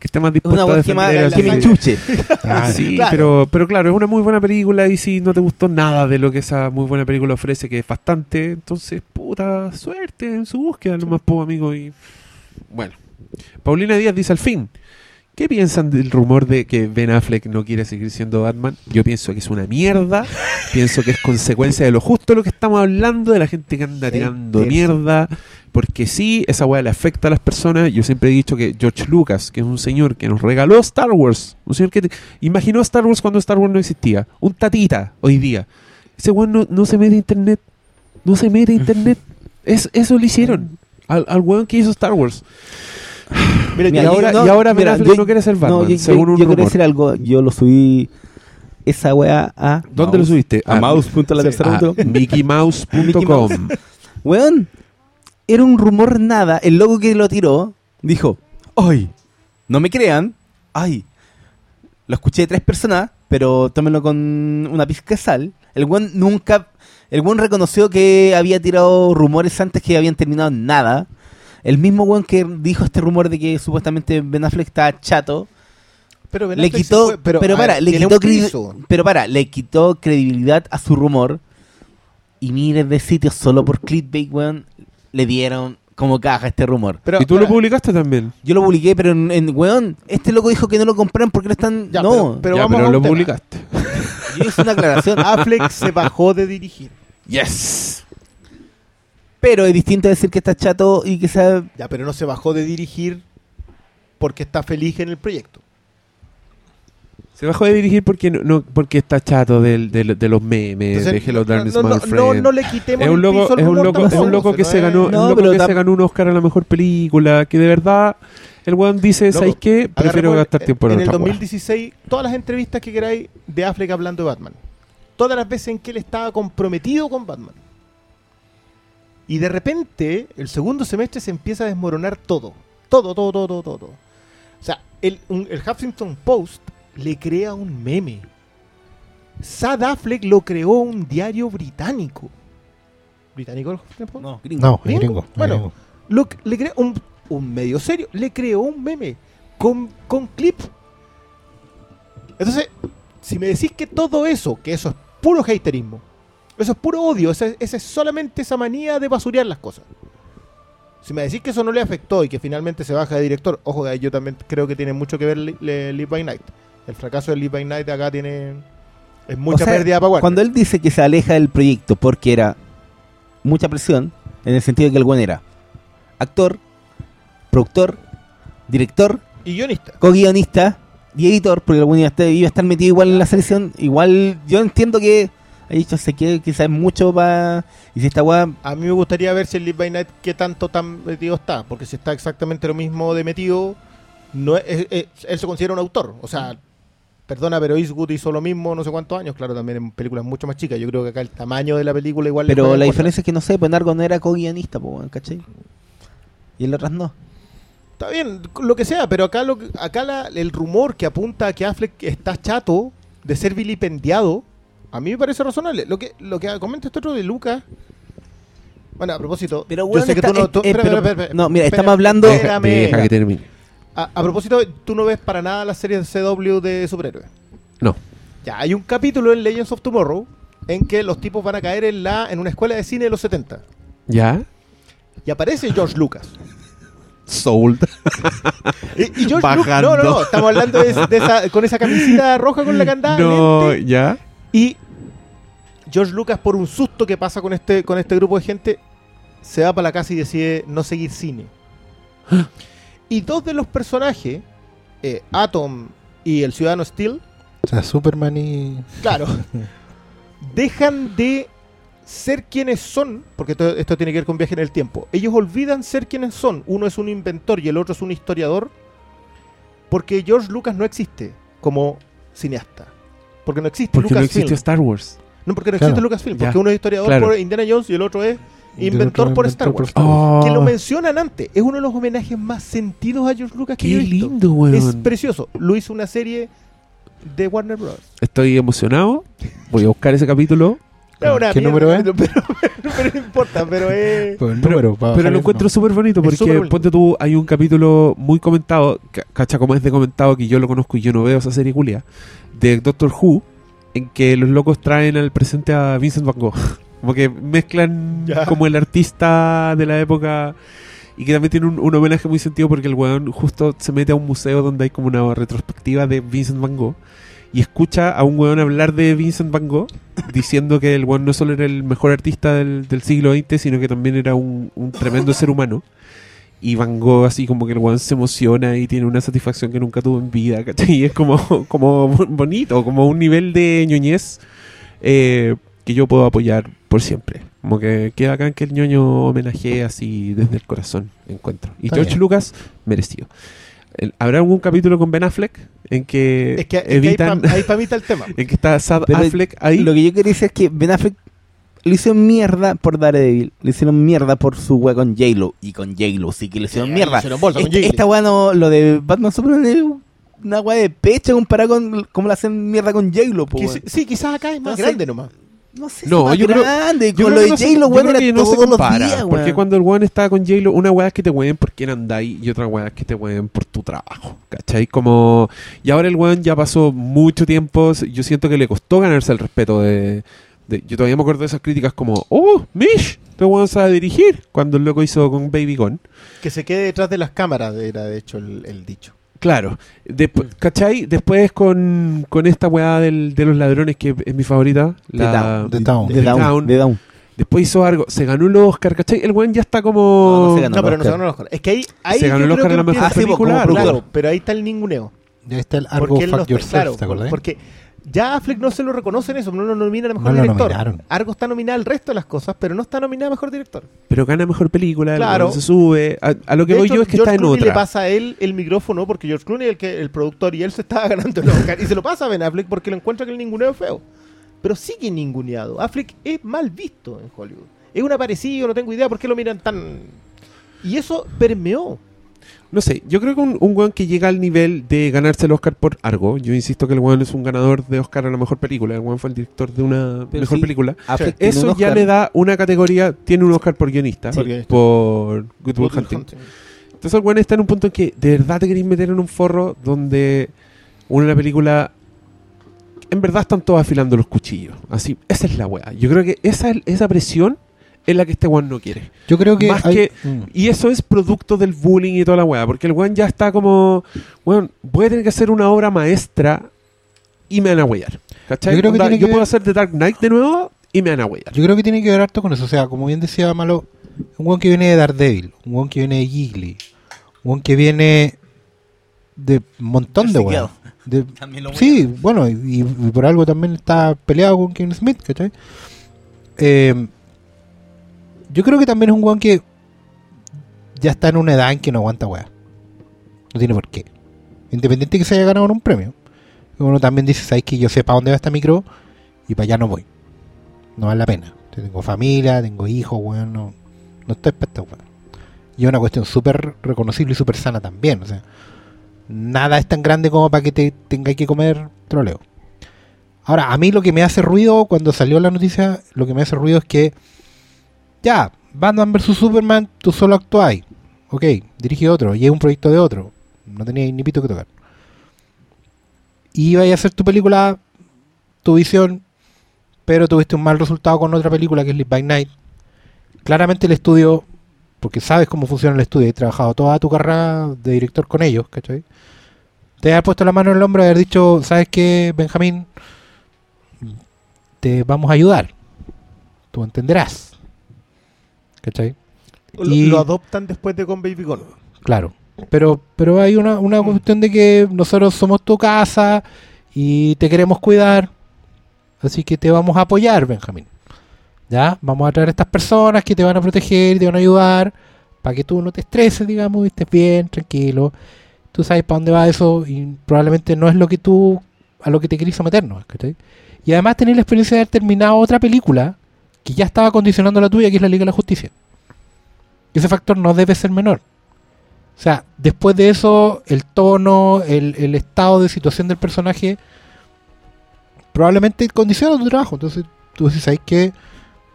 que esté más dispuesta Una a defender. que me enchuche. ah, Sí, Claro. pero, pero claro, es una muy buena película y si no te gustó nada de lo que esa muy buena película ofrece, que es bastante, entonces, puta, suerte en su búsqueda, lo más poco, amigo. Y bueno, Paulina Díaz dice al fin. ¿Qué piensan del rumor de que Ben Affleck no quiere seguir siendo Batman? Yo pienso que es una mierda. pienso que es consecuencia de lo justo lo que estamos hablando, de la gente que anda tirando mierda. Porque sí, esa weá le afecta a las personas. Yo siempre he dicho que George Lucas, que es un señor que nos regaló Star Wars, un señor que te- imaginó Star Wars cuando Star Wars no existía, un tatita hoy día. Ese weón no, no se mete a internet, no se mete a internet. Es, eso le hicieron al, al weón que hizo Star Wars. Mira, y Mira, ahora, yo- y ahora mira, yo- no quiere ser Batman, No, yo, según yo- un yo quiero rumor. decir algo. Yo lo subí esa weá a. ¿Dónde lo subiste? A tercera a punto com. mickeymouse.com. Weón, era un rumor nada. El loco que lo tiró dijo: ¡Ay! No me crean. ¡Ay! Lo escuché de tres personas, pero tómenlo con una pizca de sal. El weón nunca. El weón reconoció que había tirado rumores antes que habían terminado nada. El mismo weón que dijo este rumor de que supuestamente Ben Affleck estaba chato. pero Ben le quitó, fue- pero, ver, para, le quitó pero para, le quitó credibilidad a su rumor y miles de sitios solo por clickbait, weón, le dieron como caja este rumor. Pero, y tú lo publicaste también. Yo lo publiqué, pero en, en- weón, este loco dijo que no lo compraron porque no están, Ya, no, pero- pero ya, vamos pero a lo tema. publicaste. yo hice una aclaración, Affleck se bajó de dirigir. Yes. pero es distinto decir que está chato y que sea Ya, pero no se bajó de dirigir porque está feliz en el proyecto. Se bajó de dirigir porque no, no- porque está chato del, del- de los memes, Entonces, de Hello Darkness, no, no, My no, Friend. no le quitemos es un el loco, piso al es un loco, es un loco que no se ganó, un No, loco que se ganó un Oscar a la mejor película, que de verdad el weón dice, ¿sabéis qué? Prefiero gastar el- tiempo en, en el otra weá". 2016, todas las entrevistas que queráis de Affleck hablando de Batman. Todas las veces en que él estaba comprometido con Batman. Y de repente, el segundo semestre se empieza a desmoronar todo. Todo, todo, todo, todo, todo. O sea, el, un- el Huffington Post le crea un meme. Sad Affleck lo creó un diario británico. ¿Británico no, gringo. no, ¿Gringo? Bueno, gringo. Lo que- le creó un, un medio serio, le creó un meme con, con clip. Entonces, si me decís que todo eso, que eso es puro haterismo, eso es puro odio, esa es solamente esa manía de basurear las cosas. Si me decís que eso no le afectó y que finalmente se baja de director, ojo, yo también creo que tiene mucho que ver Live by Night. El fracaso de Live by Night acá tiene. Es mucha O sea, pérdida para Warner. Cuando él dice que se aleja del proyecto porque era mucha presión, en el sentido de que el buen era actor, productor, director, Y guionista. co-guionista y editor, porque el buen iba a estar, metido igual en la selección, igual yo entiendo que ha dicho, sé que quizás es mucho para... Y si esta weá... A mí me gustaría ver si el Live by Night qué tanto tan metido está, porque si está exactamente lo mismo de metido, no es- es- es- él se considera un autor. O sea, perdona, pero Eastwood hizo lo mismo no sé cuántos años, claro, también en películas mucho más chicas. Yo creo que acá el tamaño de la película igual le Pero la diferencia es que no sé, pues Nargo no era co-guionista, ¿cachai? Y en otras no. Está bien, lo que sea, pero acá, lo, que- acá la- el rumor que apunta a que Affleck está chato de ser vilipendiado, a mí me parece razonable. Lo que, lo que comenta este otro de Lucas. Bueno, a propósito, Pero, yo weón, sé que tú no. eh, tú- eh, espera, pero- espera, espera, no, mira, espera, estamos hablando- espérame. deja que termine. A, a propósito, tú no ves para nada las series de CW de superhéroes. No. Ya, hay un capítulo en Legends of Tomorrow en que los tipos van a caer en, la, en una escuela de cine de los 70. ¿Ya? Y aparece George Lucas. Sold. Y, y George Lucas. No, no, no. Estamos hablando de, de esa, con esa camisita roja con la candada. No, lente. ¿ya? Y George Lucas, por un susto que pasa con este, con este grupo de gente, se va para la casa y decide no seguir cine. Y dos de los personajes, eh, Atom y el Ciudadano Steel, O sea, Superman y. claro, dejan de ser quienes son, porque esto, esto tiene que ver con viaje en el tiempo. Ellos olvidan ser quienes son. Uno es un inventor y el otro es un historiador, porque George Lucas no existe como cineasta. Porque no existe Porque no Lucasfilm. existió Star Wars. No, porque no Claro. existe Lucasfilm. Ya. Porque uno es historiador Claro. por Indiana Jones y el otro es inventor por Star Wars. Oh, Que lo mencionan antes. Es uno de los homenajes más sentidos a George Lucas que qué yo he visto. lindo, weón. Es precioso. Lo hizo una serie de Warner Bros. Estoy emocionado. Voy a buscar ese capítulo. ¿Qué mierda, número es? Pero, pero- pero no importa, pero es... Pues el Pero- lo encuentro número. súper bonito porque, bonito. ponte tú, hay un capítulo muy comentado, ca- cacha como es de comentado que yo lo conozco y yo no veo esa serie culia, de Doctor Who, en que los locos traen al presente a Vincent Van Gogh. Como que mezclan como el artista de la época y que también tiene un, un homenaje muy sentido porque el weón justo se mete a un museo donde hay como una retrospectiva de Vincent Van Gogh y escucha a un weón hablar de Vincent Van Gogh diciendo que el weón no solo era el mejor artista del, del siglo XX, sino que también era un, un tremendo ser humano. Y Van Gogh así como que el weón se emociona y tiene una satisfacción que nunca tuvo en vida, ¿cachai? Y es como, como bonito, como un nivel de ñoñez eh, que yo puedo apoyar por siempre. Como que queda acá que el ñoño homenajee así desde el corazón, encuentro. Y Está George bien. Lucas, merecido. ¿Habrá algún capítulo con Ben Affleck en que, Es que, es que ahí evitan, pa- ahí para mí está el tema. en que está Sad Pero Affleck ahí? Lo que yo quería decir es que Ben Affleck le hicieron mierda por Daredevil, le hicieron mierda por su weá con J-Lo, y con J-Lo sí que le hicieron Sí, mierda. le hicieron bolsa con Esta, J-Lo. esta weá no, lo de Batman Superman es una weá de pecho comparado con cómo le hacen mierda con J-Lo, sí, quizás acá es más Entonces, grande nomás. No sé No, si más yo creo- grande, Yo con creo lo de J-Lo, weón, creo que era no se los compara, días, Porque weón. cuando el weón estaba con J-Lo, una weá es que te ween porque andáis y otra weá es que te ween por tu trabajo. ¿Cachai? Como. Y ahora el weón ya pasó mucho tiempo. Yo siento que le costó ganarse el respeto de. de- yo todavía me acuerdo de esas críticas como, oh, Mish, este weón sabe dirigir. Cuando el loco hizo con Baby Gone. Que se quede detrás de las cámaras, era de hecho el, el dicho. Claro. Despu- ¿Cachai? Después con, con esta weá del, de los ladrones, que es mi favorita. La, The Town. De The Down, Down. Down. Después hizo algo. Se ganó el Oscar, ¿cachai? El weón ya está como. No, no se ganó. No, pero no se ganó el Oscar. Es que ahí, ahí Se ganó el Oscar a la mejor película. Claro, pero ahí está el ninguneo. Ya está el Argo Fuck Yourself, claro, ¿te acordás? Porque ya Affleck no se lo reconoce en eso, no lo nomina a mejor No lo director. nominaron. Argo está nominada al resto de las cosas, pero no está nominada a mejor director. pero gana mejor película, el Claro. se sube. A, a lo que De voy hecho, yo es que George está en Clooney le otra. pasa a él el micrófono porque George Clooney es el, que, el productor y él se estaba ganando el Oscar. y se lo pasa a Ben Affleck porque lo encuentra que el ninguneo es feo. Pero sigue ninguneado. Affleck es mal visto en Hollywood. Es un aparecido, no tengo idea por qué lo miran tan... Y eso permeó. No sé, yo creo que un, un weón que llega al nivel de ganarse el Oscar por Argo, yo insisto que el weón es un ganador de Oscar a la mejor película, el weón fue el director de una Pero mejor sí, película. Eso ya le da una categoría, tiene un Oscar por guionista, Por guionista. por Good Will Hunting. Hunting. Entonces el weón está en un punto en que de verdad te queréis meter en un forro donde una película en verdad están todos afilando los cuchillos. Así, esa es la weá. Yo creo que esa, esa presión es la que este weón no quiere. Yo creo que. Más hay- que- Mm. Y eso es producto del bullying y toda la weá. Porque el weón ya está como. Weón, voy a tener que hacer una obra maestra y me van a huellar. ¿Cachai? Yo creo que Onda, tiene que yo puedo ver- hacer The Dark Knight de nuevo y me van a huellar. Yo creo que tiene que ver harto con eso. O sea, como bien decía Malo, un weón que viene de Daredevil, un weón que viene de Gigli, un weón que viene de un montón de weón. De- También lo voy sí, bueno, y, y por algo también está peleado con Kevin Smith, ¿cachai? Eh, yo creo que también es un weón que ya está en una edad en que no aguanta weá. No tiene por qué. Independiente que se haya ganado un premio. Uno también dice, ¿sabes que Yo sé para dónde va esta micro y para allá no voy. No vale la pena. Tengo familia, tengo hijos, weón, no, no estoy weá. Y es una cuestión súper reconocible y súper sana también. O sea, nada es tan grande como para que te tengáis que comer troleo. Ahora, a mí lo que me hace ruido cuando salió la noticia, lo que me hace ruido es que ya, Batman vs Superman, tú solo actuáis. Ok, dirige otro, y es un proyecto de otro. No tenía ni pito que tocar. Y a hacer tu película, tu visión, pero tuviste un mal resultado con otra película que es Live by Night. Claramente el estudio, porque sabes cómo funciona el estudio, has trabajado toda tu carrera de director con ellos, ¿cachai? Te has puesto la mano en el hombro y haber dicho, ¿sabes qué, Benjamín? Te vamos a ayudar. Tú entenderás. ¿Cachai? Lo, Y- lo adoptan después de con Baby Gone. Claro. Pero, pero hay una, una cuestión de que nosotros somos tu casa y te queremos cuidar. Así que te vamos a apoyar, Benjamín. ¿Ya? Vamos a traer a estas personas que te van a proteger y te van a ayudar para que tú no te estreses, digamos, y estés bien, tranquilo. Tú sabes para dónde va eso y probablemente no es lo que tú, a lo que te querís someternos, ¿cachai? Y además tener la experiencia de haber terminado otra película que ya estaba condicionando la tuya, que es la Liga de la Justicia. Ese factor no debe ser menor. O sea, después de eso, el tono, el, el estado de situación del personaje, probablemente condiciona tu trabajo. Entonces, tú dices, ¿sabes qué?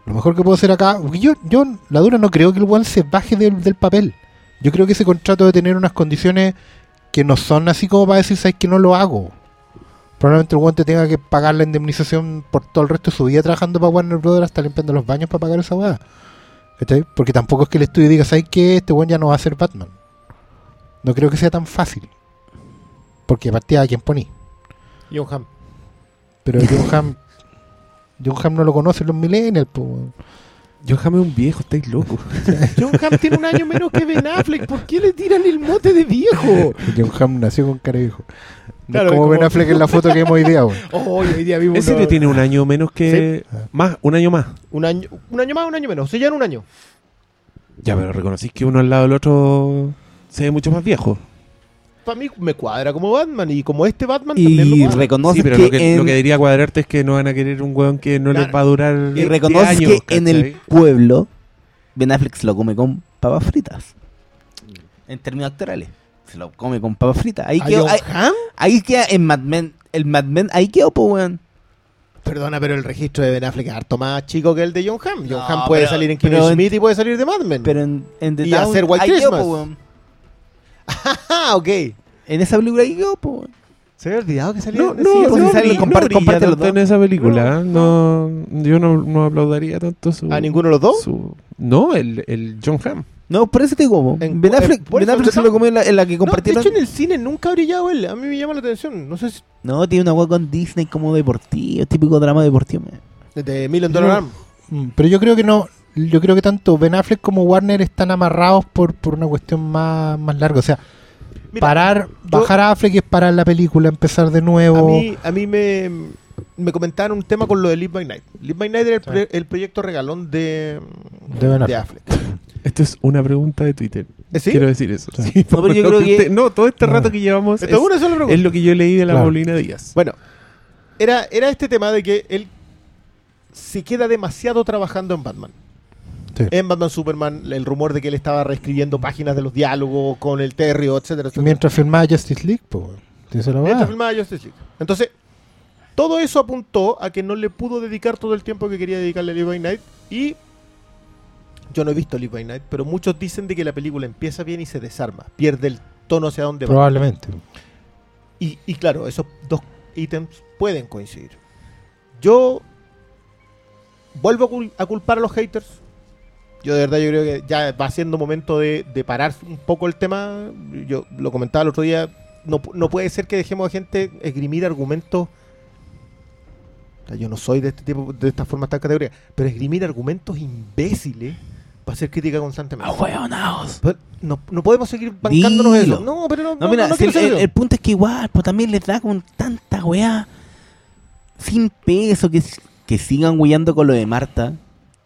Lo mejor que puedo hacer acá, yo, yo la dura no creo que el one se baje del, del papel. Yo creo que ese contrato debe tener unas condiciones que no son así como para decir, ¿sabes que no lo hago? Probablemente el one te tenga que pagar la indemnización por todo el resto de su vida trabajando para Warner Brothers hasta limpiando los baños para pagar esa weá. ¿Cachai? Porque tampoco es que el estudio diga, ¿sabes qué? Este one ya no va a ser Batman. No creo que sea tan fácil. Porque partía a quien poní. John Hamm. Pero John Hamm. John Hamm no lo conocen los millennials, po, weón. Yo jamé un viejo, estáis locos. John Hamm tiene un año menos que Ben Affleck. ¿Por qué le tiran el mote de viejo? John Hamm nació con cara de viejo. Claro, como es Ben como- Affleck en la foto que vemos hoy día. Oh, hoy día vimos Ese uno- le tiene un año menos que. Más, un año más. un año, un año más, un año menos. Se llevan un año. Ya, pero reconocís que uno al lado del otro se ve mucho más viejo. Para mí me cuadra como Batman y como este Batman también lo cuadra. reconoces sí, pero que, lo, que, en, lo que diría cuadrarte es que no van a querer un weón que no Claro. les va a durar. y 10 reconoces años, que en el pueblo Ben Affleck se lo come con papas fritas. En términos actorales. Se lo come con papas fritas. Ahí ¿A quedó, ahí, ahí queda en Mad Men. El Mad Men, ahí quedó, pues, weón. Perdona, pero el registro de Ben Affleck es harto más chico que el de John Hamm. John No, Hamm puede pero- salir en pero Kevin en- Smith y puede salir de Mad Men. Pero en, en The Y Town, hacer White ahí quedó, Christmas. po, weón. Ah, ok. En esa película ahí quedó, po, weón. Se había olvidado que salía No, no, sí, no, sale, comparte- comparte los tanto en dos. esa película. No, yo no, no aplaudiría tanto su. ¿A ninguno de los dos? su- no, el, el John Hamm. No, por eso te digo. En- Ben Affleck, en- por Ben eso, Affleck ¿de se lo comió en la, en la que No, de compartieron. hecho, en el cine nunca ha brillado él. A mí me llama la atención. No sé si. No, tiene una weá con Disney como deportivo, típico drama deportivo. man. De Million Dollar. Arm. Mm, Pero yo creo que no. Yo creo que tanto Ben Affleck como Warner están amarrados por, por una cuestión más, más larga. O sea, Mira, parar, yo- bajar a Affleck es parar la película, empezar de A nuevo. mí, a mí me, me comentaron un tema con lo de Live by Night. Live by Night era el, Sí. pre- el proyecto regalón de, De Ben. Affleck. Esto es una pregunta de Twitter. ¿Eh, ¿Sí? Quiero decir eso. Sí, No, pero por yo lo creo que- usted- no, todo este rato que llevamos es, una sola pregunta. es lo que yo leí de la Claro. Paulina Díaz. Bueno, era, era este tema de que él se queda demasiado trabajando en Batman. Sí. En Batman Superman, el rumor de que él estaba reescribiendo páginas de los diálogos con el Terrio, etcétera, etcétera. Mientras filmaba Justice League, pues. Mientras filmaba Justice League. Entonces, todo eso apuntó a que no le pudo dedicar todo el tiempo que quería dedicarle a Live by Night. Y yo no he visto Live by Night, pero muchos dicen de que la película empieza bien y se desarma, pierde el tono hacia dónde va. Probablemente. Y, y claro, esos dos ítems pueden coincidir. Yo vuelvo a, cul- a culpar a los haters. Yo de verdad yo creo que ya va siendo momento de, de parar un poco el tema. Yo lo comentaba el otro día. No, no puede ser que dejemos a gente esgrimir argumentos. O sea, yo no soy de este tipo, de esta forma, esta categoría. Pero esgrimir argumentos imbéciles para hacer crítica constantemente. ¡Ahueonaos! Pero No, no podemos seguir bancándonos Dilo. eso. No, pero no, No, mira, no si quiero el, punto es que igual, pues también les da con tanta weá sin peso que, que sigan weyando con lo de Marta,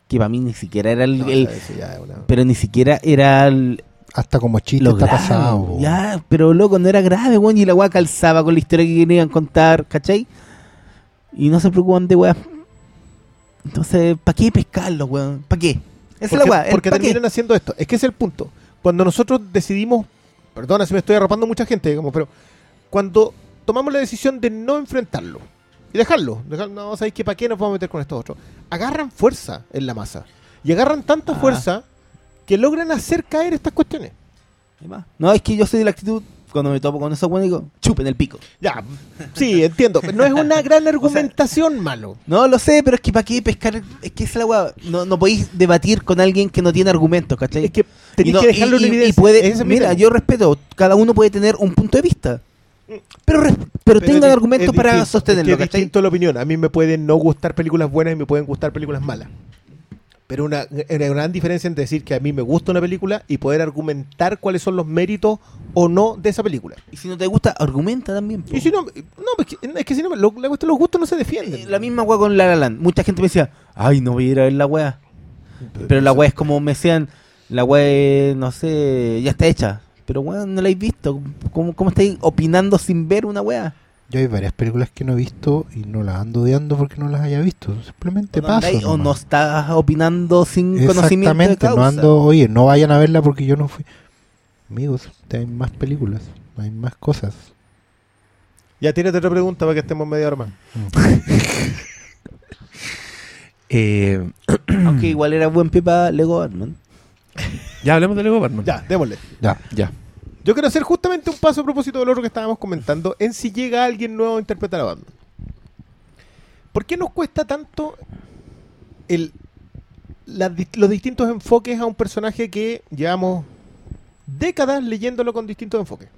que para mí ni siquiera era el, No, el- o sea, eso ya es una- pero ni siquiera era el- Hasta como chiste lo está grave. pasado. po. Ya, pero loco, no era grave, weón, y la weá calzaba con la historia que querían contar, ¿cachai? Y no se preocupan de weá. Entonces, ¿para qué pescarlo, weón? ¿Para qué? Esa es la porque, weá. porque terminan haciendo esto. Es que ese es el punto. Cuando nosotros decidimos, perdona si me estoy arropando mucha gente, como, pero cuando tomamos la decisión de no enfrentarlo y dejarlo, dejar, no, ¿sabéis que para qué nos vamos a meter con estos otros? Agarran fuerza en la masa y agarran tanta Ah. fuerza que logran hacer caer estas cuestiones. No, es que yo soy de la actitud, cuando me topo con esos weones, digo, chupen el pico. Ya, sí, entiendo. pero No es una gran argumentación, malo. No lo sé, pero es que para qué pescar. Es que es la weá. No, no podéis debatir con alguien que no tiene argumentos, ¿cachai? Es que tenéis no- que dejarlo y- en evidencia. y puede, es mira, yo respeto, cada uno puede tener un punto de vista. Pero, pero, es tengan argumentos para distinto, sostenerlo, es que es ¿cachai? distinto la opinión. A mí me pueden no gustar películas buenas y me pueden gustar películas malas. Pero una, una gran diferencia entre decir que a mí me gusta una película y poder argumentar cuáles son los méritos o no de esa película. Y si no te gusta, argumenta también. po. Y si no, no, es que, es que si no, lo- la cuestión, los gustos no se Eh, defienden. La misma weá con La La Land. Mucha gente me decía, ay, no voy a ir a ver la weá. Pero la weá es como me decían, la weá, no sé, ya está hecha. Pero weá, no la habéis visto. ¿Cómo, ¿Cómo estáis opinando sin ver una weá? Yo hay varias películas que no he visto y no las ando odiando porque no las haya visto. Simplemente andáis- o no estás opinando sin conocimiento de Exactamente, no ando, oye, no vayan a verla porque yo no fui. Amigos, hay más películas, hay más cosas. Ya tírate otra pregunta para que estemos media hora más. Eh, Aunque igual era buen pie para Lego Batman. ya hablemos de Lego Batman. Ya, démosle. Ya, Ya. Yo quiero hacer justamente un paso a propósito del otro que estábamos comentando en si llega alguien nuevo a interpretar a Batman. ¿Por qué nos cuesta tanto los distintos enfoques a un personaje que llevamos décadas leyéndolo con distintos enfoques?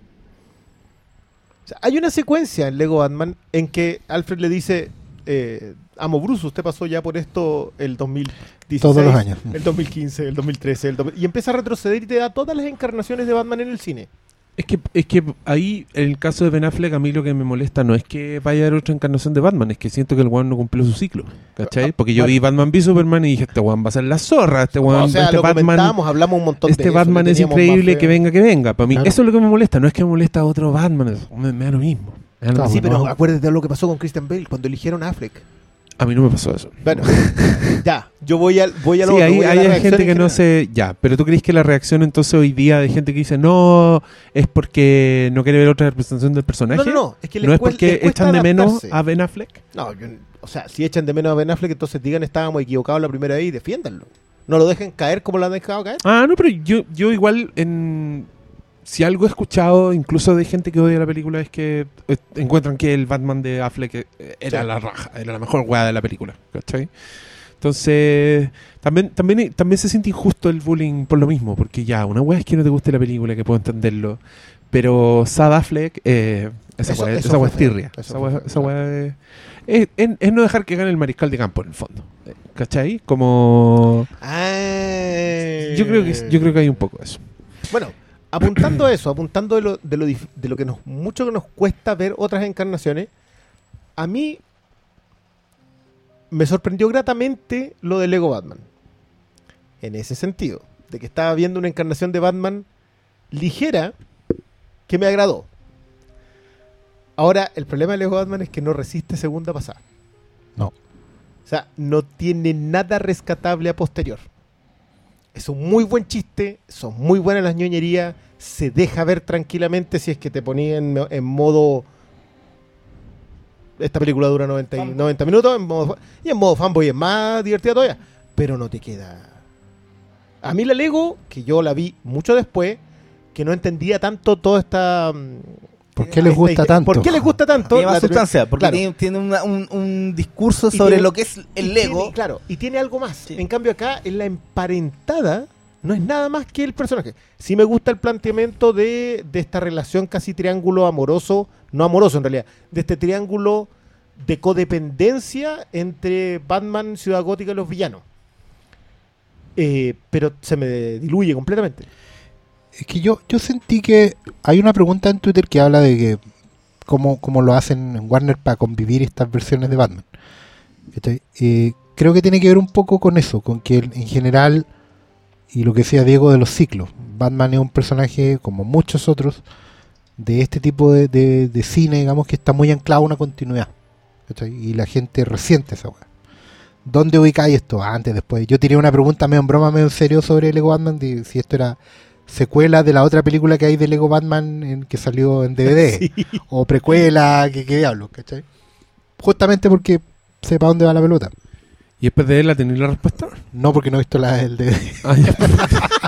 Hay una secuencia en Lego Batman en que Alfred le dice, eh, amo Bruce, usted pasó ya por esto el 2016, Todos los años. el 2015, el 2013, el 2000 y empieza a retroceder y te da todas las encarnaciones de Batman en el cine. Es que, es que ahí, en el caso de Ben Affleck, a mí lo que me molesta no es que vaya a haber otra encarnación de Batman, es que siento que el weón no cumplió su ciclo. ¿Cachai? Porque yo vi Batman v Superman y dije, este weón va a ser la zorra, este weón, o sea, este lo Batman, comentábamos, hablamos un montón de este eso, Batman es increíble, que venga, que venga. Para mí, Claro. eso es lo que me molesta, no es que me molesta otro Batman, me, me da lo mismo. Da lo Sí, mismo. pero no. acuérdate de lo que pasó con Christian Bale cuando eligieron a Affleck. A mí no me pasó eso. Bueno, ya, yo voy al voy a lo Sí, ahí voy a hay gente en que no se... Ya, pero tú crees que la reacción entonces hoy día de gente que dice no, es porque no quiere ver otra representación del personaje? No, no, no, es que ¿No es porque echan de menos a Ben Affleck? No, yo- o sea, si echan de menos a Ben Affleck, entonces digan estábamos equivocados la primera vez y defiéndanlo. No lo dejen caer como lo han dejado caer. Ah, no, pero yo, yo igual en... Si algo he escuchado, incluso de gente que odia la película, es que eh, encuentran que el Batman de Affleck eh, era Sí. la raja, era la mejor weá de la película, ¿cachai? Entonces, también, también, también se siente injusto el bullying por lo mismo, porque ya, una weá es que no te guste la película, que puedo entenderlo, pero Sad Affleck, eh, esa weá es tirria. Esa weá es, es, es- no dejar que gane el mariscal de campo, en el fondo, eh, ¿cachai? Como... Ah. Yo creo que yo creo que hay un poco eso. Bueno, apuntando a eso, apuntando de lo, de lo, de lo que nos mucho que nos cuesta ver otras encarnaciones, a mí me sorprendió gratamente lo de Lego Batman. En ese sentido, de que estaba viendo una encarnación de Batman ligera que me agradó. Ahora, el problema de Lego Batman es que no resiste segunda pasada. No. O sea, no tiene nada rescatable a posterior. Es un muy buen chiste, son muy buenas las ñoñerías, se deja ver tranquilamente si es que te ponía en, en modo... Esta película dura 90, y- Fanboy. 90 minutos en modo, y en modo fanboy es más divertida todavía, pero no te queda... A mí la Lego, que yo la vi mucho después, que no entendía tanto toda esta... ¿Por qué les gusta tanto? ¿Por qué les gusta tanto? Tiene más sustancia, porque claro. tiene, tiene una- un, un discurso sobre tiene- lo que es el Lego. tiene- claro, y tiene algo más. Sí. En cambio acá, en la emparentada, no es nada más que el personaje. Sí me gusta el planteamiento de, de esta relación casi triángulo amoroso, no amoroso en realidad, de este triángulo de codependencia entre Batman, Ciudad Gótica y los villanos. eh, pero se me diluye completamente. Es que yo, yo sentí que hay una pregunta en Twitter que habla de que cómo, cómo lo hacen en Warner para convivir estas versiones de Batman. Eh, creo que tiene que ver un poco con eso, con que en general, y lo que decía Diego de los ciclos, Batman es un personaje como muchos otros de este tipo de, de- cine, digamos, que está muy anclado a una continuidad. Y la gente resiente esa weá. ¿Dónde ubicáis esto? Antes, después. Yo tiré una pregunta medio en broma, medio en serio sobre Lego Batman, de si esto era secuela de la otra película que hay de Lego Batman en, que salió en DVD, o precuela, que qué diablos, ¿cachai? Justamente porque sepa dónde va la pelota. Y después de él la tenéis la respuesta. No porque no he visto la del DVD. Ah.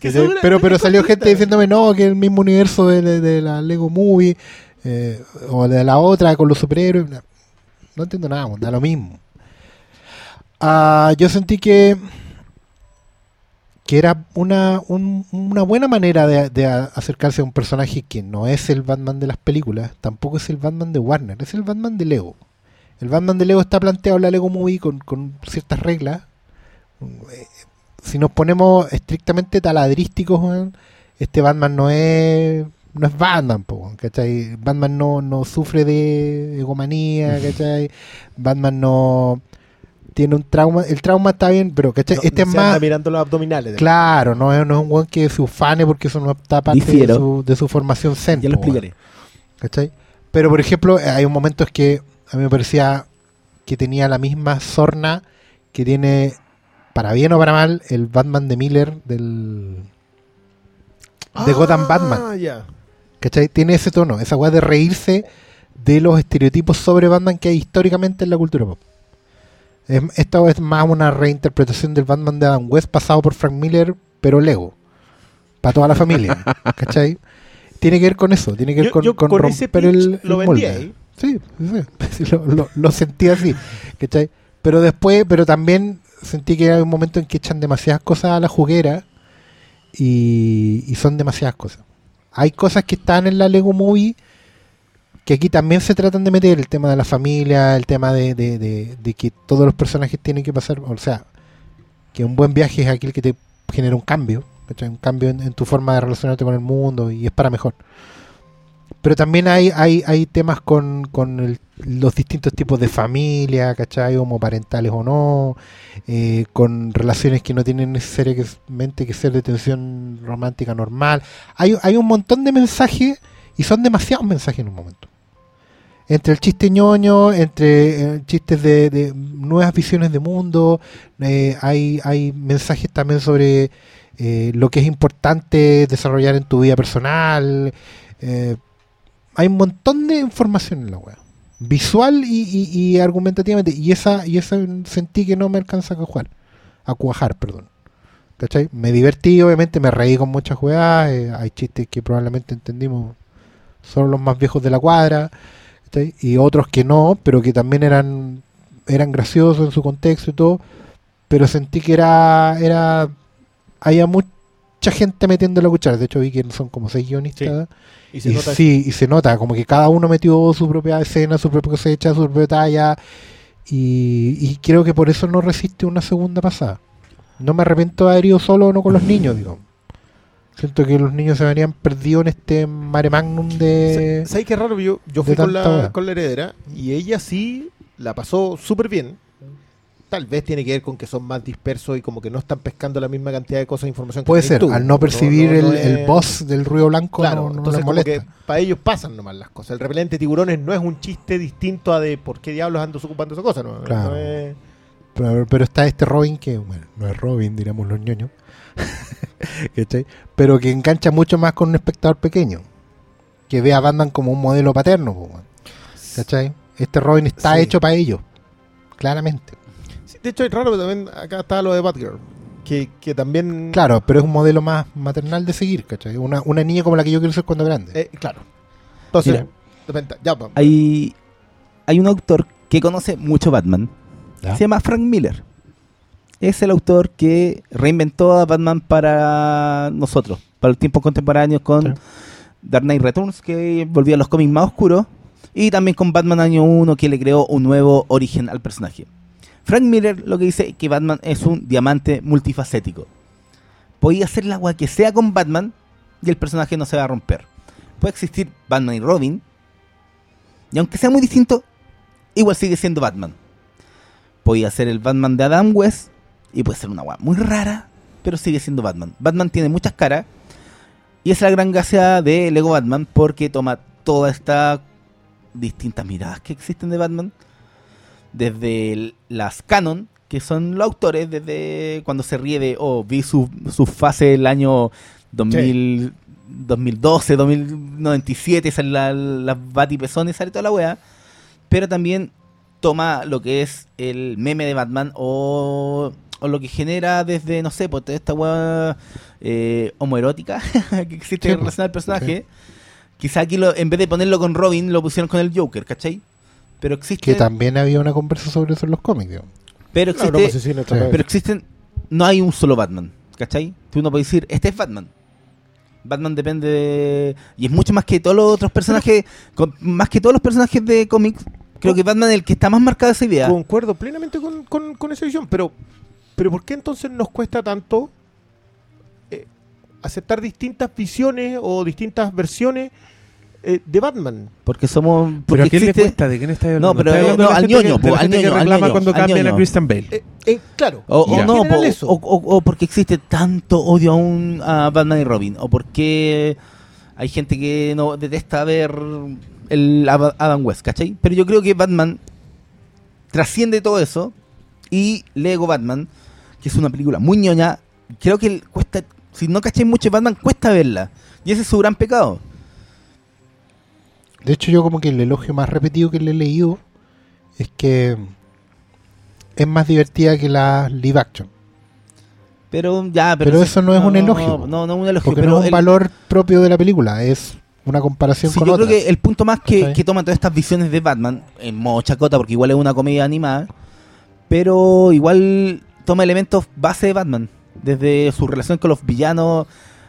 Que pero pero salió gente diciéndome no, que el mismo universo de, de- de la Lego Movie, eh, o de la otra con los superhéroes. No, entiendo nada, da lo mismo. Ah, yo sentí que que era una, un- una buena manera de, acercarse a un personaje que no es el Batman de las películas, tampoco es el Batman de Warner, es el Batman de Lego. El Batman de Lego está planteado en la Lego Movie con, con ciertas reglas. Eh, Si nos ponemos estrictamente taladrísticos, este Batman no es no es Batman, po, ¿cachai? Batman no, no sufre de egomanía, ¿cachai? Batman no tiene un trauma, el trauma está bien, pero ¿cachai? No- este no es se anda más mirando los abdominales. Claro, no es, no es un weón que se ufane porque eso no está parte de su, de su formación zen. Ya lo weón, explicaré. ¿cachai? Pero por ejemplo, hay un momentos que a mí me parecía que tenía la misma sorna que tiene, para bien o para mal, el Batman de Miller del de Gotham Batman. Ah, ya. ¿Cachai? Tiene ese tono, esa weá de reírse de los estereotipos sobre Batman que hay históricamente en la cultura pop. Es- esta es más una reinterpretación del Batman de Adam West pasado por Frank Miller, pero Lego. Para toda la familia. ¿Cachai? Tiene que ver con eso, tiene que ver Yo- con, yo con con romper el, lo el vendí molde. ahí. Sí, sí, sí, lo, lo- lo sentí así. ¿Cachai? Pero después, pero también sentí que hay un momento en que echan demasiadas cosas a la juguera y, y son demasiadas cosas. Hay cosas que están en la Lego Movie que aquí también se tratan de meter, el tema de la familia, el tema de, que todos los personajes tienen que pasar, o sea, que un buen viaje es aquel que te genera un cambio, un cambio en, tu forma de relacionarte con el mundo y es para mejor. Pero también hay, hay, hay temas con, los distintos tipos de familia, ¿cachai? Homoparentales o no, eh, con relaciones que no tienen necesariamente que ser de tensión romántica normal. Hay, hay un montón de mensajes y son demasiados mensajes en un momento. Entre el chiste ñoño, entre eh, chistes de, nuevas visiones de mundo, eh, hay, hay mensajes también sobre eh, lo que es importante desarrollar en tu vida personal. hay un montón de información en la web. Visual y, argumentativamente. Y esa, y esa sentí que no me alcanza a cuajar. A cuajar, perdón. ¿Cachai? Me divertí, obviamente, me reí con muchas jugadas. hay chistes que probablemente entendimos solo los más viejos de la cuadra. Y otros que no, pero que también eran, eran graciosos en su contexto y todo. Pero sentí que era. era había mucha gente metiendo la cuchara. De hecho, vi que son como seis guionistas. Y se Y nota sí, y se nota, como que cada uno metió su propia escena, su propia cosecha, su propia talla. Y, y creo que por eso no resiste una segunda pasada. No me arrepiento de haber ido solo o no con los niños, digo. Siento que los niños se habrían perdido en este mare magnum de. ¿Sabes qué raro? Yo, yo fui con la, con la heredera y ella sí la pasó súper bien. Tal vez tiene que ver con que son más dispersos y como que no están pescando la misma cantidad de cosas e información que Puede ser, tú. al no percibir no- no el, el es- boss del ruido blanco, Claro, entonces les como molesta. que para ellos pasan nomás las cosas. El repelente de tiburones no es un chiste distinto a de por qué diablos ando ocupando esa cosa. No, Claro. Es- Pero, pero está este Robin que, bueno, no es Robin, diríamos los ñoños. ¿Cachai? Pero que engancha mucho más con un espectador pequeño. Que ve a Batman como un modelo paterno. ¿Cachai? Este Robin está Sí. hecho para ellos. Claramente. Sí, de hecho es raro, pero también acá está lo de Batgirl. Que, que también... Claro, pero es un modelo más maternal de seguir, ¿cachai? Una, una niña como la que yo quiero ser cuando grande. Eh, claro. Entonces, Mira. depende- ya, vamos. Hay, hay un autor que conoce mucho Batman. ¿Ya? Se llama Frank Miller. Es el autor que reinventó a Batman para nosotros, para los tiempos contemporáneos con Sí. Dark Knight Returns, que volvía a los cómics más oscuros, y también con Batman Año 1, que le creó un nuevo origen al personaje. Frank Miller lo que dice es que Batman es un diamante multifacético. Podía hacer la agua que sea con Batman y el personaje no se va a romper. Puede existir Batman y Robin, y aunque sea muy distinto, igual sigue siendo Batman. Podía ser el Batman de Adam West, y puede ser una agua muy rara, pero sigue siendo Batman. Batman tiene muchas caras, y es la gran gracia de Lego Batman, porque toma todas estas distintas miradas que existen de Batman, desde las canon, que son los autores, desde cuando se ríe de, oh, vi su, su fase el año 2000, 2012, 2097, sale la, las batipezones, sale toda la wea, pero también toma lo que es el meme de Batman o, o lo que genera desde, no sé, pues toda esta wea eh, homoerótica que existe Sí, en relación al pues, personaje. Quizá aquí lo, en vez de ponerlo con Robin, lo pusieron con el Joker, ¿cachai? Pero existe. Que también había una conversa sobre eso en los cómics. digamos. Pero pues, existe. Sí. tratado. Pero existen. No hay un solo Batman, ¿cachai? Tú no puedes decir, este es Batman. Batman depende de. Y es mucho más que todos los otros personajes. con- más que todos los personajes de cómics. Creo que Batman es el que está más marcado esa idea. Concuerdo plenamente con, con- con esa visión, pero, pero ¿por qué entonces nos cuesta tanto eh, aceptar distintas visiones o distintas versiones eh, de Batman? Porque somos. ¿Pero Porque a quién le existe- cuesta? ¿De quién está hablando? No, pero, ¿Está hablando no, al ñoño, que- po, al ñoño, al ñoño, cuando cambian a. Christian Bale. Eh, eh, claro, O, no, po, eso. o, o- o porque existe tanto odio a, un, a Batman y Robin, o porque hay gente que no detesta ver el Adam West, ¿cachai? Pero yo creo que Batman trasciende todo eso y Lego Batman, que es una película muy ñoña, creo que cuesta, si no cacháis mucho Batman, cuesta verla. Y ese es su gran pecado. De hecho, yo como que el elogio más repetido que le he leído es que es más divertida que la live action. Pero ya, pero, Pero eso no es un elogio. No, no, es un elogio. Porque pero no es un el- valor propio de la película, es una comparación Sí, con yo otras. creo que el punto más que, que toma todas estas visiones de Batman, en modo chacota, porque igual es una comedia animada, pero igual toma elementos base de Batman, desde su relación con los villanos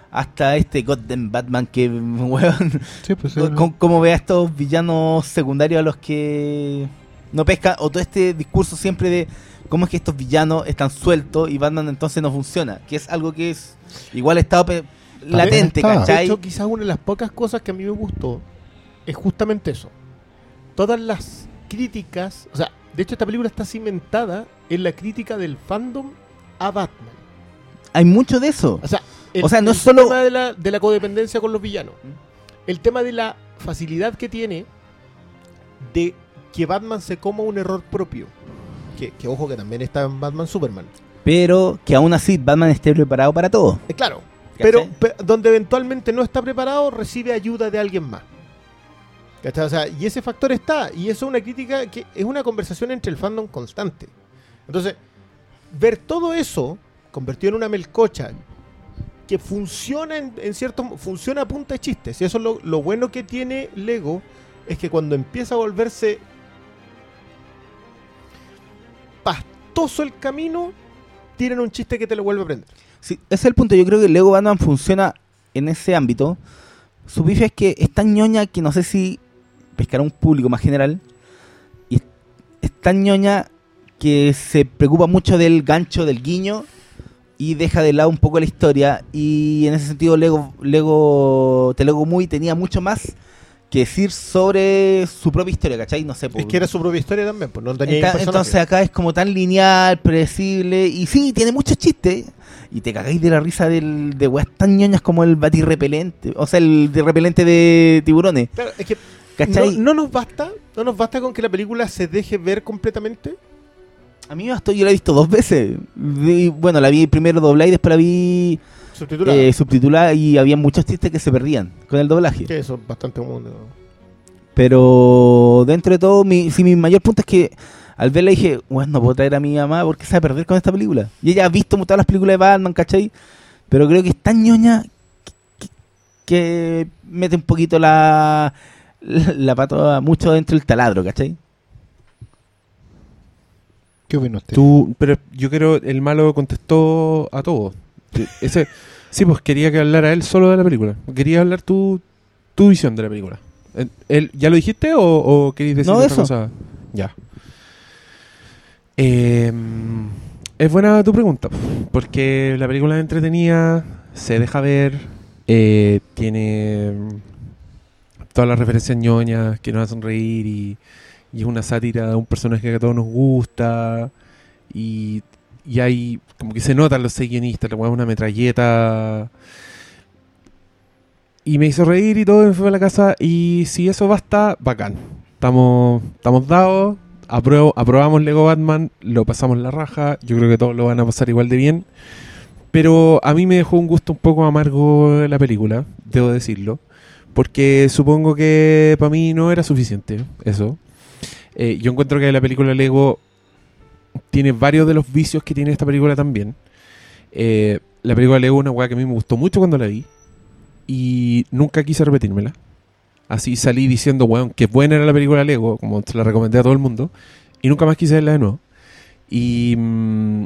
hasta este Goddamn Batman que, weón, Sí, pues, como ve a estos villanos secundarios a los que no pesca, o todo este discurso siempre de cómo es que estos villanos están sueltos y Batman entonces no funciona, que es algo que es igual estado latente, está. De ¿cachai? hecho, quizás una de las pocas cosas que a mí me gustó es justamente eso. Todas las críticas, o sea, de hecho esta película está cimentada en la crítica del fandom a Batman. Hay mucho de eso. O sea, el, O sea, no el es solo- tema de la, de la codependencia con los villanos. El tema de la facilidad que tiene de que Batman se coma un error propio. Que, que ojo que también está en Batman Superman. pero que aún así Batman esté preparado para todo. Eh, claro, pero pe- donde eventualmente no está preparado, recibe ayuda de alguien más. ¿Cachai? O sea, y ese factor está, y eso es una crítica que es una conversación entre el fandom constante. Entonces, ver todo eso convertido en una melcocha que funciona en, cierto funciona a punta de chistes. Y eso es lo, lo bueno que tiene Lego, es que cuando empieza a volverse pastoso el camino, tienen un chiste que te lo vuelve a prender. Sí, ese es el punto. Yo creo que Lego Batman funciona en ese ámbito. Su bife es que es tan ñoña que no sé si pescará un público más general. Y es tan ñoña que se preocupa mucho del gancho, del guiño. Y deja de lado un poco la historia. Y en ese sentido, Lego, Lego Telego Muy tenía mucho más que decir sobre su propia historia, ¿cachai? No sé. Es por- que era su propia historia también, pues no tenía Enta- entonces acá es como tan lineal, predecible, y sí, tiene muchos chistes. Y te cagáis de la risa del, de weas tan ñoñas como el batirrepelente, o sea, el de repelente de tiburones. Claro, es que ¿Cachai? no, no nos basta, no nos basta con que la película se deje ver completamente. A mí me bastó, yo la he visto dos veces. Vi- bueno, la vi primero doblada y después la vi Subtitulada. eh, subtitulada y había muchos chistes que se perdían con el doblaje. que eso es bastante común. Pero dentro de todo, mi, sí, mi mayor punto es que al verla dije, bueno, no puedo traer a mi mamá porque se va a perder con esta película. Y ella ha visto todas las películas de Batman, ¿cachai? Pero creo que es tan ñoña que, que mete un poquito la, la, la pata mucho dentro del taladro, ¿cachai? ¿Qué opina usted? Tú, pero yo creo el malo contestó a todo. Sí, Ese, sí, pues quería que hablara él solo de la película. Quería hablar tu, tu visión de la película. ¿Él, él- ¿Ya lo dijiste o, o queréis decir No, otra eso. cosa? Ya. Eh, es buena tu pregunta, porque la película es entretenida, se deja ver, eh, tiene todas las referencias ñoñas que nos hacen reír y, y es una sátira de un personaje que a todos nos gusta y, y hay como que se notan los seis guionistas, le ponen una metralleta y me hizo reír y todo, y me fui a la casa y si eso basta, bacán. Estamos, estamos dados, apruebo- aprobamos Lego Batman, lo pasamos la raja, yo creo que todos lo van a pasar igual de bien. Pero a mí me dejó un gusto un poco amargo la película, debo decirlo. Porque supongo que para mí no era suficiente eso. Eh, yo encuentro que la película Lego tiene varios de los vicios que tiene esta película también. Eh, la película Lego es una weá que a mí me gustó mucho cuando la vi. Y nunca quise repetírmela. Así salí diciendo, weón, que buena era la película Lego, como se la recomendé a todo el mundo. Y nunca más quise verla de nuevo. Y, mm,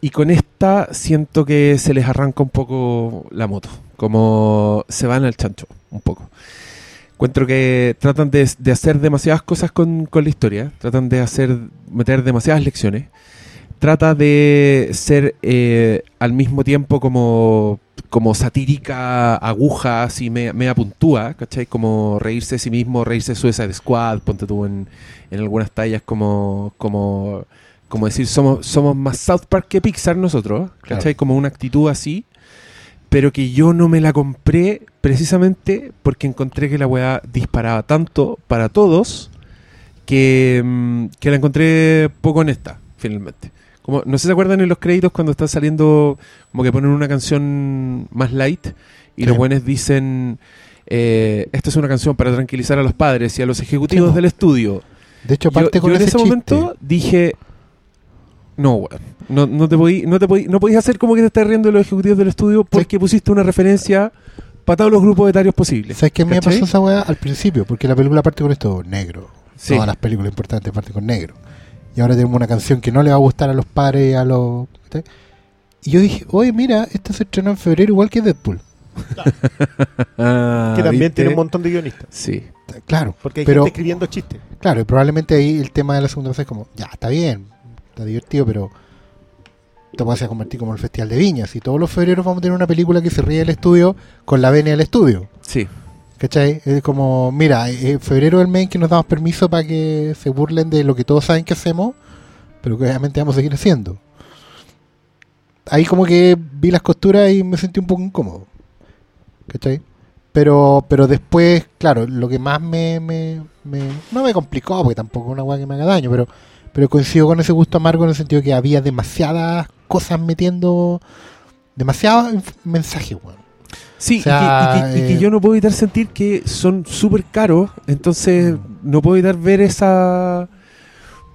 y con esta siento que se les arranca un poco la moto. Como se van al chancho, un poco. Encuentro que tratan de, de hacer demasiadas cosas con, con la historia. Tratan de hacer meter demasiadas lecciones. Trata de ser eh, al mismo tiempo como, como satírica, aguja, así media, media puntúa, ¿cachai? Como reírse de sí mismo, reírse de Suicide Squad, ponte tú en, en algunas tallas como, como, como decir, somos, somos más South Park que Pixar nosotros, ¿cachai? Como una actitud así, pero que yo no me la compré precisamente porque encontré que la weá disparaba tanto para todos que, mm, que la encontré poco honesta, finalmente. Como, no sé si se acuerdan en los créditos cuando están saliendo, como que ponen una canción más light y Sí. los buenos dicen, eh, esta es una canción para tranquilizar a los padres y a los ejecutivos Sí, del estudio. De hecho, Yo, parte con yo en ese ese chiste. momento dije, no, weón, no, no te podí, no te podí, no podías hacer como que te estás riendo de los ejecutivos del estudio porque pusiste una referencia para todos los grupos etarios posibles. ¿Sabes qué me pasó esa weá al principio? Porque la película parte con esto negro. Sí. Todas las películas importantes parten con negro. Y ahora tenemos una canción que no le va a gustar a los padres y a los. Y yo dije, oye, mira, esta se estrenó en febrero igual que Deadpool. Ah, que también ¿viste? tiene un montón de guionistas. Sí. Claro, Porque hay Pero- gente escribiendo chistes. claro, y probablemente ahí el tema de la segunda vez es como, ya, está bien, está divertido, pero te vas a convertir como el Festival de Viñas. Y todos los febreros vamos a tener una película que se ríe del estudio con la venia del estudio. Sí. ¿Cachai? Es como, mira, eh, febrero es el mes en que nos damos permiso para que se burlen de lo que todos saben que hacemos, pero que obviamente vamos a seguir haciendo. Ahí como que vi las costuras y me sentí un poco incómodo. ¿Cachai? Pero, pero después, claro, lo que más me, me, me- no me complicó, porque tampoco es una weá que me haga daño, pero, pero coincido con ese gusto amargo en el sentido que había demasiadas cosas metiendo, demasiados mensajes, weón. Sí, O sea, y, que, y que- y que eh, yo no puedo evitar sentir que son súper caros, entonces no puedo evitar ver esa...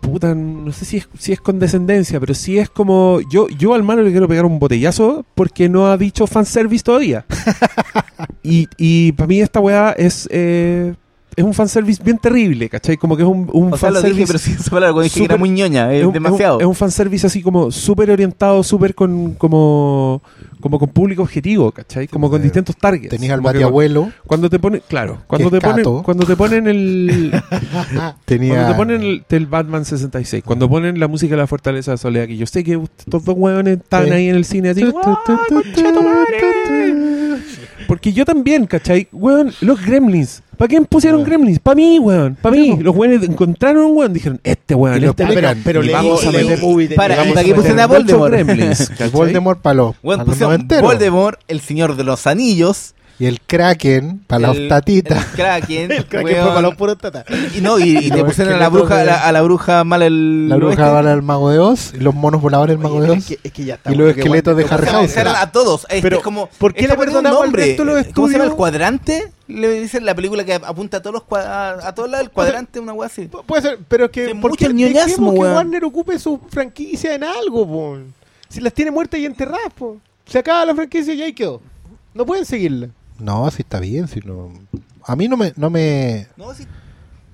Puta, no sé si es, si es condescendencia, pero sí es como... Yo, yo al malo le quiero pegar un botellazo porque no ha dicho fanservice todavía. y y para mí esta weá es... eh, es un fanservice bien terrible, ¿cachai? Como que es un, un O sea, lo fanservice... dije, pero sin esa palabra, cuando dije que era muy ñoña, es, es un, demasiado. Es un, es un fanservice así como súper orientado, súper con como, como con público objetivo, ¿cachai? Como con Eh, distintos targets. Tenías al Como que Mati Abuelo, Cuando te ponen, claro, cuando te ponen, cuando te ponen el, tenía... cuando te ponen el, el Batman 66, cuando ponen la música de la Fortaleza de Soledad, que yo sé que estos dos hueones están Sí. ahí en el cine así, porque yo también, ¿cachai? Weón, los Gremlins, ¿para quién pusieron Weón. Gremlins? Para mí, weón, para mí. Los weones encontraron un weón, dijeron, este weón, Y este le- pero- pero y le- vamos a meter movie de- Para, vamos ¿para a qué pusieron a Voldemort? Gremlins. Voldemort para los, los pusieron. Voldemort, el señor de los anillos. Y el Kraken para la el- hostatita. El Kraken. El weón. fue para los puros tatas. Y no, y, y los pusieron a la bruja, de- a la, a la bruja mala el La bruja bala del mago de Oz. Y los monos voladores del mago de Oye, Oz. es, que, es que ya está. Y los porque esqueletos de Harry dejaron a todos. Este Pero, es como, ¿por qué esta le perdonamos nombre. resto de los ¿Cómo se llama? ¿El estudios? cuadrante? Le dicen la película que apunta a todos los a, a todos lados, el cuadrante, una weá así. Pu- Puede ser, pero es que. Sí, ¿Por mucho qué ñoñasmo, que. Warner ocupe su franquicia en algo, po? Si las tiene muertas y enterradas, po. Se acaba la franquicia y ahí quedó. No pueden seguirla. No, sí está bien. Si no... A mí no me, no me, No, sí,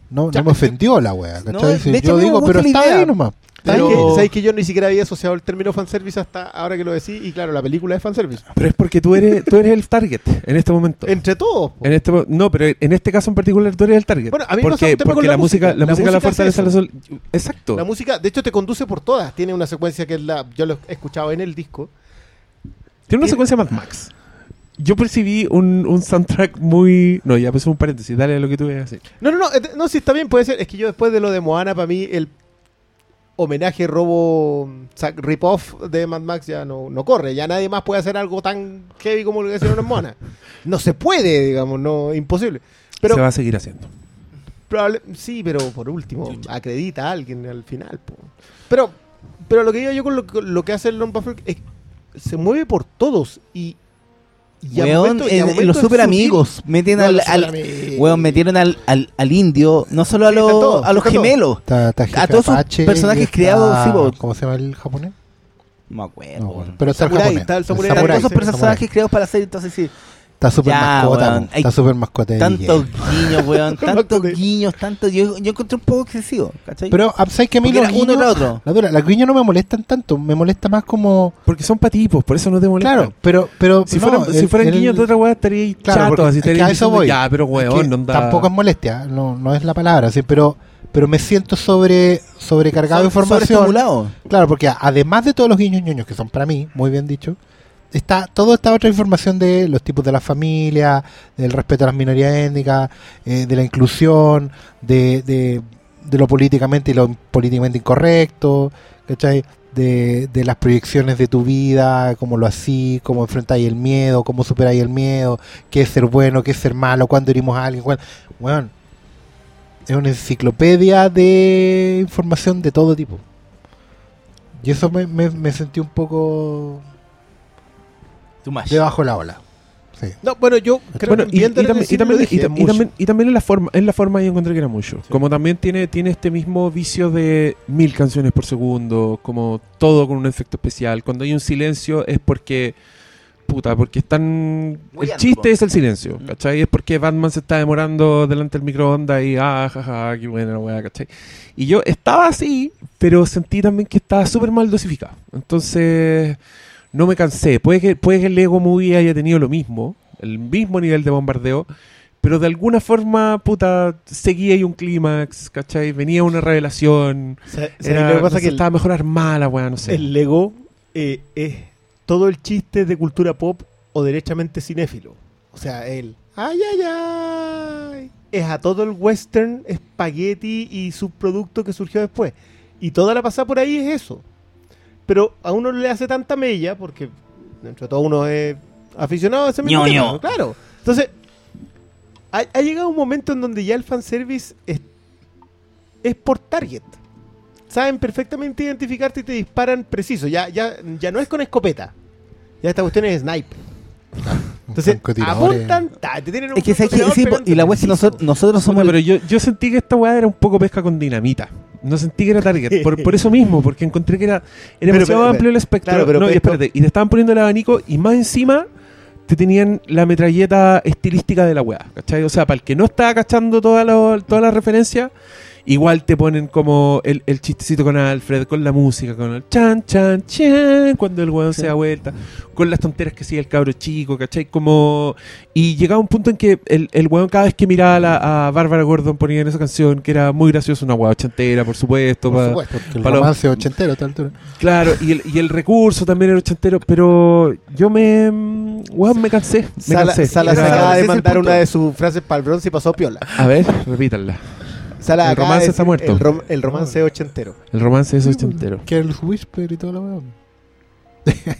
no, Ya, no me ofendió la wea. No, ¿cachai? de Si yo digo, pero está idea. ahí nomás. Está ¿Sabes que, sabes que yo ni siquiera había asociado el término fanservice hasta ahora que lo decís? Y claro, la película es fanservice. Pero es porque tú eres, tú eres el target en este momento. Entre todos. En este, no, pero en este caso en particular tú eres el target. Bueno, a mí porque tema porque la, la música, música. la música la música la eso. sol. Exacto. La música, de hecho, te conduce por todas. Tiene una secuencia que es la. Yo lo he escuchado en el disco. Tiene una tiene- secuencia Mad Max. Yo percibí un, un soundtrack muy. No, ya puse un paréntesis, dale a lo que tú veas. No, no, no. eh, No, sí, está bien, puede ser. Es que yo después de lo de Moana, para mí, el homenaje, robo, rip-off de Mad Max ya no, no corre. Ya nadie más puede hacer algo tan heavy como lo que hicieron en Moana. No se puede, digamos, no, imposible. Pero Se va a seguir haciendo. Probable- sí, pero por último, acredita a alguien al final. po. Pero, pero lo que digo yo con lo, lo que hace el Lone Buffalo es se mueve por todos y, y Weón, en- los super amigos meten al, weón, metieron al, al, al indio, no solo a Sí, los, todo, a los gemelos. Está, está Jefe A todos sus personajes está- creados, sí. ¿Cómo se llama el japonés? No me acuerdo. No, bueno, pero está el japonés. está el samurai. Están samurai, todos esos sí, personajes creados para hacer, entonces sí. Está súper mascota, weón. está súper mascota. de Tantos guiños, weón, tantos guiños, tantos. Yo, yo encontré un poco excesivo, ¿cachai? Pero, ah, ¿sabes que a mí los uno guiños, era otro. la dura, los guiños no me molestan tanto, me molesta más como... Porque son patipos, por eso no te molesta. Claro, pero... pero Si no, fueran, si el- fueran el- guiños de otra weá estaría ahí Claro, chato, porque así es que estaría a eso voy. Ya, pero Es weón, que no anda. Tampoco es molestia, no, no es la palabra, sí, pero, pero me siento sobre sobrecargado de información. Claro, porque además de todos los guiños ñoños que son para mí, muy bien dicho, está toda esta otra información de los tipos de la familia, del respeto a las minorías étnicas, eh, de la inclusión, de, de, lo políticamente y lo políticamente incorrecto, ¿cachai? De, de las proyecciones de tu vida, cómo lo así, cómo enfrentáis el miedo, cómo superáis el miedo, qué es ser bueno, qué es ser malo, cuándo herimos a alguien. cuándo- Bueno, es una enciclopedia de información de todo tipo. Y eso me, me sentí un poco Too much. debajo de la ola. Sí. No, bueno, yo creo Bueno, que y, viendo y el también, y, también, dije, y también, y también en la forma, en la forma yo encontré que era mucho. Como también tiene, tiene este mismo vicio de mil canciones por segundo, como todo con un efecto especial. Cuando hay un silencio es porque puta, porque están el Hueando, chiste es el silencio, Mm. ¿cachai? Es porque Batman se está demorando delante del microondas y ah, jaja, qué buena la weá, ¿cachai? Y yo estaba así, pero sentí también que estaba súper mal dosificado. Entonces, no me cansé. Puede que, puede que el Lego Movie haya tenido lo mismo, el mismo nivel de bombardeo, pero de alguna forma, puta, seguía ahí un clímax, ¿cachai? Venía una revelación. O sea, ¿sabes Era, lo que pasa no sé, que el- estaba mejor armada no sé. el Lego eh, es todo el chiste de cultura pop o derechamente cinéfilo. O sea, el ay, ay, ay. Es a todo el western, espagueti y subproducto que surgió después. Y toda la pasada por ahí es eso. Pero a uno le hace tanta mella, porque dentro de todo uno es aficionado a ese mismo tema, Claro. Entonces, ha, ha llegado un momento en donde ya el fanservice es, es por target saben perfectamente identificarte y te disparan preciso. Ya, ya, ya no es con escopeta. Ya esta cuestión es sniper. Entonces, apuntan, ta, te tienen un Es que, ¿sabes qué? francotirador Sí, y la wea es que preciso. nosotros, nosotros somos pero yo, yo sentí que esta weá era un poco pesca con dinamita. No sentí que era target. Por, por eso mismo, porque encontré que era, era demasiado pero, amplio el espectro. claro, pero no, y espérate, y te estaban poniendo el abanico y más encima te tenían la metralleta estilística de la weá. ¿Cachai? O sea, para el que no estaba cachando todas las todas las referencias, igual te ponen como el, el chistecito con Alfred, con la música, con el chan, chan, chan, cuando el weón se da vuelta, con las tonteras que sigue el cabro chico, ¿cachai? Como... Y llegaba un punto en que el, el weón cada vez que miraba a, la- a Bárbara Gordon ponía en esa canción, que era muy graciosa, una weá ochentera, por supuesto. Por pa- supuesto. Porque el Para los- romance ochentero altura. Claro, y el, y el recurso también era ochentero, pero yo me... Weón, me cansé. Me Sala, cansé. Sala Era- se acaba de mandar una de sus frases para el bronce y pasó piola. A ver, repítanla. El romance de está muerto. El, rom- el romance ochentero. El romance es ochentero. Que el Whisper y toda la weá.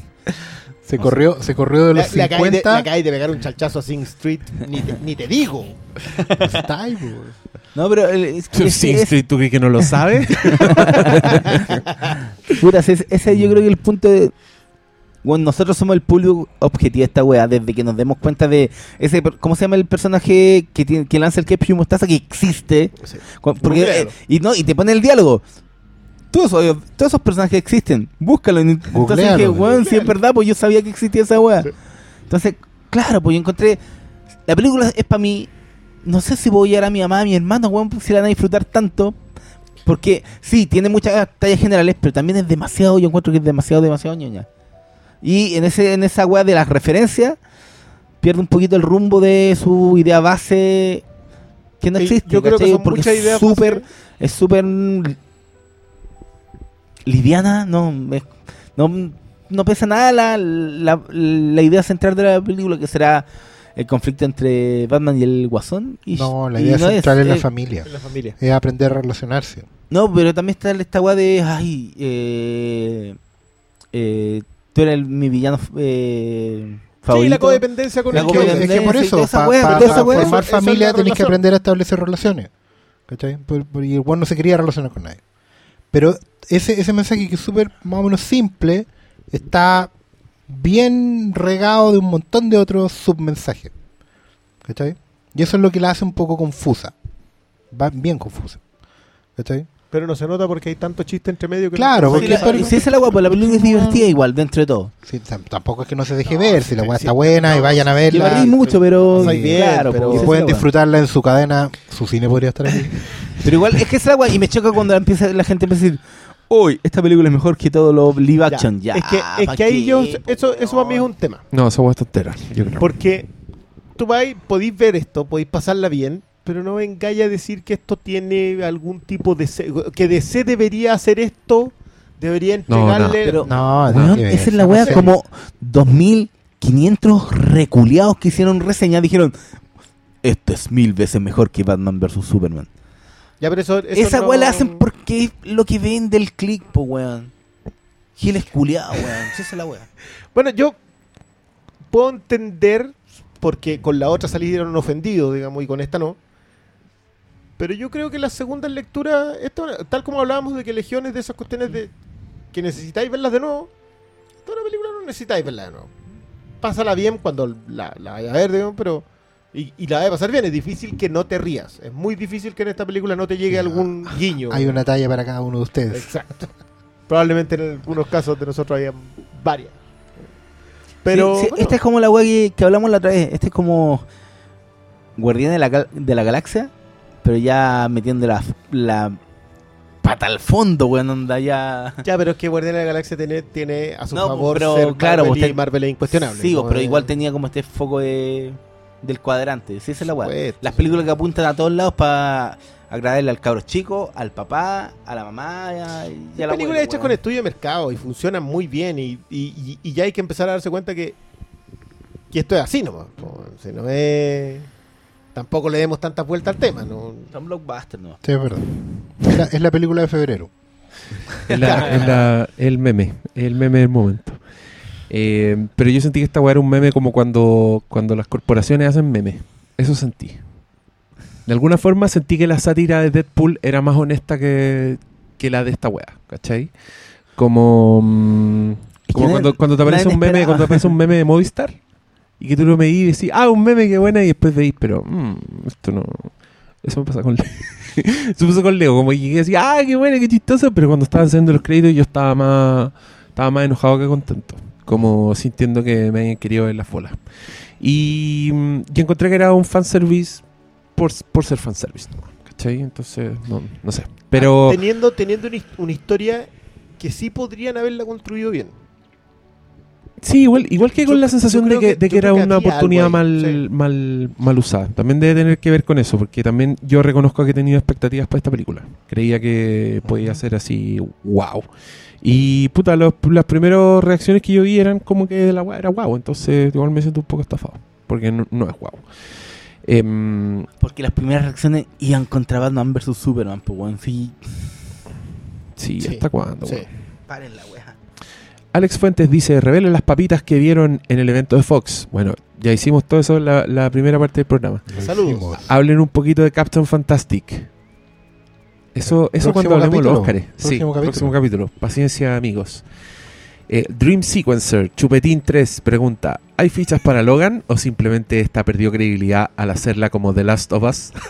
se corrió, se corrió de los le acabáis de, le 50 acabáis de pegar un chalchazo a Sing Street. Ni te, ni te digo. Está ahí, po. No, pero el- es, es- Sí, es- Street, ¿tú crees que no lo sabes? puta, ese, ese yo creo que el punto de... Bueno, nosotros somos el público objetivo de esta weá, desde que nos demos cuenta de ese, ¿cómo se llama el personaje que, tiene, que lanza el ketchup y mostaza que existe? Sí. Porque, eh, y no y te pone el diálogo. Todos, esos- todos esos personajes existen. Búscalo. Entonces weón, si es verdad, pues yo sabía que existía esa weá. Sí. Entonces, claro, pues yo encontré. La película es para mí. No sé si voy a ir a mi mamá, a mi hermano, weón, pues, si la van a disfrutar tanto. Porque sí, tiene muchas tallas generales, pero también es demasiado, yo encuentro que es demasiado, demasiado ñoña. Y en ese en esa weá de las referencias, pierde un poquito el rumbo de su idea base que no Sí, existe. yo creo que ¿cachai? son Porque muchas es ideas súper, bases. es súper liviana, no, es- no, no pesa nada la, la, la idea central de la película, que será el conflicto entre Batman y el Guasón. Y, No, la y idea no central es, la familia. En la familia. Es aprender a relacionarse. No, pero también está esta weá de, ay, eh, eh, tú eres el- mi villano eh, favorito. Sí, la codependencia con La el Es que, que- es que por codependencia eso, para formar eso- familia tenés que aprender a establecer relaciones. ¿Cachai? Por- por- y el bueno no se quería relacionar con nadie. Pero ese, ese mensaje que es súper más o menos simple está bien regado de un montón de otros submensajes. ¿Cachai? Y eso es lo que la hace un poco confusa. Va bien confusa. ¿Cachai? Pero no se nota porque hay tanto chiste entre medio que Claro, no- porque- Sí, la- pero- si esa es la weá, pues la película es divertida igual, dentro de todo. Sí, tam- tampoco es que no se deje ver, si la weá está buena y vayan a verla. reí mucho, pero. Pasáis bien, claro, pero- Y pueden disfrutarla en su cadena. Su cine podría estar aquí. Pero igual, es que esa es la weá, y me choca cuando empieza, la gente empieza a decir, uy, esta película es mejor que todo lo live Ya. action. Ya, es que, es ¿pa' que ahí yo, eso, eso para mí es un tema. No, esa hueá es tontera, yo creo. Porque tú vais, podéis ver esto, podéis pasarla bien, pero no vengáis a decir que esto tiene algún tipo de... que DC debería hacer esto, debería No, no. entregarle... Pero- No, ver, esa es la sé. como 2500 reculeados que hicieron reseña dijeron, esto es mil veces mejor que Batman vs Superman. Ya, pero eso, eso Esa no- weá la hacen porque es lo que ven del click, po weón. Giles culiados, weón. Sí, esa es la weá. Bueno, yo puedo entender, porque con la otra salieron ofendidos, digamos, y con esta no. Pero yo creo que las segundas lecturas, esto, tal como hablábamos de que Legiones de esas cuestiones de que necesitáis verlas de nuevo, esta una película no necesitáis verla de nuevo. Pásala bien cuando la, la vayas a ver, digamos, pero. Y, y la vaya a pasar bien, es difícil que no te rías. Es muy difícil que en esta película no te llegue algún guiño. Hay una talla para cada uno de ustedes. Exacto. Probablemente en algunos casos de nosotros había varias. Pero. Sí, sí, bueno, esta es como la weá que, que hablamos la otra vez. Este es como Guardián de la, de la Galaxia, pero ya metiendo la, la pata al fondo, weón, onda ya... Ya, pero es que Guardianes de la Galaxia tiene, tiene a su No, favor pero ser claro, Marvel, y Marvel es incuestionable. Sí, ¿no? pero Eh, igual tenía como este foco de, del cuadrante. Sí, esa es la weá. Las películas que apuntan a todos lados para agradarle al cabro chico, al papá, a la mamá y a, la películas hechas con estudio de mercado y funcionan muy bien y, y- y- ya hay que empezar a darse cuenta que, que esto es así nomás. Si no es... Tampoco le demos tantas vueltas al tema. ¿no? Son blockbusters, ¿no? Sí, es verdad. Es la, es la película de febrero. Es, la- es la- el meme, el meme del momento. Eh, pero yo sentí que esta weá era un meme como cuando, cuando las corporaciones hacen memes. Eso sentí. De alguna forma sentí que la sátira de Deadpool era más honesta que, que la de esta weá, ¿cachai? Como, mm, como cuando, cuando te aparece un meme, cuando te aparece un meme de Movistar y que tú lo medís y decís, ah, un meme que buena, y después veis, pero mm, esto no. Eso me pasa con Leo. Eso me pasa con Leo, como que llegué así, ah, qué buena, qué chistoso, pero cuando estaban haciendo los créditos yo estaba más, estaba más enojado que contento. Como sintiendo que me habían querido ver las bolas. Y, mm, y encontré que era un fanservice por, por ser fanservice. ¿cachai? Entonces, no, no sé. Pero. Ah, Teniendo, teniendo una, una historia que sí podrían haberla construido bien. Sí, igual, igual que Yo- con la sensación de que, que- de que yo era que una oportunidad mal, sí. mal, mal usada. También debe tener que ver con eso, porque también yo reconozco que he tenido expectativas para esta película. Creía que podía ser así, wow. Y puta, los- las primeras reacciones que yo vi eran como que la weá era wow. Entonces, igual me siento un poco estafado, porque no, no es wow. Em, Porque las primeras reacciones iban contra Batman vs Superman, pues weón. Sí, sí, Sí, ¿hasta cuándo? Sí. weón? Alex Fuentes dice, revelen las papitas que vieron en el evento de Fox. Bueno, ya hicimos todo eso en la, la primera parte del programa. Saludos. Hablen un poquito de Captain Fantastic. Eso, eso cuando hablemos de los capítulo. Óscares. Sí, capítulo. próximo capítulo. Paciencia, amigos. Eh, Dream Sequencer, Chupetín 3, pregunta: ¿Hay fichas para Logan o simplemente esta perdió credibilidad al hacerla como The Last of Us?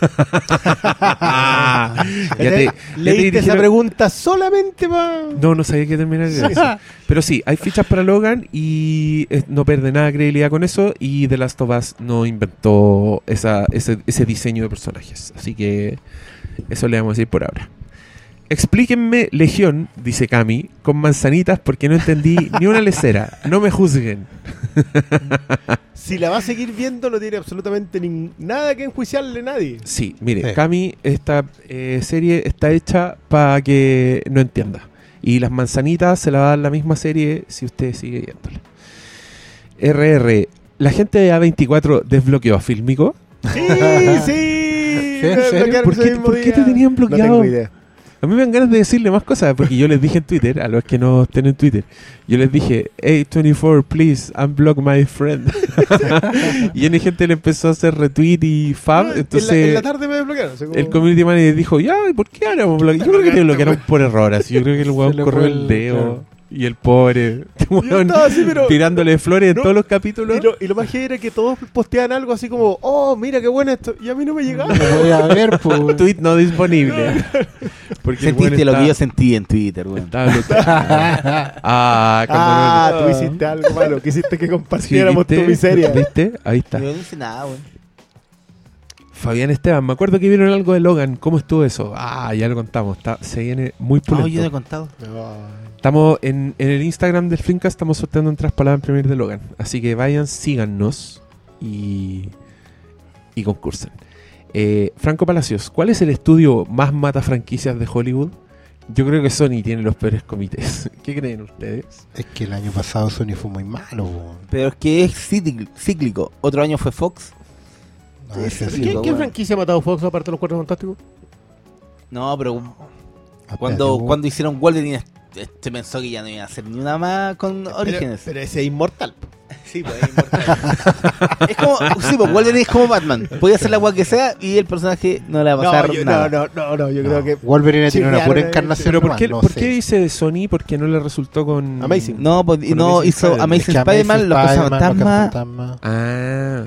ya te- ya te Leíste esa dijeron- pregunta solamente para... No, no sabía que terminar eso. Pero sí, hay fichas para Logan y eh, no pierde nada de credibilidad con eso. Y The Last of Us no inventó esa, ese, ese diseño de personajes. Así que eso le vamos a decir por ahora. Explíquenme Legión, dice Cami, con manzanitas porque no entendí ni una lecera. No me juzguen. Si la va a seguir viendo, no tiene absolutamente nada que enjuiciarle a nadie. Sí, mire, Sí. Cami, esta eh, serie está hecha para que no entienda. Y las manzanitas se la va a dar la misma serie si usted sigue viéndola. RR, ¿la gente de A24 desbloqueó a Fílmico? Sí, sí. ¿Por qué, por te tenían No bloqueado? tengo idea. A mí me dan ganas de decirle más cosas, porque yo les dije en Twitter, a los que no estén en Twitter, yo les dije, hey 24, please unblock my friend. y en gente le empezó a hacer retweet y fab, No, en la- entonces en la tarde me desbloquearon. como- el community manager dijo, ya, ¿y por qué ahora me bloquearon? Yo creo que te bloquearon por error, así, yo creo que el weón corrió el- dedo. claro. Y el pobre, weón, así, pero. tirándole flores No, en todos los capítulos. Y lo, y lo más heavy era que todos posteaban algo así como, oh, mira qué bueno esto. Y a mí no me llegaba. Lo voy a ver, pues. Tweet no disponible. Porque Sentiste lo está- que yo sentí en Twitter, weón. estaba ah, cuando no- Ah, tú hiciste algo malo. Quisiste que compartiéramos ¿viste? tu miseria. ¿Viste? Ahí está. Yo no hice nada, weón. Fabián Esteban, me acuerdo que vieron algo de Logan. ¿Cómo estuvo eso? Ah, ya lo contamos. Está, se viene muy No, pulento. yo no he contado. Estamos en, en el Instagram del Flimcast, estamos sorteando entradas para la premier de Logan. Así que vayan, síganos y, y concursen. Eh, Franco Palacios, ¿cuál es el estudio más mata franquicias de Hollywood? Yo creo que Sony tiene los peores comités. ¿Qué creen ustedes? Es que el año pasado Sony fue muy malo. Pero es que es cíclic- cíclico. Otro año fue Fox. Sí. ¿Qué, franquicia ha matado Fox aparte de los Cuatro Fantásticos? No, pero cuando, cuando hicieron Wolverine, se pensó que ya no iba a hacer ni una más con Orígenes. Pero, pero ese es inmortal. Sí, pues es inmortal. es como, sí, pues Wolverine es como Batman. Podía hacer la agua que sea y el personaje no le va a No, pasar yo, nada. no, no, no, no, yo No, creo que. Wolverine tiene una pura eh, encarnación. Pero ¿por qué, no ¿por sé. qué dice de Sony? Porque no le resultó con... Amazing. No, pues, y Con no Amazing hizo Spider-Man. Amazing Spider-Man, los Spider-Man, Cazafantasmas. Cazafantasmas. Ah,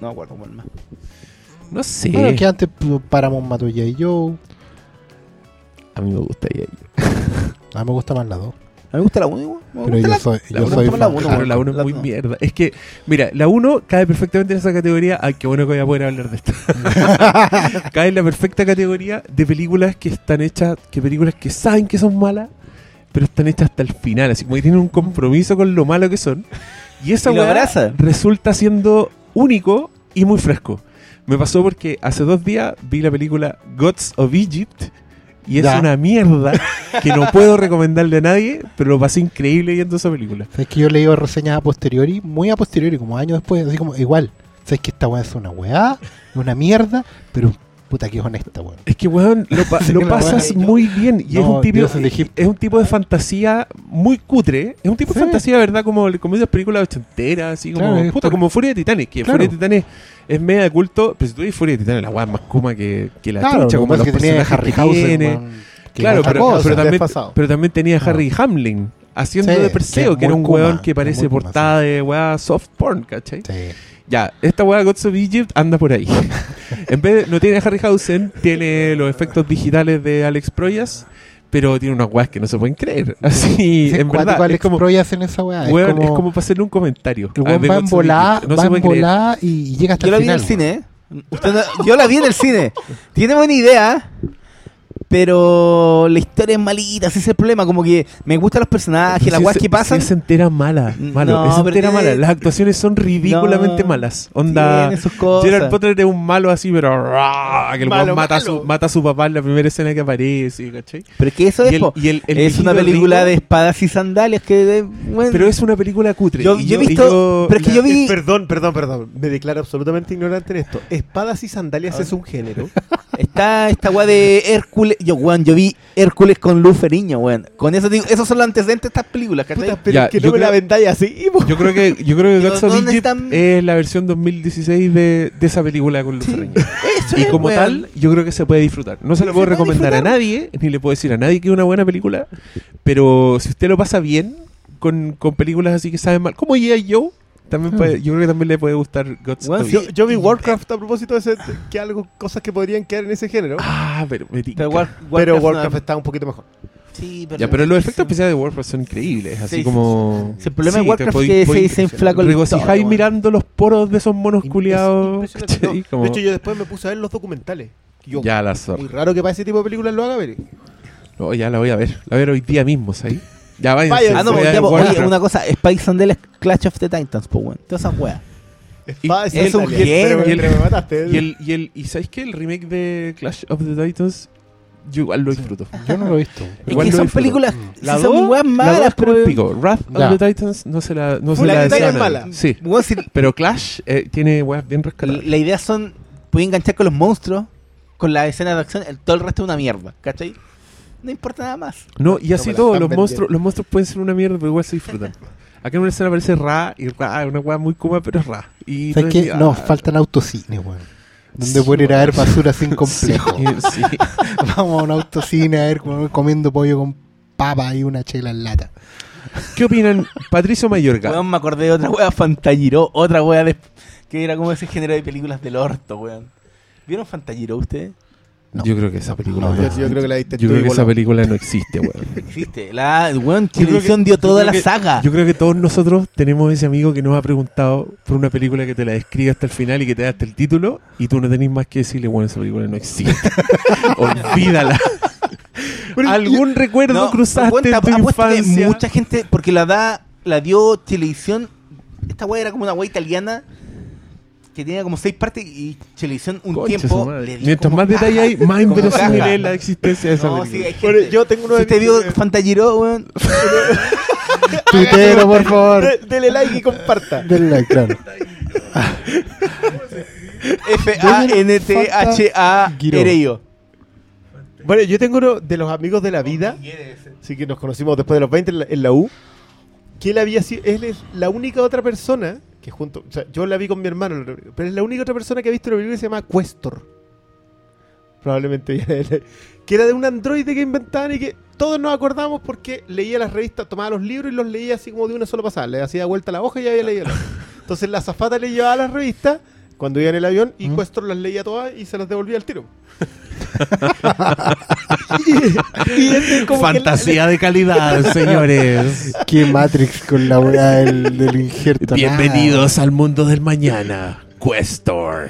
No me acuerdo cuál más. no sé. Bueno, que antes pu- Paramount mató J. Joe. A mí me gustaría ir. A mí me gusta más la 2. A mí me gusta la 1, me Pero yo la- soy, la yo uno soy toma la 1 es la muy no. mierda. Es que, mira, la 1 cae perfectamente en esa categoría. Ay, qué bueno que voy a poder hablar de esto. cae en la perfecta categoría de películas que están hechas, que películas que saben que son malas, pero están hechas hasta el final. Así como que tienen un compromiso con lo malo que son. Y esa weá resulta siendo único y muy fresco. Me pasó porque hace dos días vi la película Gods of Egypt. Y es Ya. una mierda que no puedo recomendarle a nadie, pero lo pasé increíble viendo esa película. ¿Sabes que yo he leído reseñas a posteriori? Muy a posteriori, como años después. Así como, igual. ¿Sabes que esta weá es una weá? Una mierda. Pero puta que es honesta, weón. Es que, weón, lo, pa- pasas muy bien. Y es, un tipo, es un tipo de fantasía muy cutre. Es un tipo de Sí. fantasía, ¿verdad? Como, como esas películas ochenteras, así como. Claro, puta, por- como Furia de Titanes. Que Claro. Furia de Titanes es media de culto. Pero si tú ves Furia de Titanes, la weá es más kuma que, que la Claro, chucha. Como que los que personajes Harry que tiene. que Claro, pero, cosa. pero también, pero también tenía Ah. Harry Hamlin haciendo Sí, de que Perseo, es que era un weón que parece portada de weá soft porn, ¿cachai? Sí. Ya, esta weá Gods of Egypt anda por ahí. en vez de, no tiene Harryhausen, tiene los efectos digitales de Alex Proyas, pero tiene unas weas que no se pueden creer. Así, Sí, en verdad, es Alex como, Proyas en esa weá. weón, es como, es como para hacerle un comentario. el a weón va en volá. No va se en puede creer. volá y, llega hasta Yo la el vi en el final. cine. Usted no- yo la vi en el cine. Tiene buena idea, pero la historia es malita, ese es el problema. Como que me gustan los personajes, las weas que pasan. es entera mala, malo, No, es entera mala. Las actuaciones son ridículamente No, malas. Onda, tiene sus cosas. Gerard Potter es un malo así, pero que el Malo, mata, a su, mata a su papá en la primera escena que aparece, ¿cachai? Pero es que eso Y es, el- po. y el- el es una película rico- de espadas y sandalias que... de- bueno, Pero es una película cutre. Yo- yo he visto- pero es que yo vi- Eh, Perdón, perdón, perdón. Me declaro absolutamente ignorante en esto. Espadas y sandalias es un género. Está esta weá de Hércules. Yo, weón, yo vi Hércules con Luz Feriño, weón. Con eso digo, esos son los antecedentes de estas películas, ¿cachai? Puta, pero Ya, es que yo no me la creo- vendáis así. po. Yo creo que, yo creo que Pero Gods of ¿dónde Egypt están? es la versión 2016 de, de esa película con Luz Sí. Eso Y es, como weón. tal, yo creo que se puede disfrutar. No se la Sí, puedo se recomendar a nadie, ni le puedo decir a nadie que es una buena película, pero si usted lo pasa bien con, con películas así que saben mal, como G.I. Joe, también Hmm. puede- yo creo que también le puede gustar Gods Bueno. Yo, yo vi Warcraft a propósito de ese, que algo, cosas que podrían quedar en ese género. Ah, pero. Pero, War- pero Warcraft no- está un poquito mejor. Sí, pero, Ya, pero los efectos sí. especiales de Warcraft son increíbles, así Sí, sí, como... sí. El problema Sí, de Warcraft es que se con la regocijáis historia, weón. mirando los poros de esos monos culiados. No, Como- De hecho, yo después me puse a ver los documentales. Yo, Ya la zorra. Muy raro que para ese tipo de películas lo haga ver. No, ya la voy a ver. La voy a ver hoy día mismo, ¿sabes? Ya vaya. Ah, no, ya, pues, oye, una cosa, Spike Sandel es Clash of the Titans, pues, weón. Todas esas weas. Y- es un genio. Y el, y el, y ¿sabes qué? El remake de Clash of the Titans, yo igual lo disfruto. Yo no lo he visto. Es Igual que son películas, La sí dos- son weas La dos malas, el pero... pico. Wrath Ya. of the Titans no se la, no se la decía es mala. Sí. Si Pero Clash eh, tiene weas bien rescatadas. la idea son, puedes enganchar con los monstruos, con la escena de acción, el, todo el resto es una mierda, ¿cachai? No importa nada más. No, y así todo, los vendiendo. monstruos, los monstruos pueden ser una mierda, pero igual se disfrutan. Acá en una escena aparece Ra, y Ra es una wea muy cómoda, pero es Ra. Y ¿Sabes no qué? es- No, ah, faltan autocines, weón. Donde Sí, pueden ir a ver basura sin complejo. Sí, sí. Vamos a un autocine a ver comiendo pollo con papa y una chela en lata. ¿Qué opinan Patricio Mayorga? Weón, me acordé de otra wea, Fantagiro, otra wea de, que era como ese género de películas del orto, weón. ¿Vieron Fantagiro ustedes? No. Yo creo que esa película No, no, Yo, yo creo que la diste yo tú creo que igual. esa película no existe, weón. Existe. La, weón, que- dio toda la que- saga. Yo creo que todos nosotros tenemos ese amigo que nos ha preguntado por una película que te la describe hasta el final y que te da hasta el título y tú no tenés más que decirle, bueno, esa película no existe. Olvídala. ¿Algún recuerdo cruzaste cuenta, en tu infancia? mucha gente, porque la da, la dio televisión. Esta weá era como una weá italiana que tenía como seis partes y televisión un Concha tiempo. le dio Mientras como más caja. detalle hay, más inverosímil es la existencia de esa No, sí, película. Bueno, yo tengo uno si de vio eh, Fantagiro, weón. Tuitero, por favor. de- Dele like y comparta. Denle like, claro. F-A-N-T-H-A Giro. Ereyo. Bueno, yo tengo uno de los amigos de la vida, sí que nos conocimos después de los 20 en la, en la U, que él había sido, él es la única otra persona que junto, o sea, yo la vi con mi hermano, pero es la única otra persona que ha visto una película que se llama Questor. Probablemente que era de un androide que inventaban y que todos nos acordamos porque leía las revistas, tomaba los libros y los leía así como de una sola pasada, le hacía vuelta la hoja y ya había leído. la. Entonces la zafata le llevaba las revistas cuando iba en el avión y ¿Mm? Questor las leía todas y se las devolvía al tiro. Y, y este como que Fantasía de calidad, señores. Qué Matrix con la del, del injerto. Bienvenidos al mundo del mañana. Questor.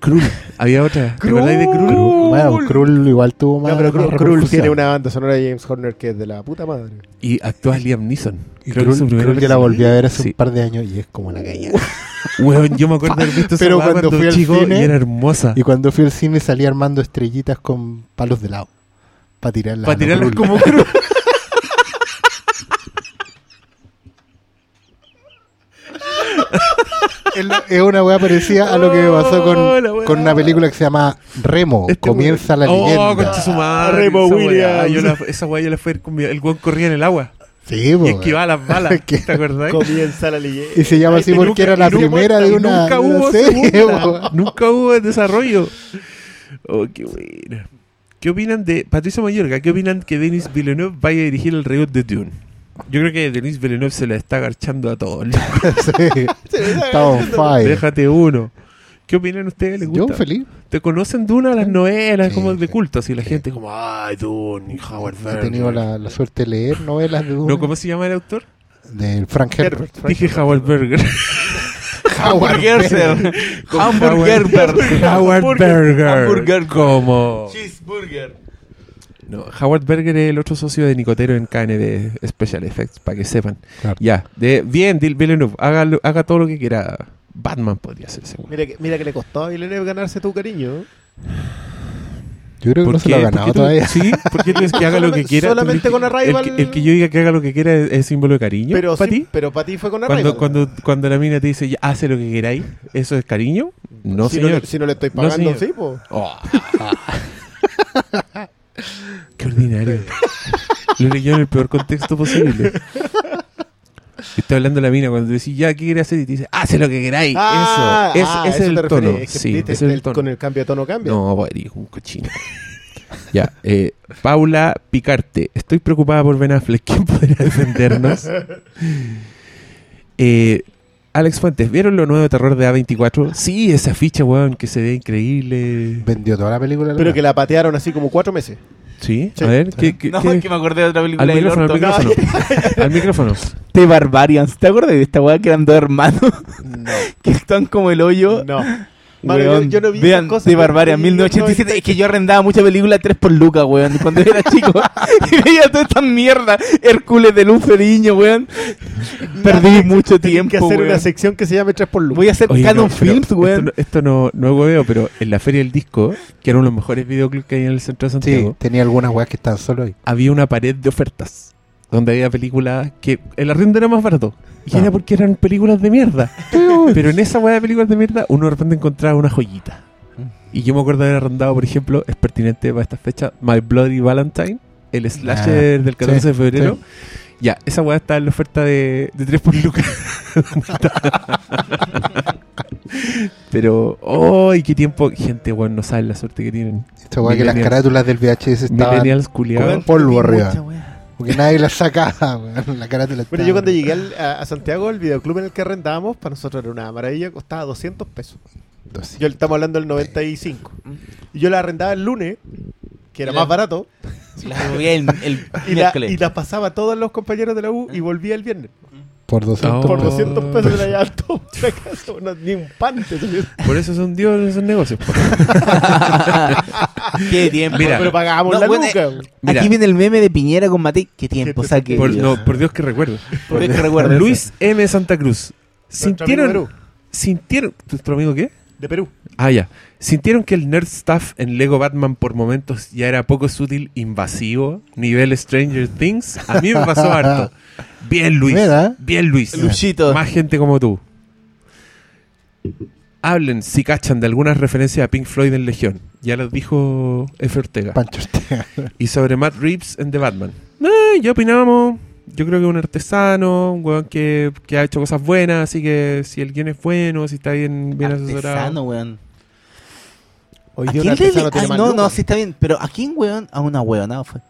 Krul. Había otra. ¿Te acordáis de Nada. Krul? Krul. Bueno, Krul igual tuvo más. No, pero más Krul, Krul repercusión. tiene una banda sonora de James Horner que es de la puta madre. Y actúa Liam Neeson. Y Creo que es su Krul, primera Krul yo la volví a ver hace Sí. un par de años y es como la caña. Weón, yo me acuerdo de haber visto esa Pero cuando fui al chico cine- y era hermosa. Y cuando fui al cine salí armando estrellitas con palos de lado. Para tirarlas. Para tirarlas como Krul. Es una weá parecida a lo que me pasó Oh, con, con una película que se llama Remo. Este Comienza la weón- leyenda. Oh, concha su madre. Remo esa Williams. weá, yo la- esa weá yo la fui El weón corría en el agua. Sí, Y po, esquivaba las balas. ¿Te acordás? Comienza la leyenda. Y se llama así porque nunca- era la primera de una, Nunca de una hubo serie. segunda. Nunca hubo el desarrollo. Oh, qué buena. ¿Qué opinan de Patricio Mayorga? ¿Qué opinan que Denis Villeneuve vaya a dirigir el reboot de Dune? Yo creo que Denis Villeneuve se la está agarchando a todos. Sí, Está on fire. Déjate uno. ¿Qué opinan ustedes? ¿Les Yo gusta? feliz. ¿Te conocen Dune a las novelas Sí, como de sí, culto? Así la sí. gente como, ay, Dune, y Howard He Berger. tenido la, la suerte de leer novelas de Dune. No, ¿cómo se llama el autor? Del Frank Herbert. Dije Howard Berger. Howard Berger. Hamburger. Howard Berger. Hamburger. Como... Cheeseburger. No, Howard Berger es el otro socio de Nicotero en KND Special Effects, para que sepan. Claro. Ya, de, bien, Dil Villeneuve, haga, haga todo lo que quiera. Batman podría ser seguro. Mira que, mira que le costó a Villeneuve ganarse tu cariño. Yo creo que no se lo ha ganado ¿Por qué todavía. Sí, ¿por qué tú dices que haga lo que quiera? ¿Tú solamente con Arrival- El, que- el que yo diga que haga lo que quiera es, es símbolo de cariño Pero, para sí, ti. pero para ti fue con Cuando, Arrival. cuando, cuando la mina te dice, "Ya, hace lo que queráis, ¿eso es cariño? No, si señor. No, le- si no le estoy No, pagando, señor. sí, po. Oh. Qué ordinario. Lo leyó en el peor contexto posible. Estoy hablando de la mina cuando decís, ya, ¿qué quieres hacer? Y te dice, hace lo que queráis. Ah, eso. Es, ah, ese eso es te el tono. es que sí, es el el- tono. Con el cambio de tono cambia. No, bueno, un cochino. ya, eh, Paula Picarte. Estoy preocupada por Ben Affleck. ¿Quién podría defendernos? Eh, Alex Fuentes, ¿vieron lo nuevo de terror de A24? Sí, esa ficha, weón, que se ve increíble. Vendió toda la película. Pero que la patearon así como cuatro meses. ¿Sí? Sí. A ver, ¿qué, qué- No, qué- es que me acordé de otra Al película del micrófono, al micrófono. al micrófono. The Barbarians. ¿Te acuerdas de esta weá que eran dos hermanos No. que están como el hoyo? No. Mano, yo- Weón, yo no vi vean esas cosas, de weón. Barbaria No vi- 1987. no vi- es que yo arrendaba mucha película 3 por lucas, weón. Cuando era chico. y veía toda esta mierda. Hércules de Luz Feriño, weón. Perdí mucho tiempo, que hacer weón. una sección que se llame 3 por Luz. Voy a hacer Oye, Canon no, Films, esto weón. no- Esto no, no es hueveo, pero en la Feria del Disco, que era uno de los mejores videoclips que hay en el centro de Sí, Santiago, tenía algunas weas que estaban solo ahí. había una pared de ofertas donde había películas que el arriendo era más barato. Y Ah. era porque eran películas de mierda. Pero en esa weá de películas de mierda, uno de repente encontraba una joyita. Y yo me acuerdo de haber arrendado, por ejemplo, es pertinente para esta fecha, My Bloody Valentine, el slasher Ah, del 14 sí, de febrero. sí. Ya, esa weá está en la oferta de, de 3 por lucas. Pero, ¡ay, qué tiempo! Gente, weón, no saben la suerte que tienen. Esta wea que las carátulas del VHS estaban Millennials culiados. Polvo arriba. Porque nadie las sacaba, weón. La carátula Bueno, yo cuando llegué al- a, a Santiago, el videoclub en el que arrendábamos, para nosotros era una maravilla, costaba 200 pesos. Yo estamos hablando del 95. Y yo la arrendaba el lunes, que era La- más barato, La movía el, el y la, y la pasaba a todos los compañeros de la U y volvía el viernes. Por 200 Oh. Por pesos. 200 pesos de la llave todo casa, ni un pan. Por eso son dios en esos negocios. po. Qué tiempo. Mira. pero pagábamos No, la bueno, luca. güey. Mira. Aquí viene el meme de Piñera con Mati. Qué tiempo, Qué saque. Por, no, por Dios que recuerdo. Por Dios que recuerdo. Luis M. Santa Cruz. Nuestro ¿Sintieron, sintieron, ¿tu amigo qué? de Perú. Ah, ya. ¿Sintieron que el nerd stuff en Lego Batman por momentos ya era poco sutil, invasivo, nivel Stranger Things? A mí me pasó harto. Bien, Luis. Mira. Bien, Luis. Luchito. Más gente como tú. Hablen, si cachan, de algunas referencias a Pink Floyd en Legión. Ya lo dijo F. Ortega. Pancho Ortega. Y sobre Matt Reeves en The Batman. Eh, ya opinamos. Yo creo que es un artesano, un weón que, que ha hecho cosas buenas, así que si el guion es bueno, si está bien, bien asesorado. Artesano, weón. Hoy ¿A día un le- artesano tiene más no, lucas. no, sí está bien. Pero ¿a quién, weón? A una weonada fue.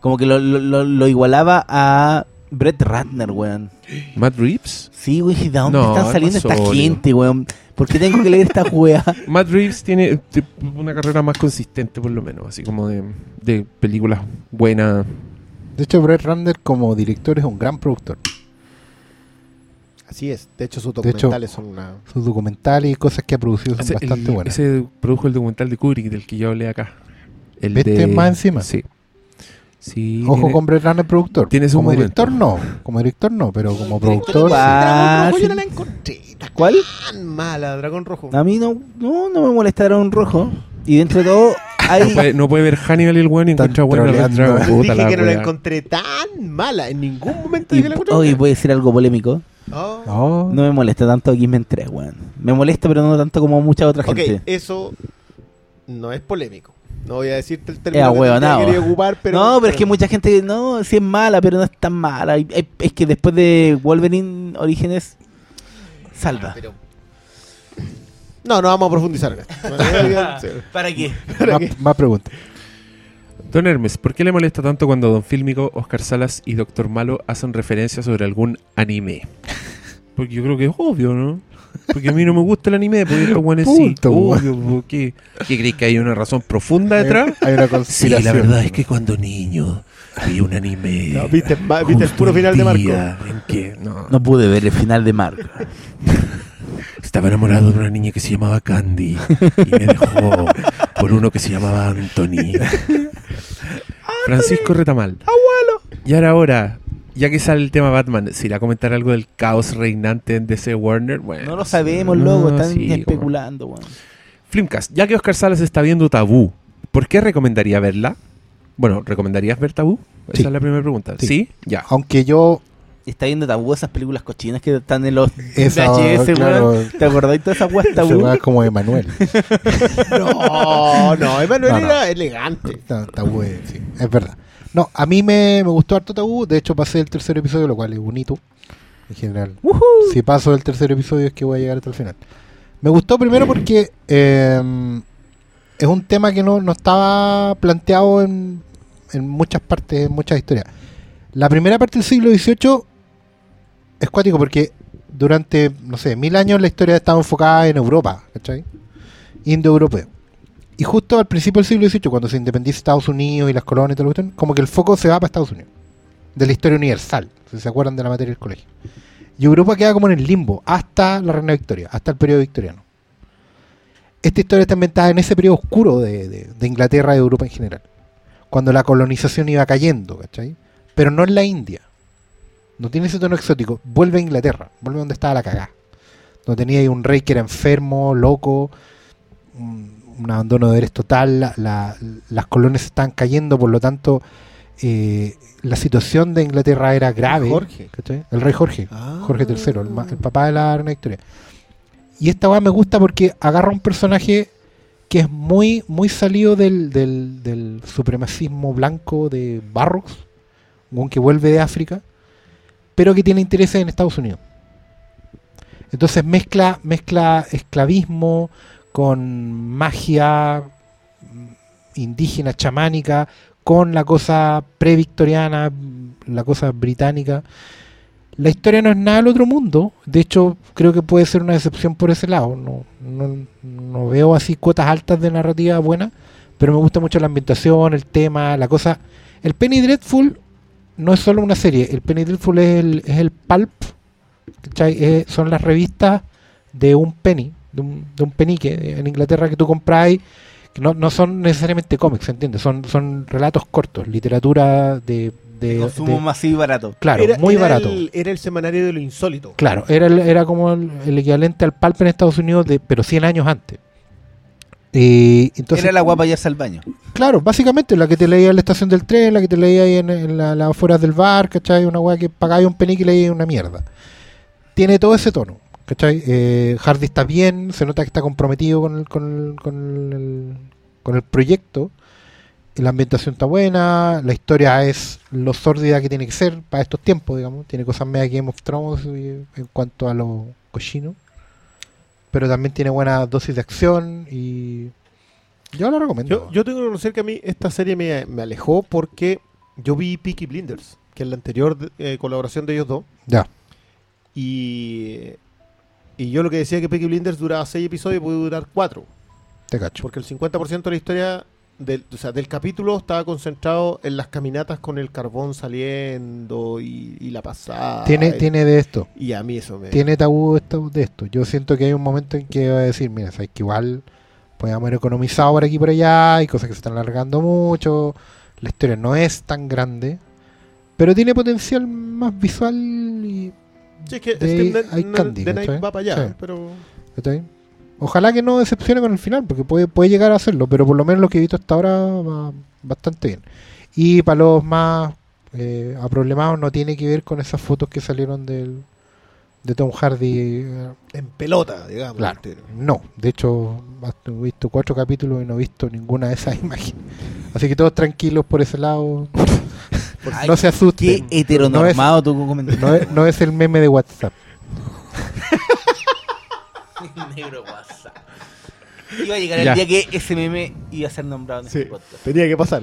Como que lo, lo, lo, lo igualaba a Brett Ratner, weón. Matt Reeves. Sí, güey, ¿de dónde No, están es saliendo más esta gente, weón? ¿Por qué tengo que leer esta weá? Matt Reeves tiene una carrera más consistente, por lo menos, así como de, de películas buenas. De hecho, Brett Ratner como director es un gran productor. Así es. De hecho, sus hecho- documentales son una. Sus documentales y cosas que ha producido son Ese, bastante el- buenas. ese produjo el documental de Kubrick del que yo hablé acá. El ¿Viste de- más encima? Sí. Sí. Ojo tiene- con Brett Ratner productor. tiene su como momento. director no, como director no, pero como productor Ah, sí. yo no la encontré ¿Cuál? tan mala, Dragón Rojo. A mí no, no, no me molesta Dragón Rojo. Y dentro de todo, hay. No puede, no puede ver Hannibal y el weón y encuentra bueno dije que no la encontré tan mala. En ningún momento dije que la encontré hoy voy a decir algo polémico. Oh. Oh. No me molesta tanto X-Men 3, weón. Me molesta, pero no tanto como mucha otra Ok, gente. eso no es polémico. No voy a decirte el término que ahueonado. quería ocupar, pero... no, pero es que mucha gente, no, sí es mala, pero no es tan mala. Y- Es, que después de Wolverine Orígenes, salva. Pero- No, no vamos a profundizar en esto. ¿Para qué? Más, más preguntas. Don Hermes, ¿por qué le molesta tanto cuando Don Fílmico, Oscar Salas y Doctor Malo hacen referencia sobre algún anime? Porque yo creo que es obvio, ¿no? Porque a mí no me gusta el anime, porque estos guanes sí. Punto, Obvio, ¿por ¿qué? ¿Qué crees que hay una razón profunda detrás? Hay una Sí, conspiración. la verdad es que cuando niño vi un anime. No, viste, viste el puro final de Marco. En que no, No pude ver el final de Marco. estaba enamorado de una niña que se llamaba Candy y me dejó por uno que se llamaba Anthony. Francisco Retamal. Abuelo. Y ahora, ahora, ya que sale el tema Batman, ¿se irá a comentar algo del caos reinante en DC Warner? Bueno, No lo sabemos, loco. no, Están sí, como- especulando, weón. Flimcast, ya que Oscar Salas está viendo Tabú, ¿por qué recomendaría verla? Bueno, ¿recomendarías ver Tabú? Esa Sí. es la primera pregunta. ¿Sí? Sí. Ya. Aunque yo Está viendo tabú esas películas cochinas que están en los esa VHS, claro, weón. ¿Te acordáis de todas esas weas se tabú? va como Emanuel. No, no, Emanuel No, no. era elegante. Ta- Tabú, es- sí, es verdad. No, a mí me, me gustó harto Tabú. De hecho, pasé el tercer episodio, lo cual es bonito. En general. Si paso el tercer episodio es que voy a llegar hasta el final. Me gustó primero porque eh, es un tema que no, no estaba planteado en, en muchas partes, en muchas historias. La primera parte del siglo XVIII es cuático porque durante, no sé, mil años la historia estaba enfocada en Europa, ¿cachai? Indoeuropeo. Y justo al principio del siglo XVIII, cuando se independiza Estados Unidos y las colonias y todo lo cuestión, como que el foco se va para Estados Unidos. De la historia universal, si se acuerdan de la materia del colegio. Y Europa queda como en el limbo, hasta la Reina Victoria, hasta el periodo victoriano. esta historia está inventada en ese periodo oscuro de- de Inglaterra y de Europa en general. Cuando la colonización iba cayendo, ¿cachai? Pero no en la India. No tiene ese tono exótico. Vuelve a Inglaterra. Vuelve donde estaba la cagada. Donde tenía ahí un rey que era enfermo, loco, un, un abandono de deberes total. la- la- las colonias estaban cayendo, por lo tanto, eh, la situación de Inglaterra era grave. Jorge. ¿cachai? El rey Jorge. Ah. Jorge III, el, papá de la reina Victoria. Y esta weá me gusta porque agarra un personaje que es muy, muy salido del, del, del supremacismo blanco de Barrocks, un que vuelve de África, pero que tiene intereses en Estados Unidos. Entonces mezcla, mezcla esclavismo con magia mm, indígena, chamánica, con la cosa previctoriana, mm, la cosa británica. La historia no es nada del otro mundo. De hecho, creo que puede ser una decepción por ese lado. No, no, no veo así cuotas altas de narrativa buena, pero me gusta mucho la ambientación, el tema, la cosa. El Penny Dreadful no es solo una serie. El Penny Dreadful es el, es el pulp. Eh, son las revistas de un penny, de un, de un penique en Inglaterra que tú compras que no, no son necesariamente cómics, ¿entiendes? Son, son relatos cortos, literatura de... de- Consumo de- masivo y barato. claro, Era- muy era barato. El, era el semanario de lo insólito. Claro, era, el- era como el, el equivalente al pulp en Estados Unidos, de, pero 100 años antes. Y entonces, Era la guapa ya al baño. claro, básicamente la que te leía en la estación del tren, la que te leía ahí en, en la- las afueras del bar, ¿cachai? Una weá que pagáis un penique y leía una mierda. Tiene todo ese tono, ¿cachai? Eh, Hardy está bien, se nota que está comprometido con el, con el, con el, con el proyecto. La ambientación está buena, la historia es lo sórdida que tiene que ser para estos tiempos, digamos. Tiene cosas media Game of Thrones y- en cuanto a lo cochino. Pero también tiene buena dosis de acción y yo la recomiendo. Yo, yo tengo que reconocer que a mí esta serie me, me alejó porque yo vi Peaky Blinders, que es la anterior eh, colaboración de ellos dos. Ya. Y, y yo lo que decía que Peaky Blinders duraba seis episodios y puede durar cuatro. Te cacho. Porque el 50% de la historia del, o sea, del capítulo estaba concentrado en las caminatas con el carbón saliendo y, y la pasada. Tiene, y, tiene de esto. y a mí eso me... Tiene tabú esto, de esto. Yo siento que hay un momento en que va a decir, mira, sabes que igual podemos haber economizado por aquí y por allá, hay cosas que se están alargando mucho, la historia no es tan grande, pero tiene potencial más visual y... Sí, es que, de es que ahí The- hay candy, va para allá, Sí. pero... Ojalá que no decepcione con el final, porque puede, puede llegar a hacerlo, pero por lo menos lo que he visto hasta ahora va bastante bien. Y para los más eh, aproblemados no tiene que ver con esas fotos que salieron del, de Tom Hardy. eh, En pelota, digamos. Claro. entero. No, de hecho he visto cuatro capítulos y no he visto ninguna de esas imágenes. Así que todos tranquilos por ese lado. Ay, no se Qué asusten. heteronormado tu comentario. No es, no es el meme de WhatsApp. Negro WhatsApp. Iba a llegar Ya. el día que ese meme iba a ser nombrado en Sí, este podcast. tenía que pasar.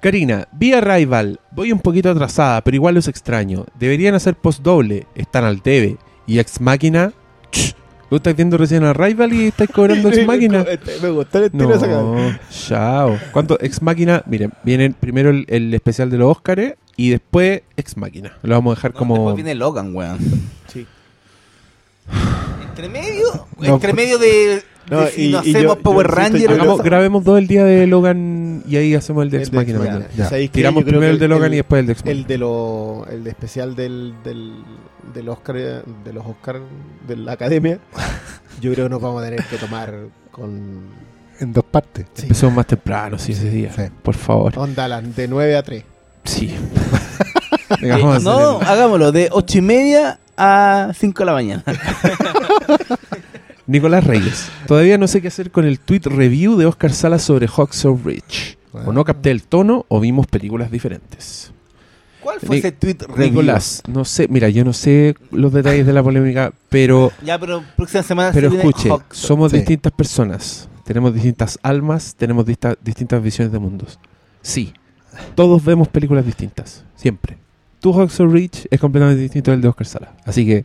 Karina, vi Arrival. Voy un poquito atrasada, pero igual los extraño. Deberían hacer post doble. Están al TV. Y Ex Máquina. ch, ¿Tú estás viendo recién Arrival y estás cobrando Ex Máquina? Este, Me gustó el estilo. No, chao. ¿Cuánto? Ex Máquina. Miren, viene primero el, el especial de los Óscares y después Ex Máquina. Lo vamos a dejar No, como. Después viene Logan, weón. Sí. Entre medio, No, entre medio de, No, de si y- no hacemos yo Power insisto, Ranger yo o Hagamos- creo- grabemos dos el día de Logan y ahí hacemos el de El Ex de Máquina Ex mañana. Machina. Ya. ¿Sabéis qué? Tiramos primero el de el- Logan el- y después el de Ex El Máquina. de lo, el de especial del, del, del Oscar, de los Oscar de la Academia, yo creo que nos vamos a tener que tomar con En dos partes. sí, Empezamos más temprano, sí, ese día. Sí. Por favor. onda de 9 a 3. Sí. No, el- hagámoslo de 8 y media a 5 de la mañana. Nicolás Reyes. Todavía no sé qué hacer con el tweet review de Oscar Salas sobre Hacksaw Ridge. O no capté el tono o vimos películas diferentes. ¿Cuál fue Ni- ese tweet review? Nicolás, no sé, mira, yo no sé los detalles de la polémica, pero, Ya, pero próxima semana pero se viene escuche, somos Sí. distintas personas, tenemos distintas almas, tenemos dista- distintas visiones de mundos. Sí, todos vemos películas distintas, siempre. Tu Hacksaw Ridge es completamente distinto del de Oscar Salas, así que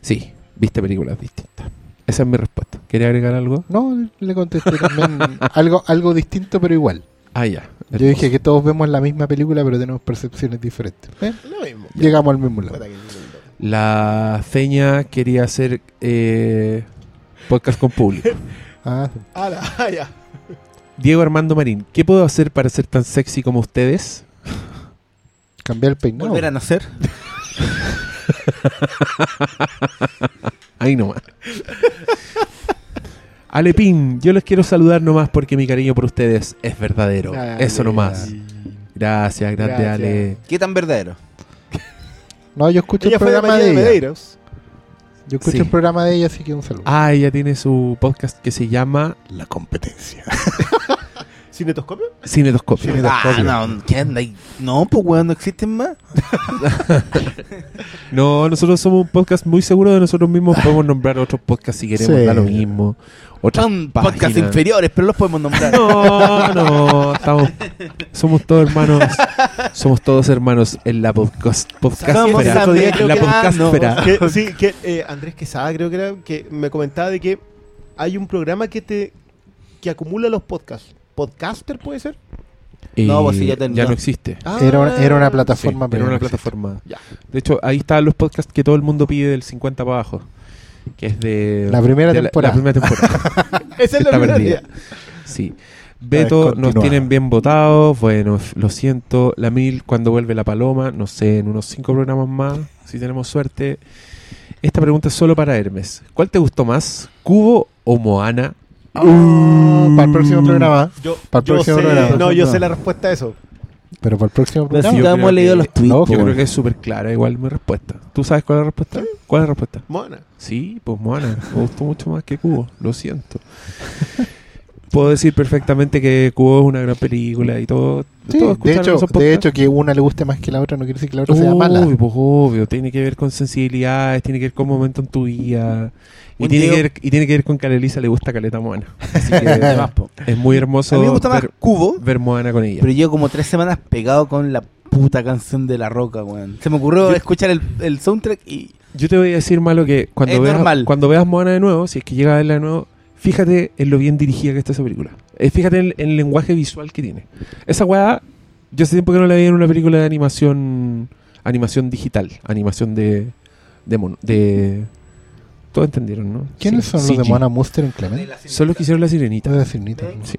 sí, viste películas distintas. Esa es mi respuesta. ¿Quería agregar algo? No, le contesté también algo, algo distinto pero igual. Ah, ya. Yo dije que todos vemos la misma película pero tenemos percepciones diferentes. ¿Eh? Lo mismo. Llegamos al mismo lado. La Ceña quería hacer eh, podcast con público. Ah, sí. Ah, ah, ya. Diego Armando Marín, ¿qué puedo hacer para ser tan sexy como ustedes? Cambiar el peinado. Volver a nacer. Ahí nomás. Alepín, yo les quiero saludar nomás porque mi cariño por ustedes es verdadero. Dale, Eso nomás. Gracias, grande Gracias. Ale. ¿Qué tan verdadero? No, yo escucho Ella el programa de de ella. Medeiros. Yo escucho Sí. el programa de ella, así que un saludo. Ah, ella tiene su podcast que se llama La competencia. ¿Cinetoscopio? Cinetoscopio. Ah, no, ¿qué anda ahí? No, pues weón, no existen más. No, nosotros somos un podcast muy seguro de nosotros mismos. Podemos nombrar otros podcasts si queremos, Sí. da lo mismo. Otras Son podcasts inferiores, pero los podemos nombrar. No, no, estamos, somos todos hermanos, somos todos hermanos en la podcast, Somos podcastfera, en la podcastfera. Que- sí, que eh, Andrés Quesada creo que era, que me comentaba de que hay un programa que te que acumula los podcasts. ¿Podcaster puede ser? Y No, pues sí, ya terminó. no existe. Era, una, era una Sí, plataforma. era pero una no existe. plataforma. Ya. De hecho, ahí están los podcasts que todo el mundo pide del 50 para abajo. Que es de La primera de temporada. La, primera temporada. Esa es la primera. Sí. Beto, nos tienen bien votados. Bueno, lo siento. La Mil, cuando vuelve la Paloma, no sé, en unos cinco programas más, si tenemos suerte. Esta pregunta es solo para Hermes. ¿Cuál te gustó más, Cubo o Moana? Ah, para el próximo programa. Yo, Para el yo próximo sé, programa. no, yo sé la respuesta a eso. Pero para el próximo programa. si yo ya hemos creo leído que- los tweets. no, Yo creo que es súper clara igual mi respuesta. ¿Tú sabes cuál es la respuesta? ¿Cuál es la respuesta? Mona. Sí, pues Moana. Me gustó mucho más que Cubo. Lo siento. Puedo decir perfectamente que Cubo es una gran película y todo. Sí, de hecho, de hecho, que una le guste más que la otra no quiere decir que la otra sea mala. Obvio, pues obvio, tiene que ver con sensibilidades, tiene que ver con momento en tu vida. Y tiene, que ver, y tiene que ver con que a la Elisa le gusta Caleta Moana. Así que Además, po. es muy hermoso A mí me gusta más ver, Cubo, ver Moana con ella. pero llevo como tres semanas pegado con la puta canción de La Roca, weón. Se me ocurrió Yo- escuchar el, el soundtrack y... Yo te voy a decir, Malo, que cuando Es veas, normal. cuando veas Moana de nuevo, si es que llega a verla de nuevo, fíjate en lo bien dirigida que está esa película. Eh, fíjate en, en el lenguaje visual que tiene. Esa weá, yo hace tiempo que no la vi en una película de animación animación digital, animación de... de, mono- de todos entendieron, ¿no? ¿Quiénes Sí, son los de CG. Moana Muster en Clement? Son los que hicieron la sirenita. Voy a decir Nita. Sí.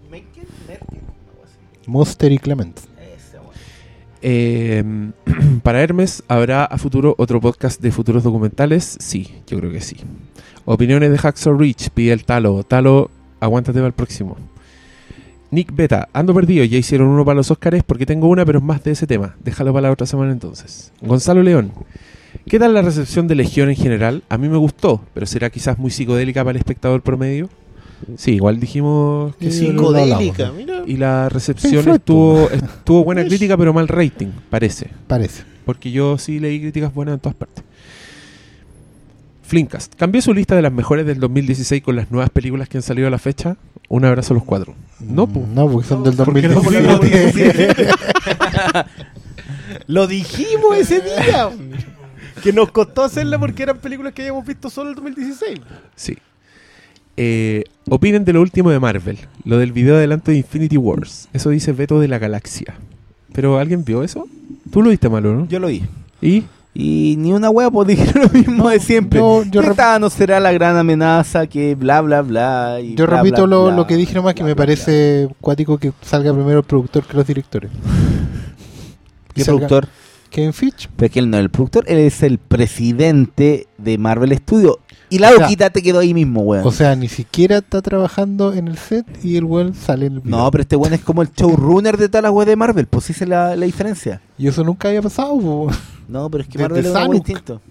Muster y Clement. Eh, para Hermes, ¿habrá a futuro otro podcast de futuros documentales? Sí, yo creo que sí. Opiniones de Hacksaw Rich, pide el Talo. Talo, aguántate para el próximo. Nick Beta, ando perdido, ya hicieron uno para los Óscares porque tengo una, pero es más de ese tema. Déjalo para la otra semana entonces. Gonzalo León, ¿qué tal la recepción de Legión en general? A mí me gustó, pero será quizás muy psicodélica para el espectador promedio. Sí, igual dijimos que Sí. Psicodélica, mira. Y la recepción estuvo, estuvo buena crítica, pero mal rating, parece. Parece. Porque yo sí leí críticas buenas en todas partes. Flinkast. Cambió su lista de las mejores del 2016 con las nuevas películas que han salido a la fecha. Un abrazo a los cuatro. No, pues. No, porque son del ¿Por qué no 2017. Lo dijimos ese día. que nos costó hacerla porque eran películas que habíamos visto solo en el 2016. Sí. Eh, opinen de lo último de Marvel. Lo del video adelanto de Infinity Wars. Eso dice Beto de la Galaxia. ¿Pero alguien vio eso? Tú lo viste malo, ¿no? Yo lo vi. ¿Y? Y ni una wea, pues dijeron lo mismo de siempre. no, yo Thanos será la gran amenaza, que bla, bla, bla. y Yo bla, repito bla, lo, bla, lo que dije nomás, que me parece cuático que salga primero el productor que los directores. ¿Qué productor? Kevin Fitch. Pero que él no es el productor, él es el presidente de Marvel Studios. Y la loquita te quedó ahí mismo, weón. O sea, ni siquiera está trabajando en el set y el weón sale en el video. no, pero este weón es como el showrunner de todas las weas de Marvel. Pues sí, es la, la diferencia. Y eso nunca había pasado. po. No, pero es que Marvel es Sanuk. distinto.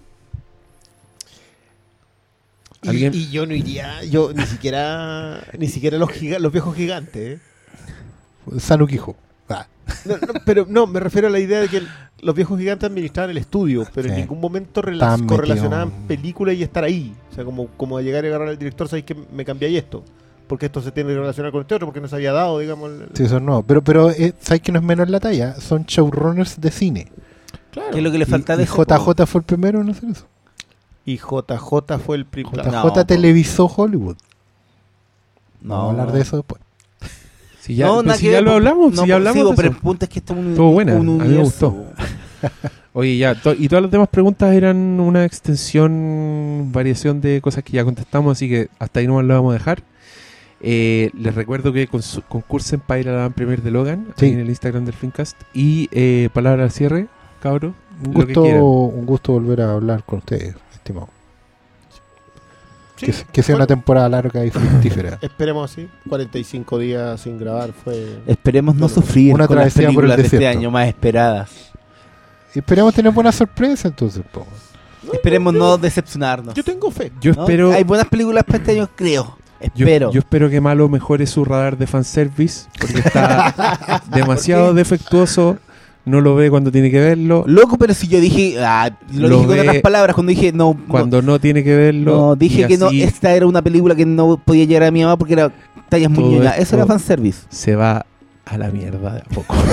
Y, yo no iría, yo ni siquiera, ni siquiera los, giga- los viejos gigantes. ¿eh? Sanukijo. Ah, No, no, pero no, me refiero a la idea de que el- los viejos gigantes administraban el estudio, pero en ningún momento correlacionaban películas y estar ahí. O sea, como, como llegar y agarrar al director, sabéis que me cambiáis esto. Porque esto se tiene que relacionar con este otro, porque no se había dado, digamos. el- sí, eso no. Pero, pero eh, ¿sabes que no es menos la talla? Son showrunners de cine. ¿Qué es lo que le falta y, de y? JJ fue el primero en hacer eso. Y JJ fue el primero. JJ No, televisó Hollywood. No, Vamos a hablar de eso después. Si ya, no, si ya lo hablamos, No, si ya hablamos de pero el punto es que esto es un, Estuvo buena, un a mí me gustó. Oye, ya, to- y todas las demás preguntas eran una extensión, variación de cosas que ya contestamos, así que hasta ahí nomás lo vamos a dejar. Eh, les recuerdo que concursen para ir a la van premier de Logan Sí. en el Instagram del Fincast. Y eh, palabra al cierre, cabro. Un gusto, un gusto volver a hablar con ustedes, estimado. Sí, que, se- que sea bueno, una temporada larga y fructífera. Esperemos así. 45 días sin grabar fue. Esperemos no Bueno, sufrir una con las travesía por el de este año más esperadas. y esperemos tener buena sorpresa entonces. po. Esperemos no decepcionarnos. Yo tengo fe. Yo ¿no? espero. Hay buenas películas para este año, creo. Yo, Espero. yo espero que Malo mejore su radar de fanservice porque está demasiado defectuoso. No lo ve cuando tiene que verlo. Loco, pero si yo dije, ah, lo, Lo dije con otras palabras, cuando dije no, Cuando no, tiene que verlo. no, dije que no, esta era una película que no podía llegar a mi mamá porque era tallas muy Eso era fanservice. Se va a la mierda de a poco.